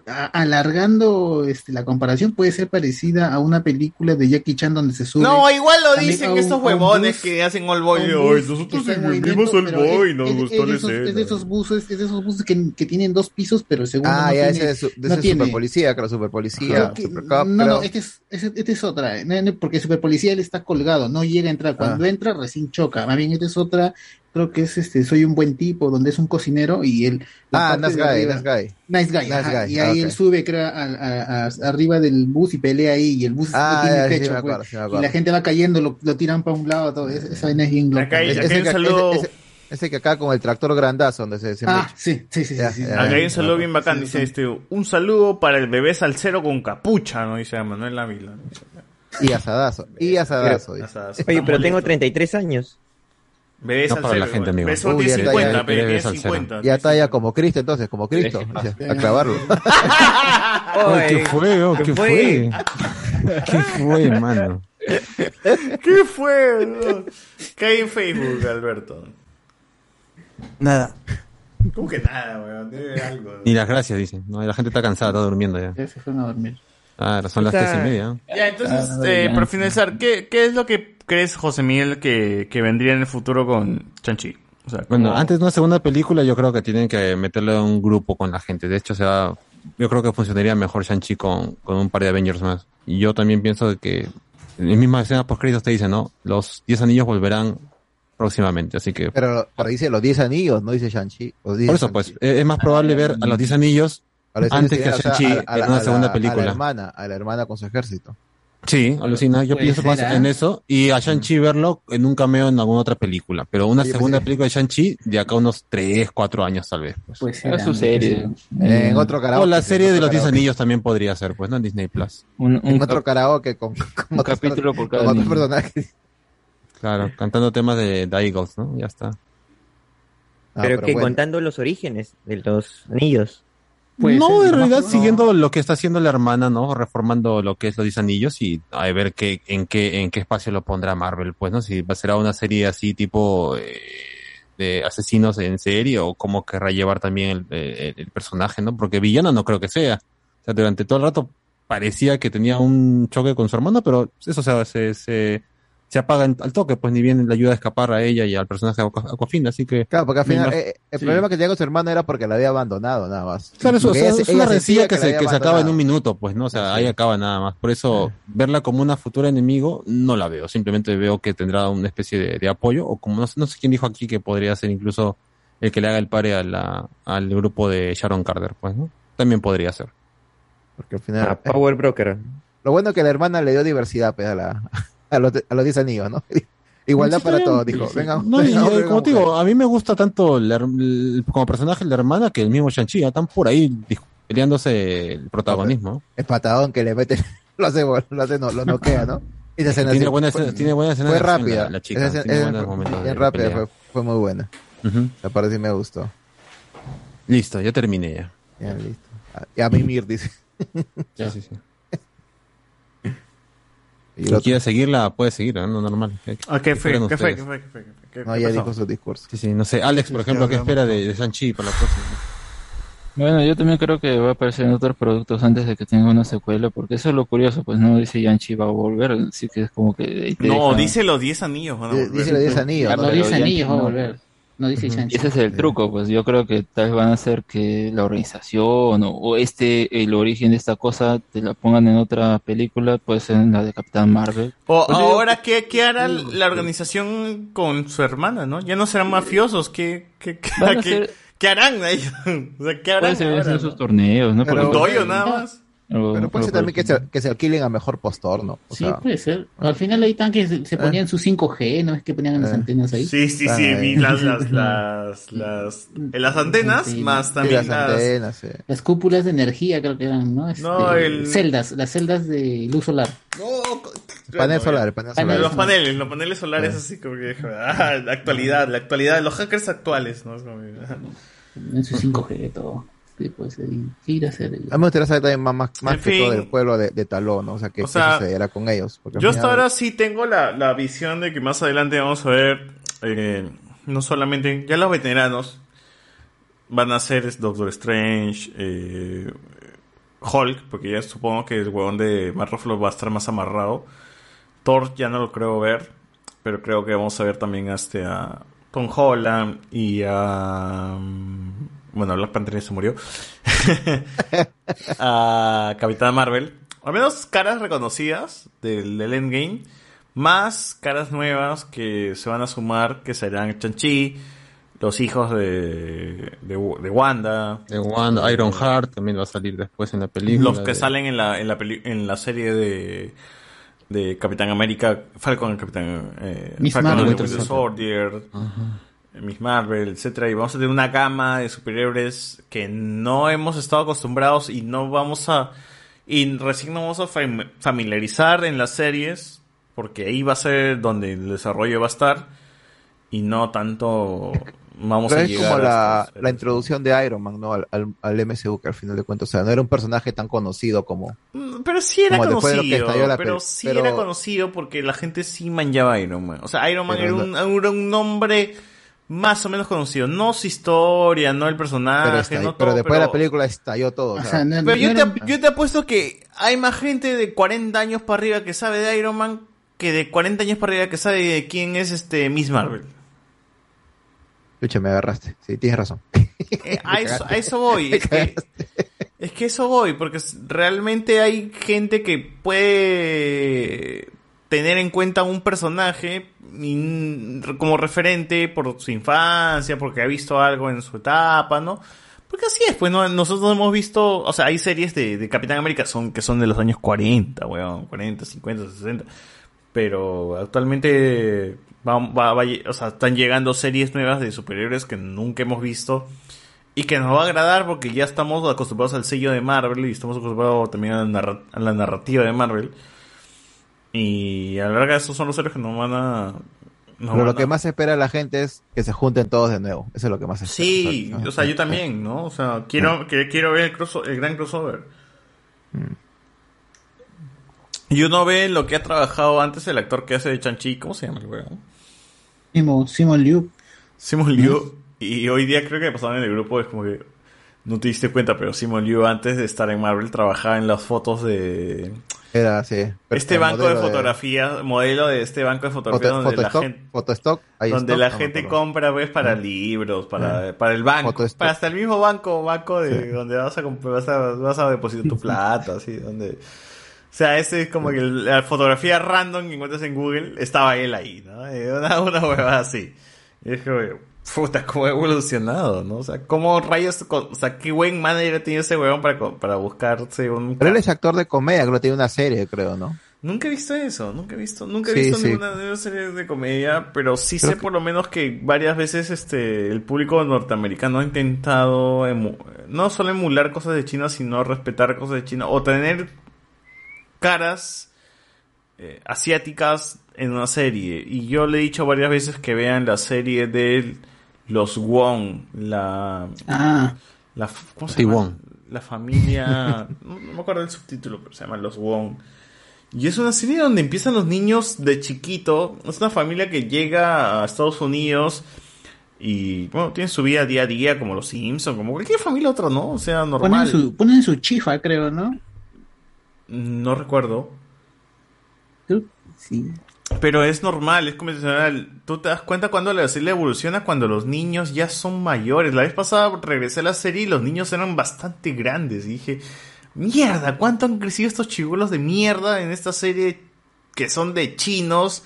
alargando este, la comparación, puede ser parecida a una película de Jackie Chan donde se sube. No, igual lo dicen estos huevones que hacen All Boy. Nosotros vimos All Boy, nos gustó es, es, de esos buses, es de esos buses que, que, tienen dos pisos, pero el segundo. Ah, no ya, tiene, ese es de no tiene. Super Policía, creo, Super Policía. Que, no, no, este es, este es otra, porque Super Policía él está colgado, no llega a entrar. Cuando ah. entra, recién choca. Más bien, esta es otra creo que es este Soy un buen tipo, donde es un cocinero y él... Ah, nice guy, nice guy, nice guy. Nice guy. Y ahí okay. él sube, creo, a, a, a, arriba del bus y pelea ahí y el bus ah, no tiene ya, techo. Sí, me acuerdo, pues, sí y la gente va cayendo, lo, lo tiran para un lado, todo. Esa, esa vaina es bien loca. Acá hay, acá ese, hay un saludo... ese, ese, que acá con el tractor grandazo donde se... se ah, sí, sí, sí. Ya, sí, Acá hay un saludo bien bacán, dice este, un saludo para el bebé salsero con capucha, ¿no? Dice Manuel Ávila. Y asadazo, y asadazo. Pero, asadazo. Oye, pero tengo 33 años. Bebé no para la gente, amigo. Beso tiene 50, bebé 50. Ya está ya como Cristo, entonces, como Cristo. a clavarlo. ¿Qué fue? Oh, ¿Qué fue? ¿Qué fue, mano? ¿Qué fue? ¿Qué hay en Facebook, Alberto? Nada. ¿Cómo que nada, weón? Debe algo. Ni las gracias, dicen. No, la gente está cansada, está durmiendo ya. Ya se fueron a dormir. Ah, son las tres y media. Ya, entonces, ah, eh, para finalizar, ¿qué, ¿qué es lo que crees, José Miguel, que, que vendría en el futuro con Chanchi? O sea, bueno, antes de una segunda película, yo creo que tienen que meterle a un grupo con la gente. De hecho, o sea, yo creo que funcionaría mejor Shang-Chi con, con un par de Avengers más. Y yo también pienso que en la misma escena post créditos te dicen, ¿no? Los 10 anillos volverán próximamente, así que... Pero, pero dice los 10 anillos, no dice Shang-Chi. Por eso, pues, es más probable ver a los 10 anillos antes que a Shang-Chi o sea, en una segunda película. A la hermana, a la hermana con su ejército. Sí, alucina. Yo pienso más en eso y a Shang-Chi verlo en un cameo en alguna otra película. Pero una Sí, pues segunda sí. película de Shang-Chi de acá unos 3, 4 años tal vez. Pues. Pues Era su serie. En otro O karaoke. la sí, serie de otro los 10 karaoke. anillos también podría ser, pues, ¿no? En Disney Plus. Un, un En otro karaoke con, con un capítulo por cada con otros niño. personajes. Claro, cantando temas de The Eagles, ¿no? Ya está. Ah, pero, que bueno. contando los orígenes de los anillos. No, en realidad no. siguiendo lo que está haciendo la hermana, ¿no? Reformando lo que es los 10 anillos y a ver qué, en qué, en qué espacio lo pondrá Marvel, pues, ¿no? Si va a ser una serie así tipo eh, de asesinos en serie o cómo querrá llevar también el, el- el personaje, ¿no? Porque villano no creo que sea. O sea, durante todo el rato parecía que tenía un choque con su hermano, pero eso se, se, se, se apaga en- al toque, pues ni bien le ayuda a escapar a ella y al personaje Aquafina, así que... Claro, porque al final imag- eh, el sí. problema que tenía con su hermana era porque la había abandonado, nada más. Claro, eso, o Porque sea, ella- es una rencilla que, se, que se acaba en un minuto, pues, ¿no? O sea, ahí acaba nada más. Por eso, verla como una futura enemigo, no la veo. Simplemente veo que tendrá una especie de, de apoyo, o como no, sé- no sé quién dijo aquí que podría ser incluso el que le haga el pare a la, al grupo de Sharon Carter, pues, ¿no? También podría ser. Porque al final. A Power Broker. Lo bueno es que la hermana le dio diversidad pues, a, la, a, los, a los 10 anillos, ¿no? Igualdad para todos, dijo. Venga, No, y, venga, eh, hombre, como te digo, a mí me gusta tanto la el- como personaje la hermana que el mismo Shang-Chi. ya Están por ahí peleándose el protagonismo. El patadón que le mete, lo hace, lo hace, no, lo noquea, ¿no? Y esa escena Tiene así, buena fue- tiene buena escena Fue rápida. la- la chica, Esa tiene buenos bien rápida, fue, fue muy buena. Ujú. La parte sí me gustó. Listo, ya terminé ya. Ya, listo. Y a mimir, dice. Sí, sí, sí. Y Si otro- quiere seguirla, puede seguirla, no normal. ¿Qué, Ah, ¿Qué fue? ¿Qué fue? ¿Qué fue? ¿Qué fue? ¿Qué- No, qué ya dijo su discurso. Sí, sí, no sé. Alex, por ejemplo, ¿qué espera de, de Shang-Chi para la próxima? Bueno, yo también creo que va a aparecer en otros productos antes de que tenga una secuela, porque eso es lo curioso, pues no dice Yanchi va a volver, así que es como que... No, deja- dice los 10 anillos. van a Di- volver. Dice los 10 anillos. Dice ya anillos, va a volver. No dice ese es el truco, pues yo creo que tal vez van a hacer que la organización o, o este, el origen de esta cosa, te la pongan en otra película, puede ser en la de Capitán Marvel. O Pues ahora, ¿qué, ¿qué hará la organización con su hermana, no? Ya no serán mafiosos. ¿Qué, qué, qué, qué- ser- qué harán? O sea, ¿qué harán Puede ser ahora, no? sus torneos, ¿no? Pero- ¿Un Porque- doyo nada más? O- Pero puede ser también que se, que se alquilen a mejor postor, ¿no? O Sí, sea, puede ser. Al final ahí están que se, se ponían su 5G, ¿no? Es que ponían las Eh. antenas ahí. Sí, sí, sí, eh. vi las, las, las, las, en las antenas, Sí, más también las las... antenas, sí. Las cúpulas de energía creo que eran, ¿no? Este, No, el- Celdas, las celdas de luz solar. No, Panel no, solar, panel solar. Los paneles, los paneles solares así como que, ah, la actualidad, la actualidad, los hackers actuales, ¿no? Es como. En su 5G, todo. Ser. y ¿Qué irá a hacer? A mí me gustaría saber también más, más, más que fin. todo del pueblo de, de Talón, ¿no? O sea, que O sea, sucederá con ellos. Porque Yo hasta ahora sí tengo la, la visión de que más adelante vamos a ver, eh, no solamente, ya los veteranos, van a ser Doctor Strange, eh, Hulk, porque ya supongo que el huevón de Ruffalo va a estar más amarrado. Thor ya no lo creo ver, pero creo que vamos a ver también este, a Tom Holland y a... mm, Bueno, Black Panther ya se murió. a Capitana Marvel. Al menos caras reconocidas del, del Endgame. Más caras nuevas que se van a sumar, que serán Chanchi, los hijos de, de, de Wanda. De Wanda, Iron Heart también va a salir después en la película. Los que de- salen en la, en la, peli- en la serie de, de Capitán América, Falcon, el Capitán, eh, Falcon Winter Soldier, eh, Miss Marvel, etcétera, y vamos a tener una gama de superhéroes que no hemos estado acostumbrados y no vamos a, y recién nos vamos a fam- familiarizar en las series, porque ahí va a ser donde el desarrollo va a estar, y no tanto vamos Pero a es llegar como a la, la introducción de Iron Man, ¿no? Al, al, al MCU, que al final de cuentas, o sea, no era un personaje tan conocido como... Mm, Pero sí era conocido, pero peli- sí pero- era conocido porque la gente sí manchaba a Iron Man. O sea, Iron Man era un, era un nombre más o menos conocido. No su historia, no el personaje, pero, estalló- no todo, pero después de la película estalló todo. o sea, O sea, no- pero yo, no te, yo te apuesto que hay más gente de 40 años para arriba que sabe de Iron Man que de 40 años para arriba que sabe de quién es este Miss Marvel. Pucha, me agarraste. Sí, tienes razón. Eh, a, eso, a eso voy. Es que, es que eso voy, porque realmente hay gente que puede tener en cuenta un personaje y- como referente por su infancia, porque ha visto algo en su etapa, ¿no? Porque así es, pues ¿no? nosotros hemos visto, o sea, hay series de, de Capitán América son, que son de los años 40, weón, 40, 50, 60. Pero actualmente va, va- va- o sea, están llegando series nuevas de superhéroes que nunca hemos visto y que nos va a agradar porque ya estamos acostumbrados al sello de Marvel y estamos acostumbrados también a la narrativa de Marvel. Y a la larga esos son los héroes que nos van a... nos Pero van lo a- que más espera la gente es que se junten todos de nuevo. Eso es lo que más espera. Sí, ¿no? o sea, yo también, ¿no? O sea, quiero, que, quiero ver el, crosso- el gran crossover. Y uno ve lo que ha trabajado antes el actor que hace de Chanchi, ¿cómo se llama el weón? Simon, Simon Liu. Simon Liu. Y hoy día creo que pasaron en el grupo, es como que no te diste cuenta, pero Simon Liu antes de estar en Marvel trabajaba en las fotos de Era así. este banco de fotografía, modelo de este banco de fotografía Foto- donde la gente Photostock, ahí donde stock, la no me gente acuerdo. compra ves para libros, para, para el banco, para hasta el mismo banco, banco de donde vas a comprar, vas a, vas a depositar tu plata, así, donde o sea, ese es como que la fotografía random que encuentras en Google, estaba él ahí, ¿no? Eh, Una, una así. Y es como, puta, cómo ha evolucionado, ¿no? O sea, cómo rayos, o sea, qué buen manager tiene ese huevón para, para buscarse un... Pero él es actor de comedia, creo que tiene una serie, creo, ¿no? Nunca he visto eso, nunca he visto, nunca he Sí, visto sí. ninguna series de comedia, pero sí Creo sé por lo menos que varias veces este el público norteamericano ha intentado no solo emular cosas de China, sino respetar cosas de China o tener caras eh, asiáticas en una serie. Y yo le he dicho varias veces que vean la serie de los Wong, la Ah, la, ¿cómo se llama? Wong. La familia. no, no me acuerdo del subtítulo, pero se llama Los Wong. Y es una serie donde empiezan los niños de chiquito. Es una familia que llega a Estados Unidos y, bueno, tienen su vida día a día, como los Simpsons, como cualquier familia otra, ¿no? O sea, ponen normal. su, ponen su chifa, creo, ¿no? No recuerdo. Sí. Pero es normal, es convencional. Tú te das cuenta cuando la serie evoluciona cuando los niños ya son mayores. La vez pasada regresé a la serie y los niños eran bastante grandes. Y dije, mierda, ¿cuánto han crecido estos chibolos de mierda en esta serie que son de chinos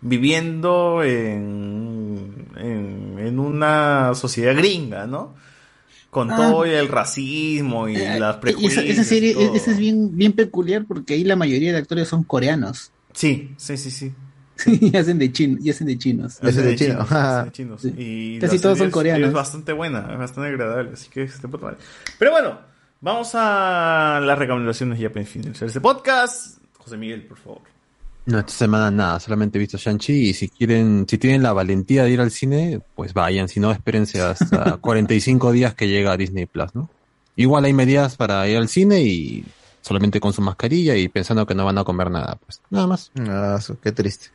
viviendo en, en, en una sociedad gringa, ¿no? Con Ah. todo el racismo y Eh, las prejuicios. esa serie todo. esa es bien, bien peculiar porque ahí la mayoría de actores son coreanos. Sí, sí, sí, sí. y hacen de chin, y hacen de chinos. Ese de chino. chinos, ese de chinos. Sí. Y Casi la todos son es- coreanos. Es bastante buena, es bastante agradable, así que es de puta madre. Pero bueno, vamos a las recomendaciones ya para finalizar este podcast. José Miguel, por favor. No, esta semana nada, solamente he visto Shang-Chi y si quieren, si tienen la valentía de ir al cine, pues vayan, si no, espérense hasta 45 días que llega a Disney Plus, ¿no? Igual hay medidas para ir al cine y solamente con su mascarilla y pensando que no van a comer nada, pues nada más. Ah, su- qué triste.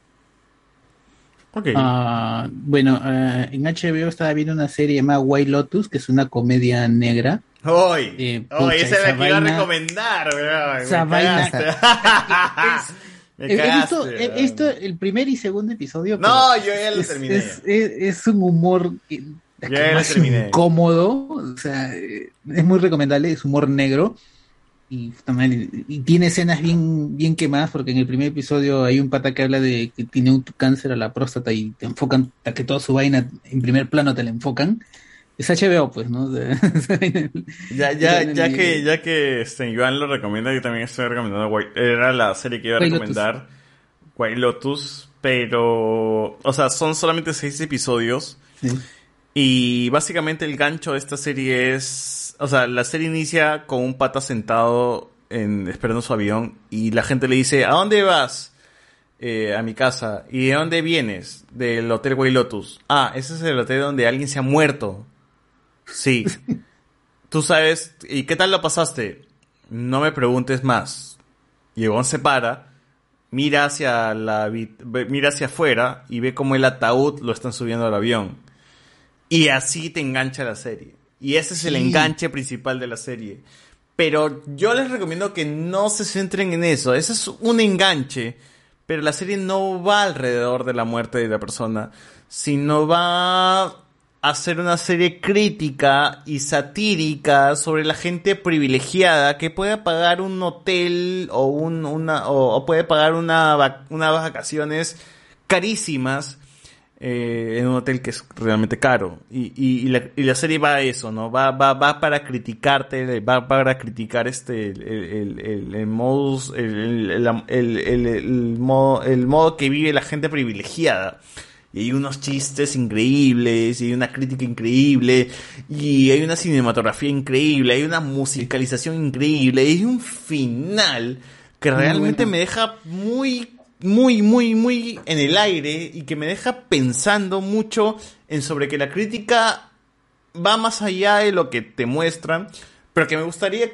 Ah, bueno, eh, en HBO estaba viendo una serie llamada White Lotus, que es una comedia negra. ¡Hoy! Eh, ¡Hoy! Esa es la esa que iba a vaina- recomendar, weón. Esa Me vaina- cagaste. Me He, he visto, cagaste, he visto el primer y segundo episodio. No, yo ya lo es, terminé Es, es- es un humor que- Ya lo más terminé. incómodo. O sea, eh, es muy recomendable, es humor negro. Y, y tiene escenas bien, bien quemadas, porque en el primer episodio hay un pata que habla de que tiene un cáncer a la próstata y te enfocan, hasta que toda su vaina en primer plano te la enfocan. Es HBO, pues, ¿no? Ya, ya, ya que, ya que este, Iván lo recomienda, yo también estoy recomendando White, era la serie que iba a White recomendar, White Lotus, pero, o sea, son solamente seis episodios y básicamente el gancho de esta serie es, o sea, la serie inicia con un pata sentado en, esperando su avión y la gente le dice, ¿a dónde vas? "Eh, a mi casa. ¿Y de dónde vienes? Del Hotel White Lotus. Ah, ese es el hotel donde alguien se ha muerto. Sí. Tú sabes, ¿y qué tal lo pasaste? No me preguntes más. Evon se para, mira hacia la mira hacia afuera y ve como el ataúd lo están subiendo al avión. Y así te engancha la serie. Y ese es el Sí. enganche principal de la serie. Pero yo les recomiendo que no se centren en eso. Ese es un enganche. Pero la serie no va alrededor de la muerte de la persona, sino va a hacer una serie crítica y satírica sobre la gente privilegiada que puede pagar un hotel o, un, una, o, o puede pagar una, unas vacaciones carísimas eh, en un hotel que es realmente caro. Y, y, y la, y la serie va a eso, ¿no? Va, va, va para criticarte, va para criticar este, el, el, el, modus, modo, el modo que vive la gente privilegiada. Y hay unos chistes increíbles, y hay una crítica increíble, y hay una cinematografía increíble, hay una musicalización increíble, y hay un final que realmente bueno. me deja muy, muy, muy, muy en el aire y que me deja pensando mucho en sobre que la crítica va más allá de lo que te muestran, pero que me gustaría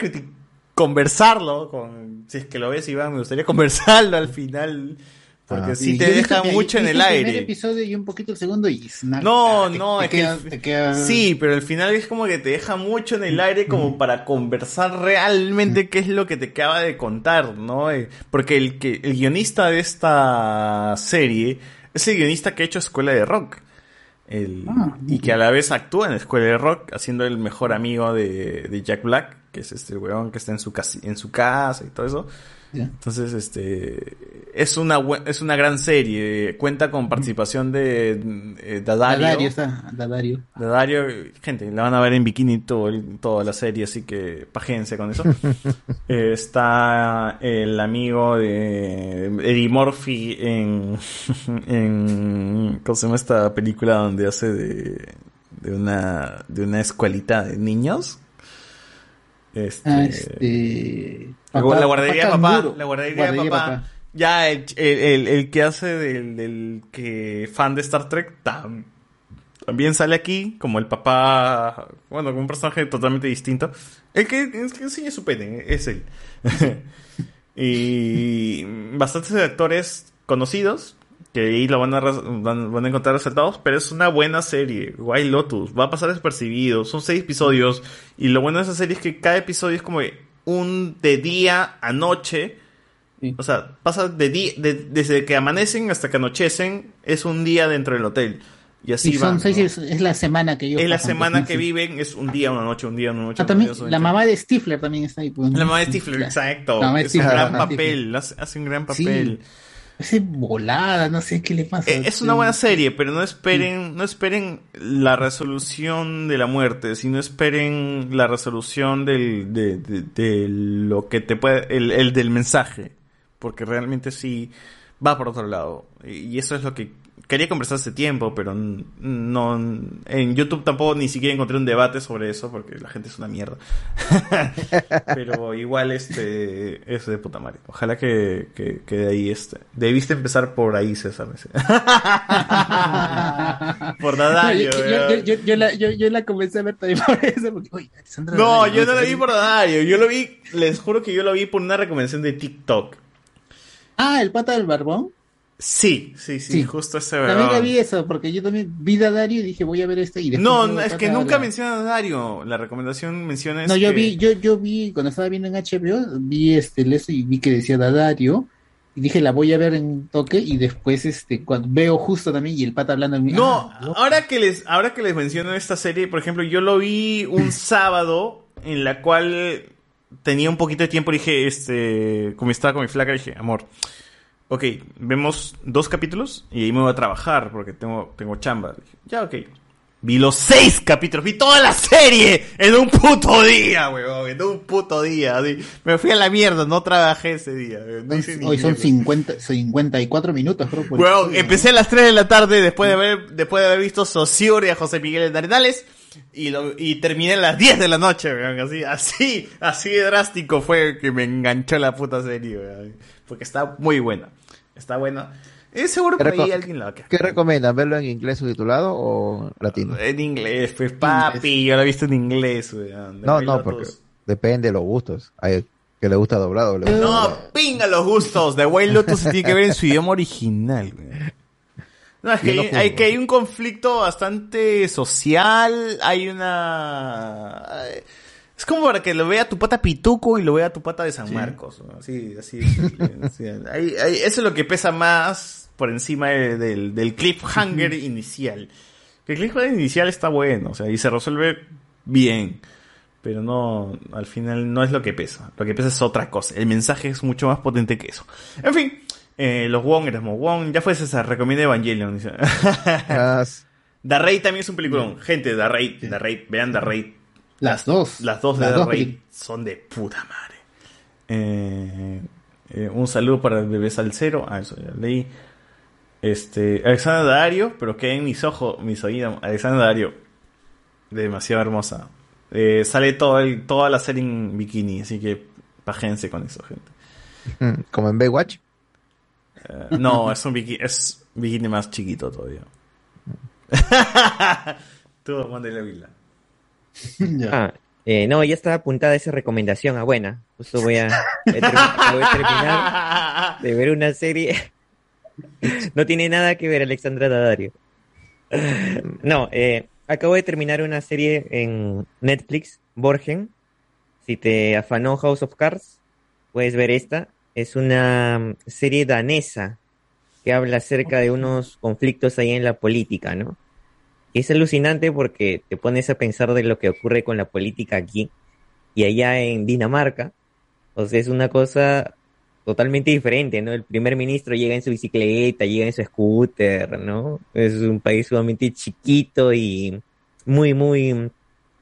conversarlo con, si es que lo ves Iván, me gustaría conversarlo al final, porque Ah, sí sí. te deja que mucho en hice el primer aire. episodio y un poquito el segundo y una- No, ah, te- no, te es que queda- el- te queda- sí, pero al final es como que te deja mucho en el aire como para conversar realmente qué es lo que te acaba de contar, ¿no? Eh, Porque el que el guionista de esta serie es el guionista que ha hecho Escuela de Rock. El- Ah, y que a la vez actúa en Escuela de Rock haciendo el mejor amigo de, de Jack Black, que es este weón que está en su, casi- en su casa y todo eso. Entonces, este es una es una gran serie. Cuenta con participación de eh, Dadario. Dadario está, Dadario. Dadario, gente, la van a ver en bikini todo el- toda la serie, así que pájense con eso. Eh, está el amigo de Eddie Murphy en, en ¿cómo se llama esta película donde hace de, de una de una escuelita de niños? Este, Ah, este, papá- la guardería de papá papá, canguro. la guardería, Guardería de de papá. papá. Ya, el, el, el- el que hace del, del que fan de Star Trek tam- también sale aquí como el papá, bueno, como un personaje totalmente distinto. El que, que enseña su pene, es él. y bastantes actores conocidos que ahí lo van a, van, van a encontrar resaltados, pero es una buena serie. White Lotus, va a pasar despercibido. Son seis episodios. Y lo bueno de esa serie es que cada episodio es como un de día a noche. O sea, pasa de día, de- desde que amanecen hasta que anochecen, es un día dentro del hotel. Y así Y son van, seis, ¿no? es, es la semana que ellos Es la pasan, semana que Sí. viven, es un día, una noche, un día, una noche. Ah, también, la mamá de Stifler también está ahí. pues. La mamá de Stifler, exacto. la mamá de es un gran papel, hace, hace un gran Sí. Ese volada, no sé qué le pasa. Eh, Es una buena serie, pero no esperen, no esperen la resolución de la muerte, sino esperen la resolución del, de, de- de lo que te puede, el, el del mensaje, porque realmente sí va por otro lado. Y eso es lo que quería conversar hace tiempo, pero no, en YouTube tampoco ni siquiera encontré un debate sobre eso, porque la gente es una mierda. pero igual este, es de puta madre. Ojalá que, que, que de ahí este, debiste empezar por ahí, César. por Dadario. Yo, yo, yo, yo- yo la, yo, la comencé a ver también por eso. Porque, oye, Alessandra No, yo no la vi por Dadario. Yo lo vi, les juro que yo lo vi por una recomendación de TikTok. Ah, el pata del barbón. Sí, sí, sí, justo ese También la vi eso, porque yo también vi a Dario y dije voy a ver este y No, es que nunca la- menciona a Dario. La recomendación menciona es No, yo que- vi, yo, yo vi, cuando estaba viendo en HBO, vi este eso y vi que decía Dadario, y dije la voy a ver en toque, y después este, cuando veo justo también, y el pata hablando en No, ah, ahora que les, ahora que les menciono esta serie, por ejemplo, yo lo vi un sábado en la cual tenía un poquito de tiempo y dije, este, como estaba con mi flaca, dije, amor, ok, vemos dos capítulos y ahí me voy a trabajar porque tengo, tengo chamba. Dije, ya, ok. Vi los seis capítulos, vi toda la serie en un puto día, weón, en un puto día. Me fui a la mierda, no trabajé ese día. no hice ni hoy son mierda. 50, 54 minutos, creo. por Weón, episodio. empecé a las 3 de la tarde después de haber, después de haber visto Sociur y a José Miguel en Arenales y, lo, y terminé a las 10 de la noche, weón. Así, así, así de drástico fue que me enganchó la puta serie, weón. Porque está muy buena. Está buena. Es seguro que ¿Qué ahí alguien la ¿Qué recomiendan? ¿Verlo en inglés subtitulado o latino? En inglés, pues papi, yo lo he visto en inglés, weón. No, White no, porque depende de los gustos. Hay que le gusta doblado. Le gusta No, doblado. pinga los gustos. The Wild Lotus se tiene que ver en su idioma original. No, es que no hay, hay que hay un conflicto bastante social. Hay una. Es como para que lo vea tu pata Pituco y lo vea tu pata de San Marcos. ¿no? Así, así. así. Eso es lo que pesa más por encima de- del, del cliffhanger inicial. El cliffhanger inicial está bueno, o sea, y se resuelve bien. Pero no, al final no es lo que pesa. Lo que pesa es otra cosa. El mensaje es mucho más potente que eso. En fin, eh, los Wong, Erasmo Wong, ya fue César, recomienda Evangelion. dice. The Raid también es un peliculón. Gente, The Raid, The Raid, vean The Raid. Las dos. Las dos de Las dos son de puta madre. Eh, eh, un saludo para el bebé salsero. Ah, eso ya leí. Este, Alexandra Dario, pero que en mis ojos, mis oídos. Alexandra Dario, demasiado hermosa. Eh, sale todo el, toda la serie en bikini, así que pájense con eso, gente. Como en Baywatch. Eh, no, es un bikini, es bikini más chiquito todavía. Tú, mándale la vila. Ah, eh, no, ya estaba apuntada esa recomendación. Ah, buena. Justo a, a voy a terminar de ver una serie. No tiene nada que ver Alexandra Daddario. No, eh, acabo de terminar una serie en Netflix, Borgen. Si te afanó House of Cards, puedes ver esta. Es una mm, serie danesa que habla acerca de unos conflictos ahí en la política, ¿no? Es alucinante porque te pones a pensar de lo que ocurre con la política aquí y allá en Dinamarca. O sea, es una cosa totalmente diferente, ¿no? El primer ministro llega en su bicicleta, llega en su scooter, ¿no? Es un país sumamente chiquito y muy, muy,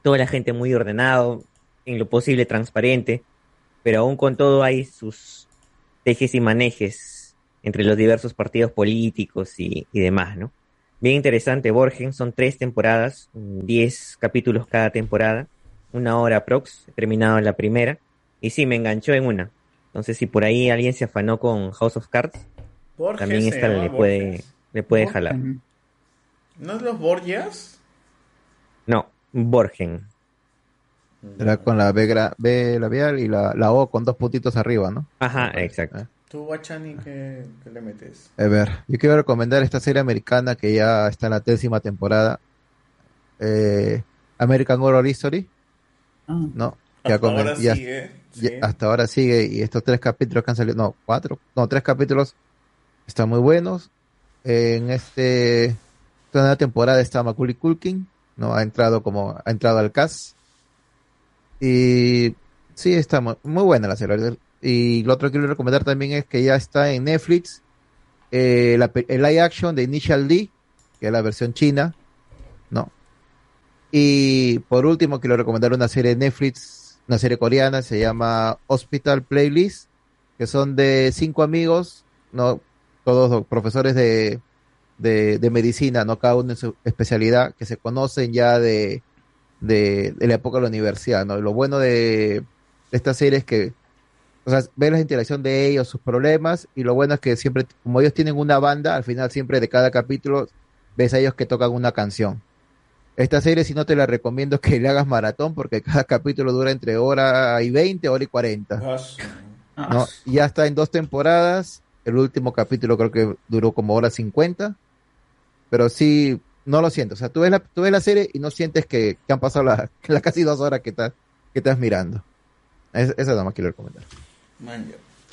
toda la gente muy ordenado, en lo posible transparente, pero aún con todo hay sus tejes y manejes entre los diversos partidos políticos y, y demás, ¿no? Bien interesante, Borgen, son tres temporadas, diez capítulos cada temporada, una hora prox, he terminado la primera, y sí, me enganchó en una. Entonces, si por ahí alguien se afanó con House of Cards, Borges también esta le puede, Borges. le puede jalar. ¿No es los Borgias? No, Borgen. Era con la B, gra- B labial y la, la O con dos puntitos arriba, ¿no? Ajá, exacto. ¿Tú, qué, qué le metes? A ver, yo quiero recomendar esta serie americana que ya está en la décima temporada. Eh, American Horror History. ¿No? Que Hasta ahora ya- sigue, ya- sí. hasta ahora sigue. Y estos tres capítulos que han salido, no, cuatro, no, tres capítulos están muy buenos. En este, esta nueva temporada está Macaulay Culkin, ¿no? Ha entrado como, ha entrado al cast. Y sí, está mu- muy, buena la serie. Y lo otro que quiero recomendar también es que ya está en Netflix eh, la el live action de Initial D, que es la versión china, ¿no? Y por último quiero recomendar una serie de Netflix, una serie coreana, se llama Hospital Playlist, que son de cinco amigos, ¿no? Todos profesores de, de, de medicina, ¿no? Cada uno en su especialidad, que se conocen ya de, de, de la época de la universidad, ¿no? Lo bueno de esta serie es que, o sea, ves la interacción de ellos, sus problemas, y lo bueno es que siempre, como ellos tienen una banda, al final siempre de cada capítulo ves a ellos que tocan una canción. Esta serie, si no te la recomiendo que le hagas maratón, porque cada capítulo dura entre hora y 20, hora y 40. ¿no? Ya está en dos temporadas El último capítulo creo que duró como hora 50. Pero sí, no lo siento. O sea, tú ves la, tú ves la serie y no sientes que, que han pasado las la casi dos horas que estás, que estás mirando. Es, eso nada más quiero recomendar.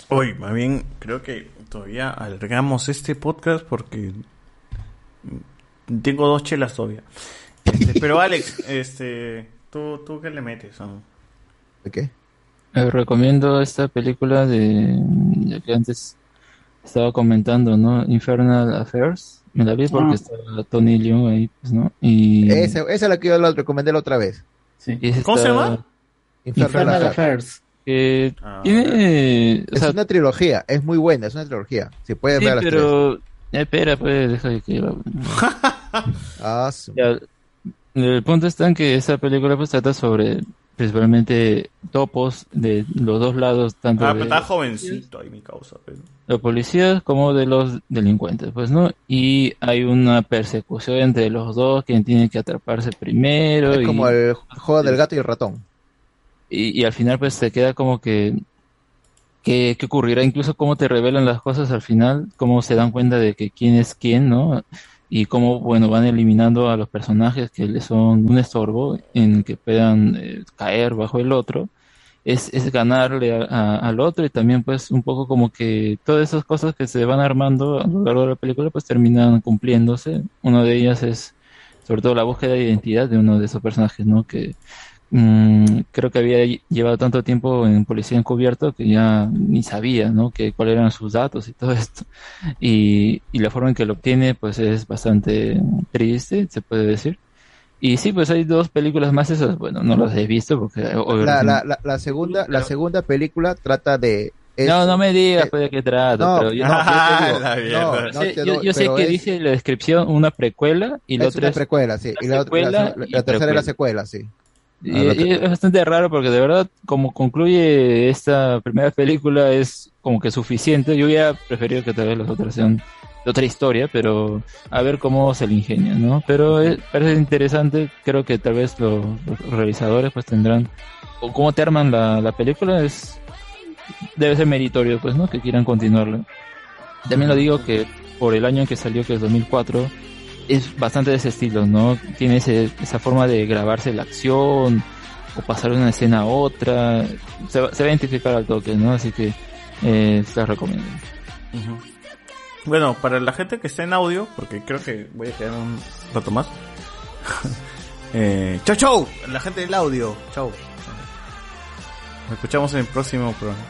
Hoy, más bien, creo que todavía alargamos este podcast porque tengo dos chelas todavía. Este, pero Alex, este, ¿tú, ¿tú qué le metes? ¿De qué? Eh, recomiendo esta película de, que antes estaba comentando, ¿no? Infernal Affairs. Me la vi porque Ah. está Tony Leung ahí, pues, ¿no? Y Esa, esa es la que yo la recomendé la otra vez. ¿Cómo se llama? Infernal Affairs. Que Ah, tiene, o Es sea, una trilogía, es muy buena, es una trilogía. Si puedes sí, ver las pero eh, espera, pues, deja de que Ya, el punto está en que esa película pues trata sobre principalmente topos de los dos lados, tanto Ah, de está jovencito ahí mi causa. Pero... los policías como de los delincuentes, pues, ¿no? Y hay una persecución entre los dos, quien tiene que atraparse primero. Es y, como el juego del gato y el ratón. Y, al final pues te queda como que ¿Qué, qué ocurrirá? Incluso cómo te revelan las cosas al final, cómo se dan cuenta de que quién es quién, ¿no? Y cómo, bueno, van eliminando a los personajes que le son un estorbo en que puedan eh, caer bajo el otro. Es, es ganarle a- a- al otro y también pues un poco como que todas esas cosas que se van armando a lo largo de la película pues terminan cumpliéndose. Una de ellas es sobre todo la búsqueda de identidad de uno de esos personajes, ¿no? Que mm, creo que había lle- llevado tanto tiempo en policía encubierto que ya ni sabía, ¿no? Que cuáles eran sus datos y todo esto. Y, y la forma en que lo obtiene, pues es bastante triste, se puede decir. Y sí, pues hay dos películas más, esas, bueno, no las he visto porque... La, la, la, la segunda, la segunda película trata de... es- no, no me digas pues, de qué trata, No, pero yo, no, yo te digo, la no, mierda. no Sí, te yo, doy, yo sé que es- dice en la descripción una precuela y la es otra una es precuela, sí. Y la, otra- la- y tercera es precuela. la secuela, sí. Y, y es bastante raro porque de verdad, como concluye esta primera película, es como que suficiente. Yo hubiera preferido que tal vez las otras sean de otra historia, pero a ver cómo se le ingenia, ¿no? Pero es- parece interesante. Creo que tal vez los, los realizadores pues tendrán, o cómo te arman la, la película, es debe ser meritorio, pues, ¿no? Que quieran continuarla. También lo digo que por el año en que salió, que es 2004, es bastante de ese estilo, ¿no? Tiene ese- esa forma de grabarse la acción o pasar de una escena a otra. Se va, se va a identificar al toque, ¿no? Así que eh, se recomiendo. Bueno, para la gente que está en audio, porque creo que voy a quedar un rato más. eh, chau, chau, la gente del audio. Chau. Nos escuchamos en el próximo programa.